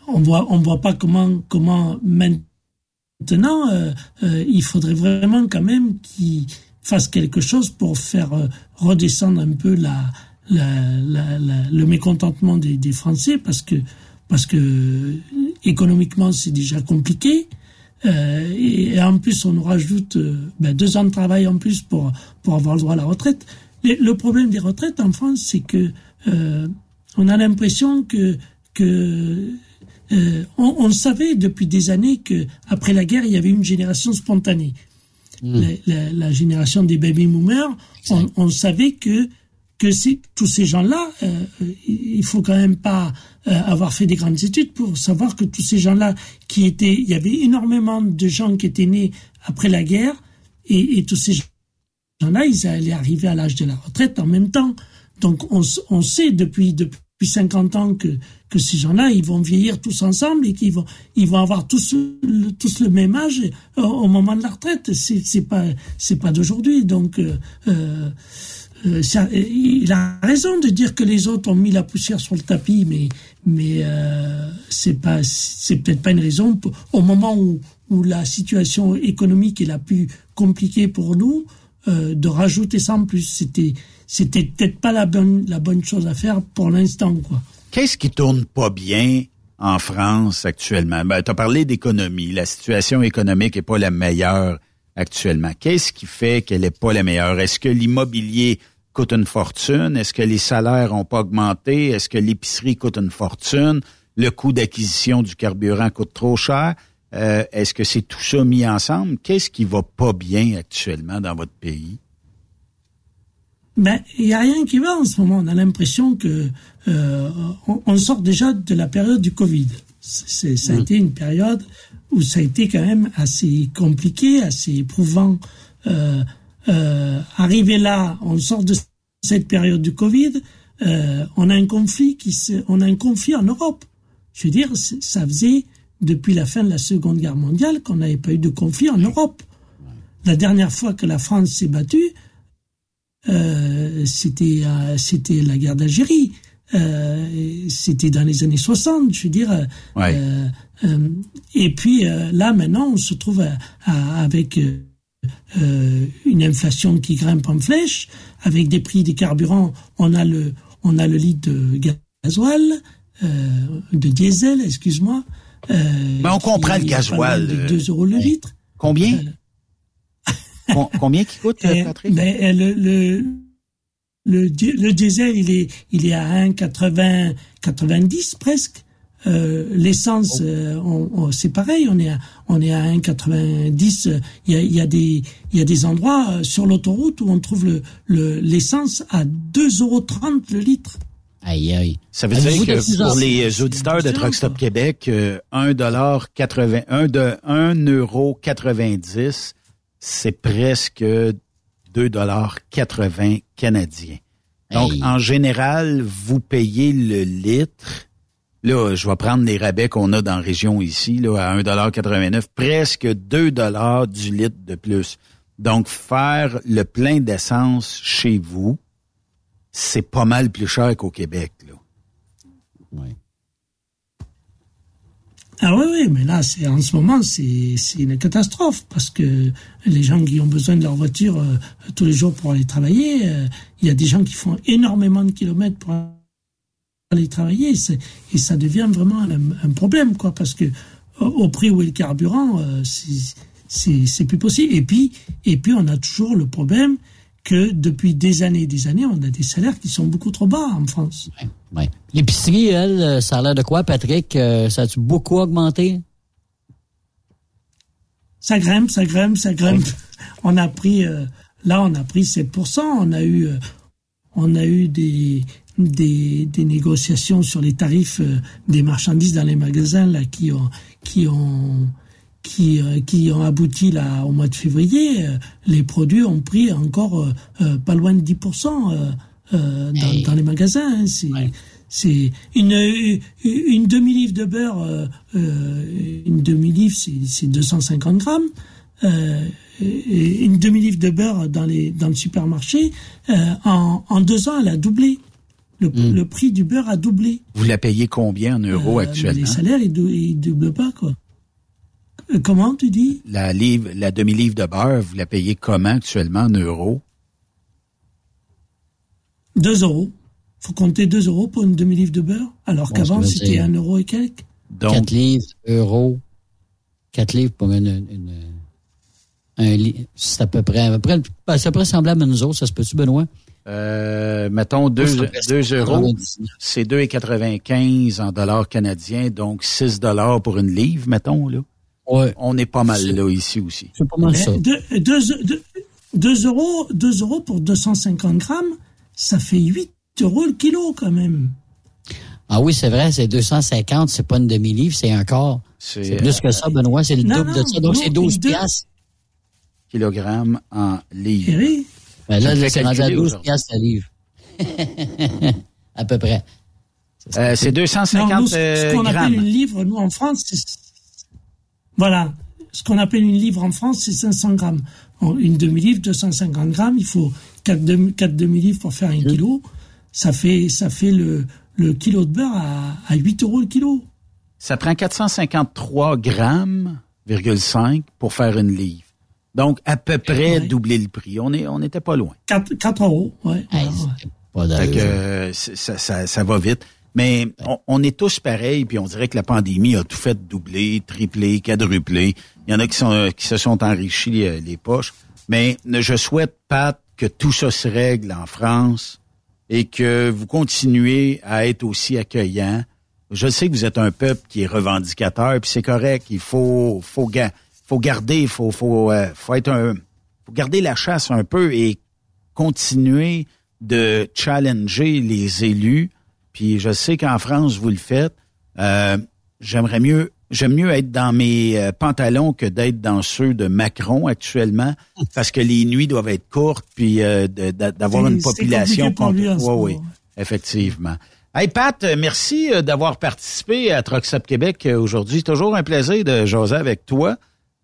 on voit on voit pas comment comment maintenant Maintenant, euh, euh, il faudrait vraiment quand même qu'il fasse quelque chose pour faire euh, redescendre un peu le mécontentement des, Français parce que parce que économiquement c'est déjà compliqué et, en plus on nous rajoute ben, deux ans de travail en plus pour pour avoir le droit à la retraite. Le, problème des retraites en France, c'est que on a l'impression que que euh, on, on savait depuis des années que après la guerre, il y avait une génération spontanée. La, la- la génération des baby boomers, on, on savait que que tous ces gens-là, euh, euh, il faut quand même pas euh, avoir fait des grandes études pour savoir que tous ces gens-là qui étaient, il y avait énormément de gens qui étaient nés après la guerre et, et tous ces gens-là, ils allaient arriver à l'âge de la retraite en même temps. Donc on sait depuis depuis 50 ans que que ces gens-là, ils vont vieillir tous ensemble et qu'ils vont ils vont avoir tous le, tous le même âge au, au moment de la retraite. C'est c'est pas c'est pas d'aujourd'hui. Donc euh, euh, euh, il a raison de dire que les autres ont mis la poussière sur le tapis, mais mais euh, c'est pas c'est peut-être pas une raison pour- au moment où où la situation économique est la plus compliquée pour nous euh, de rajouter ça en plus. C'était c'était peut-être pas la bonne la bonne chose à faire pour l'instant quoi. Qu'est-ce qui tourne pas bien en France actuellement? Ben, tu as parlé d'économie. La situation économique est pas la meilleure actuellement. Qu'est-ce qui fait qu'elle est pas la meilleure? Est-ce que l'immobilier coûte une fortune? Est-ce que les salaires ont pas augmenté? Est-ce que l'épicerie coûte une fortune? Le coût d'acquisition du carburant coûte trop cher? Euh, Est-ce que c'est tout ça mis ensemble? Qu'est-ce qui va pas bien actuellement dans votre pays? Ben, il y a rien qui va en ce moment. On a l'impression que euh, on, on sort déjà de la période du Covid. C'est, ça a été une période où ça a été quand même assez compliqué, assez éprouvant. Euh, euh, arrivé là, on sort de cette période du Covid. euh, on a un conflit qui se, on a un conflit en Europe. Je veux dire, ça faisait depuis la fin de la Seconde Guerre mondiale qu'on n'avait pas eu de conflit en Europe. La dernière fois que la France s'est battue, euh, c'était euh, c'était la guerre d'Algérie. Euh, c'était dans les années 60, je veux dire. euh, Ouais. euh, euh, et puis euh, là, maintenant, on se trouve à- à- avec une inflation qui grimpe en flèche, avec des prix des carburants. On a le on a le litre de gasoil, euh, de diesel, excuse-moi. Euh, Ben, on comprend le gasoil, de euh, 2 euros le litre. Combien? Com- combien qui coûte, Euh, Patrick? ben, euh, le, le, le, le diesel, il est, il est à 1,80, 90 presque. Euh, L'essence, euh, on, on- c'est pareil, on est à, on est à 1,90. euh, Il y a, il y a des, il y a des endroits euh, sur l'autoroute où on trouve le, le, l'essence à 2,30 euros le litre. Aïe, aïe. Ça veut dire que pour les auditeurs de Truck Stop Québec, euh, 1 dollar 80, 1 de 1 euro 90, c'est presque 2 dollars 80 canadiens. Donc, Hey. en général, vous payez le litre. Là, je vais prendre les rabais qu'on a dans la région ici, là, à 1,89 presque 2 dollars du litre de plus. Donc, faire le plein d'essence chez vous, c'est pas mal plus cher qu'au Québec, là. Ah oui, oui, mais là, c'est en ce moment, c'est c'est une catastrophe parce que les gens qui ont besoin de leur voiture euh, tous les jours pour aller travailler, euh, il y a des gens qui font énormément de kilomètres pour aller travailler et, ça devient vraiment un, problème, quoi, parce que au, au prix où est le carburant, euh, c'est- plus possible. Et puis, et puis, on a toujours le problème que depuis des années et des années, on a des salaires qui sont beaucoup trop bas en France. L'épicerie, elle, euh, ça a l'air de quoi, Patrick? Euh, ça a-tu beaucoup augmenté? ça grimpe, ça grimpe, ça grimpe. *laughs* On a pris, euh, là, on a pris 7%. On a eu, euh, on a eu des, des, des négociations sur les tarifs des marchandises dans les magasins là qui ont, qui ont, qui, euh, qui ont abouti là au mois de février. Euh, les produits ont pris encore euh, pas loin de 10% euh, dans, dans les magasins. hein. C'est, c'est une, une demi-livre de beurre, euh, euh, une demi-livre, c'est, c'est 250 grammes. Euh, une demi-livre de beurre dans, les, dans le supermarché, euh, en, en deux ans, elle a doublé. Le, le prix du beurre a doublé. Vous la payez combien en euros Euh, actuellement? les salaires, ils, dou- ils doublent pas, quoi. Comment tu dis? La livre, la demi-livre de beurre, vous la payez comment actuellement en euros? 2 euros. faut compter 2 euros pour une demi-livre de beurre, alors Bon, qu'avant, ça c'était dire- 1 euro et quelques. 4 livres, euros. 4 livres pour une, une- un lit. C'est à peu près, à peu près, ben, c'est à peu près semblable à nous autres, ça se peut-tu, Benoît? Euh, mettons 2 Ça reste euros, 99. c'est 2,95 en dollars canadiens, donc 6 dollars pour une livre, mettons. Là. On est pas mal là ici aussi. C'est pas deux- deux- deux euros, 2 euros pour 250 grammes, ça fait 8 euros le kilo quand même. Ah oui, c'est vrai, c'est 250, c'est pas une demi-livre, c'est un quart. C'est plus que ça, Benoît, c'est le Non, double de non, ça. Donc, non, c'est 12 une deux- piastres. Kilogrammes en livres. Eh oui. Ben là, c'est rendu à calculer 12 aujourd'hui. piastres le livre. *laughs* à peu près. Euh, c'est 250 Non, nous, ce- euh, ce qu'on appelle grammes. une livre, nous en France, c'est voilà, ce qu'on appelle une livre en France, c'est 500 grammes. Une demi-livre, 250 grammes, il faut 4, demi, quatre demi-livres pour faire un kilo. Ça fait, ça fait le, le kilo de beurre à, à 8 euros le kilo. Ça prend 453 grammes, 5 pour faire une livre. Donc, à peu près doubler le prix. On est, on n'était pas loin. 4, 4 euros, ouais. ouais. Pas Fait que, euh, ça, ça, ça va vite. Mais on, on est tous pareils, puis on dirait que la pandémie a tout fait doubler, tripler, quadrupler. Il y en a qui, sont, qui se sont enrichis les, les poches. Mais je souhaite, Pat, que tout ça se règle en France et que vous continuez à être aussi accueillant. Je sais que vous êtes un peuple qui est revendicateur, puis c'est correct. Il faut, faut, faut garder, faut, faut, euh, faut être un, faut garder la chasse un peu et continuer de challenger les élus. Puis je sais qu'en France, vous le faites. Euh, J'aimerais mieux, j'aime mieux être dans mes euh, pantalons que d'être dans ceux de Macron actuellement, parce que les nuits doivent être courtes, puis euh, d'avoir une population pour lui oui, moment. effectivement. Hey Pat, euh, merci d'avoir participé à Up Québec aujourd'hui. C'est toujours un plaisir de jaser avec toi.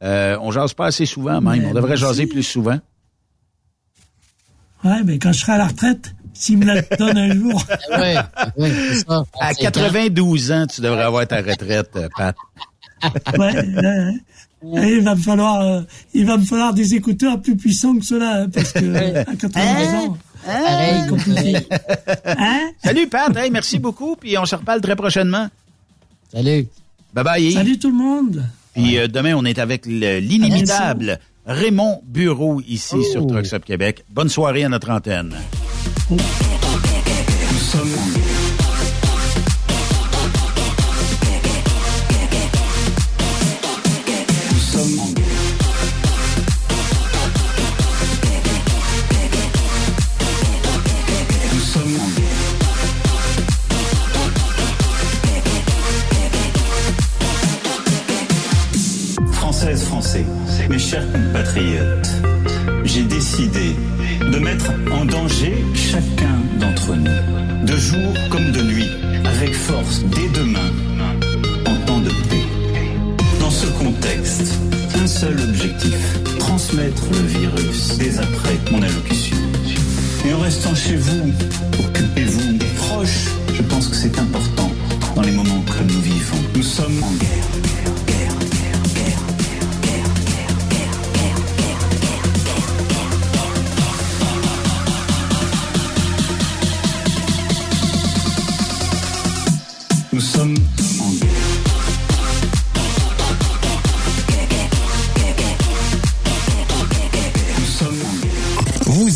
Euh, on jase pas assez souvent même. Mais on devrait merci. jaser plus souvent. Ouais, mais quand je serai à la retraite, s'il me la donne un jour. *laughs* Ouais, ouais, c'est ça. À C'est 92 ans, tu devrais avoir ta retraite, euh, Pat. Ouais, euh, il va me falloir, euh, il va me falloir des écouteurs plus puissants que ceux-là, hein, parce que à 92 ans. Pareil, compliqué. Hein? Salut Pat, hey, merci beaucoup, puis on se reparle très prochainement. Salut. Bye bye. Salut tout le monde. Puis euh, demain, on est avec le- l'inimitable Raymond Bureau ici Oh. sur Trucks Up Québec. Bonne soirée à notre antenne. Nous sommes Nous sommes. Nous sommes. Françaises, Français, mes chers compatriotes, j'ai décidé de mettre en danger de jour comme de nuit, avec force, dès demain, en temps de paix. Dans ce contexte, un seul objectif, transmettre le virus dès après mon allocution. Et en restant chez vous, occupez-vous des proches, je pense que c'est important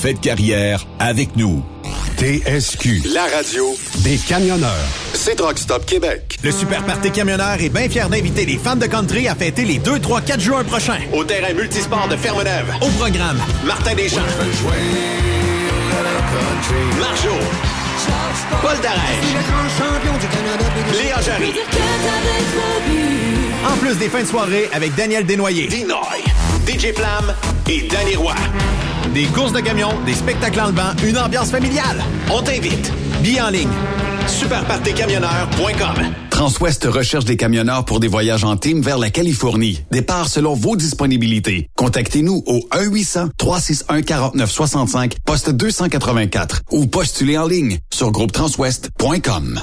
Faites carrière avec nous. TSQ. La radio des camionneurs. C'est Rock Stop Québec. Le Super Party Camionneur est bien fier d'inviter les fans de country à fêter les 2, 3, 4 juin prochains. Au terrain multisport de Fermeneuve. Au programme, Martin Deschamps. Marjo. Paul Darèche. Léa Jarry. en plus des fins de soirée avec Daniel Desnoyers. Dinoy. DJ Flamme et Danny Roy. Des courses de camions, des spectacles en levant, une ambiance familiale. On t'invite. Billets en ligne. Superpartycamionneur.com Transwest recherche des camionneurs pour des voyages en team vers la Californie. Départ selon vos disponibilités. Contactez-nous au 1-800-361-4965, poste 284 ou postulez en ligne sur groupetranswest.com.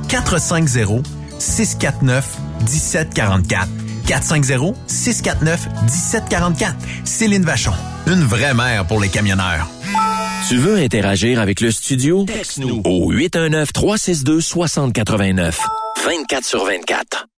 450 649 1744. 450 649 1744. Céline Vachon. Une vraie mère pour les camionneurs. Tu veux interagir avec le studio? Texte-nous au 819-362-6089. 24 sur 24.